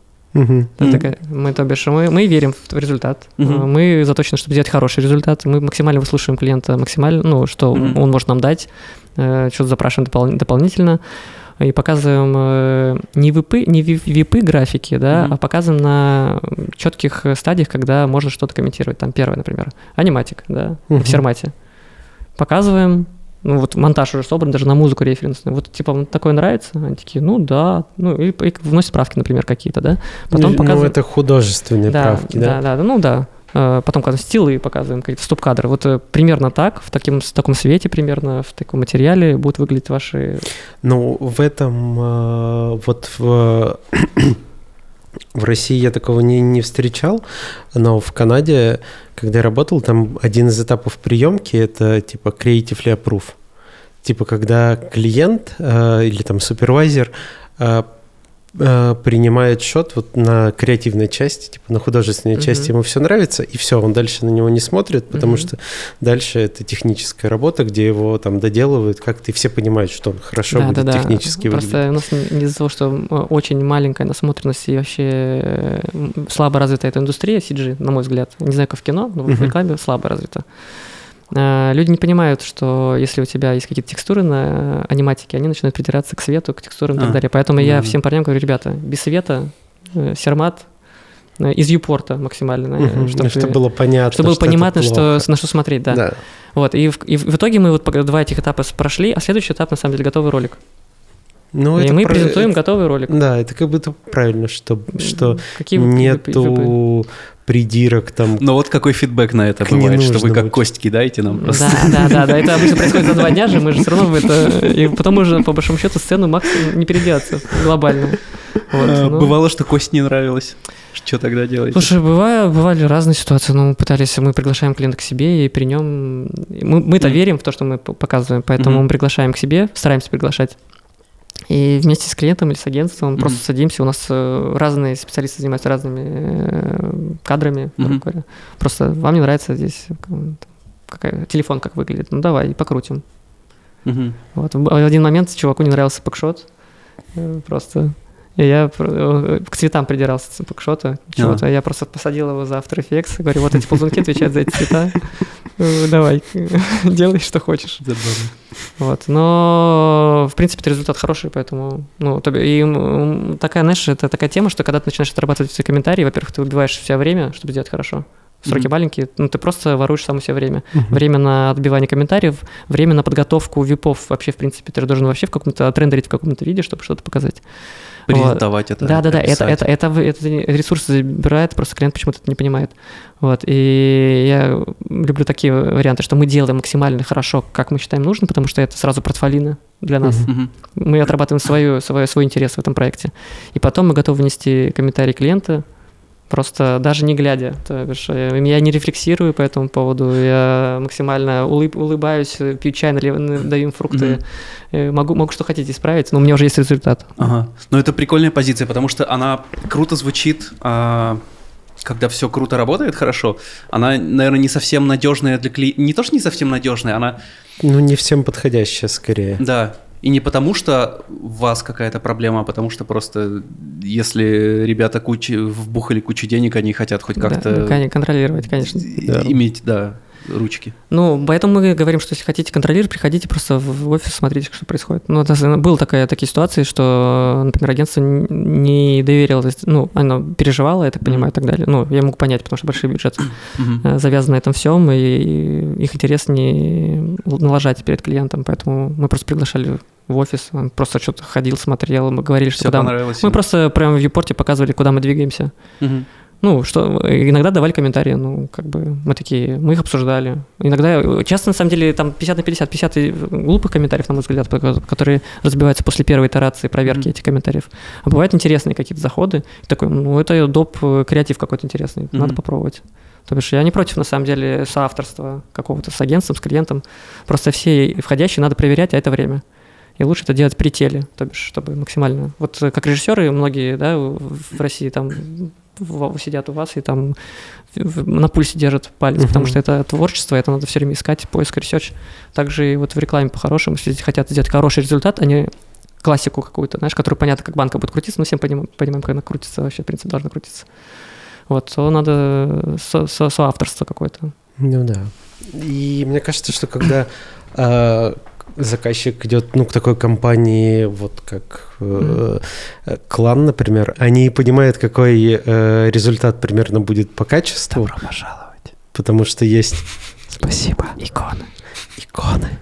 C: Такая- Мы, то бишь, мы, мы верим в результат. Э, Мы заточены, чтобы сделать хороший результат. Мы максимально выслушиваем клиента, максимально, ну, что он может нам дать, э, что-то запрашиваем допол- дополнительно. И показываем э, не випы, не ви- випы графики, да,
A: Мгм.
C: а показываем на четких стадиях, когда можно что-то комментировать. Там первое, например, аниматик, да,
B: Мгм.
C: в сермате. Показываем, ну вот монтаж уже собран, даже на музыку референсную. Вот типа вам такое нравится? Они такие, ну да, ну и, и вносят правки, например, какие-то, да. Потом
B: ну,
C: показываем.
B: это художественные
C: Да,
B: правки, да?
C: да, да, да, ну да. Э, Потом когда стилы показываем, какие-то стоп-кадры. Вот э, примерно так, в, таким, в таком свете примерно, в таком материале будут выглядеть ваши...
B: Ну, в этом э, вот в, в России я такого не, не встречал, но в Канаде, когда я работал, там один из этапов приемки это типа creatively approve. Типа, когда клиент э, или там супервайзер э, принимает счет вот на креативной части, типа на художественной
C: Мгм.
B: части ему все нравится, и все, он дальше на него не смотрит, потому
C: Мгм.
B: что дальше это техническая работа, где его там доделывают как-то, и все понимают, что он хорошо
C: Да,
B: будет
C: да, да.
B: технически
C: Просто
B: выглядеть.
C: у нас из-за того, что э, очень маленькая насмотренность и вообще э, слабо развита эта индустрия CG, на мой взгляд. Не знаю, как в кино, но в
B: Мгм.
C: рекламе слабо развита. Э, Люди не понимают, что если у тебя есть какие-то текстуры на аниматике, они начинают придираться к свету, к текстурам и
A: А,
C: так далее. Поэтому я
A: да.
C: всем парням говорю, ребята, без света, э, сермат, э, из юпорта максимально,
B: Мгм.
C: чтобы,
B: Чтобы было понятно,
C: чтобы было
B: что
C: понятно, что, на что смотреть, да.
B: Да.
C: Вот, и в, и в итоге мы вот два этих этапа прошли, а следующий этап, на самом деле, готовый ролик.
B: Ну,
C: и мы
B: про-
C: презентуем готовый ролик.
B: Да, это как будто правильно, что, что
C: Какие
B: нету придирок там.
A: Но вот какой фидбэк на это бывает, что вы как
B: очень.
A: кость кидаете нам просто.
C: Да, да, да, да, это обычно происходит за два дня же, мы же все равно в это... И потом уже, по большому счету, сцену максимум не переделаться глобально. Вот,
A: А,
C: ну.
A: Бывало, что кость не нравилась. Что тогда делаете?
C: Слушай, бывали, бывали разные ситуации. Ну, мы пытались, мы приглашаем клиента к себе, и при нем мы, мы-то
A: Мгм.
C: верим в то, что мы показываем, поэтому
A: Мгм.
C: мы приглашаем к себе, стараемся приглашать. И вместе с клиентом или с агентством
A: Мгм.
C: просто садимся. У нас э, разные специалисты занимаются разными э, кадрами,
A: Мгм.
C: говоря. Просто вам не нравится здесь э, какая, телефон как выглядит. Ну давай, покрутим.
A: Мгм.
C: Вот. В один момент чуваку не нравился пакшот. Просто. И я к цветам придирался пакшота. чего-то. Я просто посадил его за After Effects. Говорю, вот эти ползунки отвечают за эти цвета. Э, Давай, делай, что хочешь.
A: Забавно.
C: Вот. Но, в принципе, результат хороший, поэтому... Ну, и такая, знаешь, это такая тема, что когда ты начинаешь отрабатывать все комментарии, во-первых, ты убиваешь все время, чтобы сделать хорошо. Сроки
A: Мгм.
C: маленькие, ну, ты просто воруешь сам у себя время
B: Мгм.
C: время на отбивание комментариев, время на подготовку випов вообще, в принципе, ты же должен вообще в каком-то отрендерить в каком-то виде, чтобы что-то показать.
A: Презентовать это.
C: Да, да, да, это, это, это, это ресурсы забирает, просто клиент почему-то это не понимает. Вот, и я люблю такие варианты, что мы делаем максимально хорошо, как мы считаем нужно, потому что это сразу портфолино для нас.
B: Мгм.
C: Мы отрабатываем свою, свой, свой интерес в этом проекте. И потом мы готовы внести комментарий клиента, просто даже не глядя. То бишь, э, я не рефлексирую по этому поводу, я максимально улыб- улыбаюсь, пью чай, налив- даю им фрукты, Э, могу, могу что хотите исправить, но у меня уже есть результат.
A: Ага. Но это прикольная позиция, потому что она круто звучит, а, когда все круто работает, хорошо. Она, наверное, не совсем надежная для клиента. Не то, что не совсем надежная, она,
B: Ну, не всем подходящая, скорее.
A: да. И не потому, что у вас какая-то проблема, а потому что просто если ребята кучи, вбухали кучу денег, они хотят хоть
C: Да,
A: как-то
C: ну, кон- контролировать, конечно.
B: Да.
A: иметь, да, ручки.
C: Ну, поэтому мы говорим, что если хотите контролировать, приходите просто в офис, смотрите, что происходит. Ну, это было такая, такие ситуации, что, например, агентство не доверилось, ну, оно переживало, я так понимаю, и так далее. Ну, я могу понять, потому что большие бюджеты э, завязаны на этом всем, и их интерес не налажать перед клиентом, поэтому мы просто приглашали в офис, он просто что-то ходил, смотрел, мы говорили, что
A: Все
C: куда мы...
A: понравилось.
C: Мы просто прямо в вьюпорте показывали, куда мы двигаемся.
A: Мгм.
C: Ну, что иногда давали комментарии, ну, как бы мы такие, мы их обсуждали. Иногда, часто, на самом деле, там 50 на 50, 50 и глупых комментариев, на мой взгляд, ко- которые разбиваются после первой итерации проверки
A: Мгм.
C: этих комментариев. А бывают интересные какие-то заходы. И такой, ну, это доп. креатив какой-то интересный, надо
A: Мгм.
C: попробовать. То бишь я не против, на самом деле, соавторства какого-то с агентством, с клиентом. Просто все входящие надо проверять, а это время. И лучше это делать при теле, то бишь, чтобы максимально... Вот э, как режиссеры многие, да, в России там сидят у вас и там на пульсе держат палец, потому
B: Мгм.
C: что это творчество, это надо все время искать, поиск, research. Также и вот в рекламе по-хорошему, если хотят сделать хороший результат, они классику какую-то, знаешь, которую понятно, как банка будет крутиться, мы всем понимаем, понимаем как она крутится, вообще, в принципе, должна крутиться. Вот, то надо со- со- соавторство какое-то.
B: Ну да. И мне кажется, что когда а, заказчик идет ну, к такой компании, вот как э, клан, например, они понимают, какой э, результат примерно будет по качеству,
A: пожаловать.
B: потому что есть
C: Спасибо. Иконы.
B: иконы.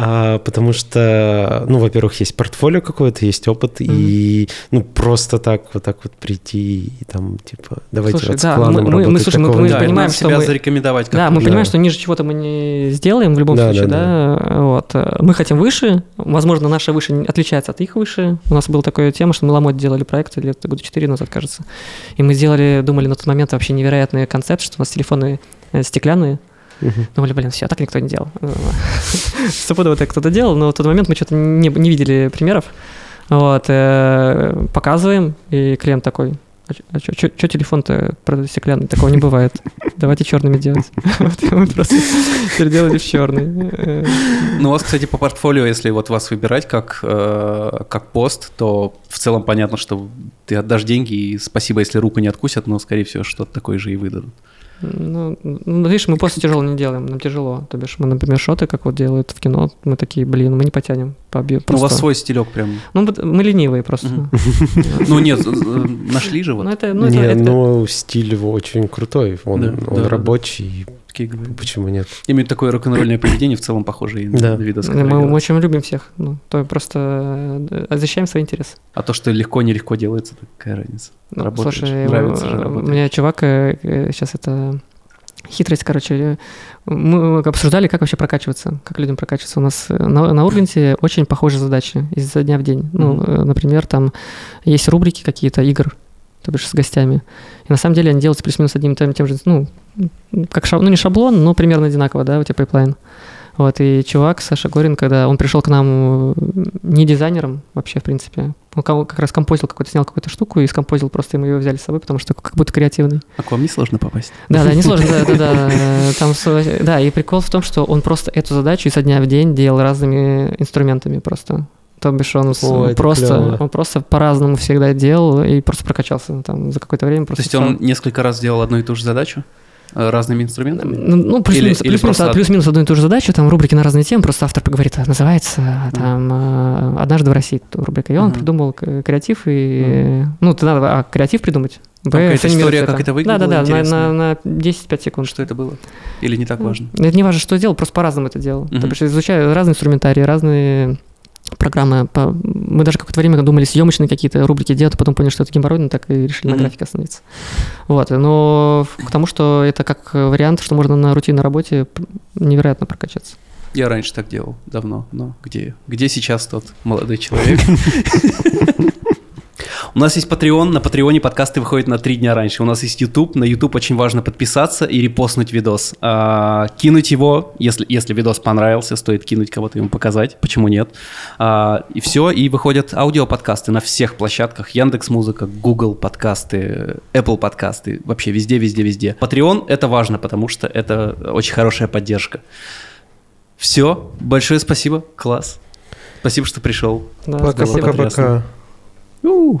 B: А, потому что, ну, во-первых, есть портфолио какое-то, есть опыт, и ну просто так вот так вот прийти и там типа давайте
C: Слушай,
B: вот с
C: да,
B: кланом
C: мы-
B: работать,
C: мы, слушай, мы- мы
A: да,
C: понимаем, что
A: себя
C: мы-
A: зарекомендовать. Как
C: Да, мы
A: нужно.
C: понимаем,
B: Да.
C: что ниже чего-то мы не сделаем в любом
B: Да,
C: случае,
B: да,
C: да. Вот. Мы хотим выше. Возможно, наша выше отличается от их выше. У нас была такая тема, что мы Ламот делали проект лет года 4 назад, кажется. И мы сделали, думали на тот момент вообще невероятный концепт, что у нас телефоны э, стеклянные. Думали, блин, все, так никто не делал. Стопудово так кто-то делал, но в тот момент мы что-то не, не видели примеров. Вот, э, показываем, и клиент такой, а что телефон-то правда, стеклянный? Такого не бывает. Давайте черными делать. Вот, мы просто переделали в черный.
A: Ну, у вас, кстати, по портфолио, если вот вас выбирать как, э, как пост, то в целом понятно, что ты отдашь деньги, и спасибо, если руку не откусят, но, скорее всего, что-то такое же и выдадут.
C: Ну, ну, видишь, мы после тяжело не делаем, нам тяжело. То бишь, мы, например, шоты, как вот делают в кино, мы такие, блин, мы не потянем по объему.
A: Ну, у вас свой стилек прям.
C: Ну, мы ленивые просто.
A: Ну, нет, нашли же
C: Ну,
A: вот
C: это, ну, это,
B: Не, ну стиль его очень крутой, он, рабочий,
A: такие говорю.
B: почему нет?
A: Имеют такое рок-н-ролльное поведение, в целом похоже и на
B: Да.
A: видос.
C: мы, мы очень любим всех. Ну, то просто э, защищаем свои интересы.
A: А то, что легко, нелегко делается, так какая разница.
C: Ну,
A: Работаешь,
C: слушай,
A: нравится же
C: э, у
A: работать.
C: меня чувак э, сейчас это хитрость, короче. Мы обсуждали, как вообще прокачиваться, как людям прокачиваться. У нас на, на Урганте очень похожие задачи изо дня в день. Ну, mm-hmm. например, там есть рубрики какие-то игр, то бишь с гостями. И на самом деле они делаются плюс-минус одним тем, тем же, ну, как шаблон, ну не шаблон, но примерно одинаково, да, у тебя pipeline. Вот, и чувак, Саша Горин, когда он пришел к нам не дизайнером вообще, в принципе, он как раз композил какой-то, снял какую-то штуку и скомпозил, просто мы его взяли с собой, потому что как будто креативный.
A: А к вам не сложно попасть?
C: Да, да, не сложно, да, да, да. Там, да, и прикол в том, что он просто эту задачу изо дня в день делал разными инструментами просто. То бишь он О, просто, он просто по-разному всегда делал и просто прокачался там за какое-то время.
A: То есть он несколько раз делал одну и ту же задачу? Э, разными инструментами?
C: Ну, ну плюс-минус плюс, плюс, плюс, одну и ту же задачу, там рубрики на разные темы, просто автор поговорит, называется там mm. «Однажды в России» рубрика, и он mm-hmm. придумал креатив, и, mm. ну, ты надо а, креатив придумать,
A: Какая-то история, как это выглядело,
C: Да-да-да, на, на, на 10-5 секунд.
A: Что это было? Или не так важно?
C: Это не важно, что делал, просто по-разному это делал. Mm-hmm. То есть изучаю разные инструментарии, разные программы. По... Мы даже какое-то время думали съемочные какие-то рубрики делать, а потом поняли, что это геморройно, так и решили mm-hmm. на графике остановиться. Вот. Но к тому, что это как вариант, что можно на рутинной работе невероятно прокачаться.
A: Я раньше так делал, давно, но где, где сейчас тот молодой человек? У нас есть Patreon, на Патреоне подкасты выходят на три дня раньше. У нас есть YouTube, на YouTube очень важно подписаться и репостнуть видос. А, кинуть его, если, если видос понравился, стоит кинуть кого-то ему показать, почему нет. А, и все, и выходят аудиоподкасты на всех площадках. Яндекс Музыка, Google подкасты, Apple подкасты, вообще везде, везде, везде. Patreon это важно, потому что это очень хорошая поддержка. Все, большое спасибо, класс. Спасибо, что пришел.
B: Да, Juhu.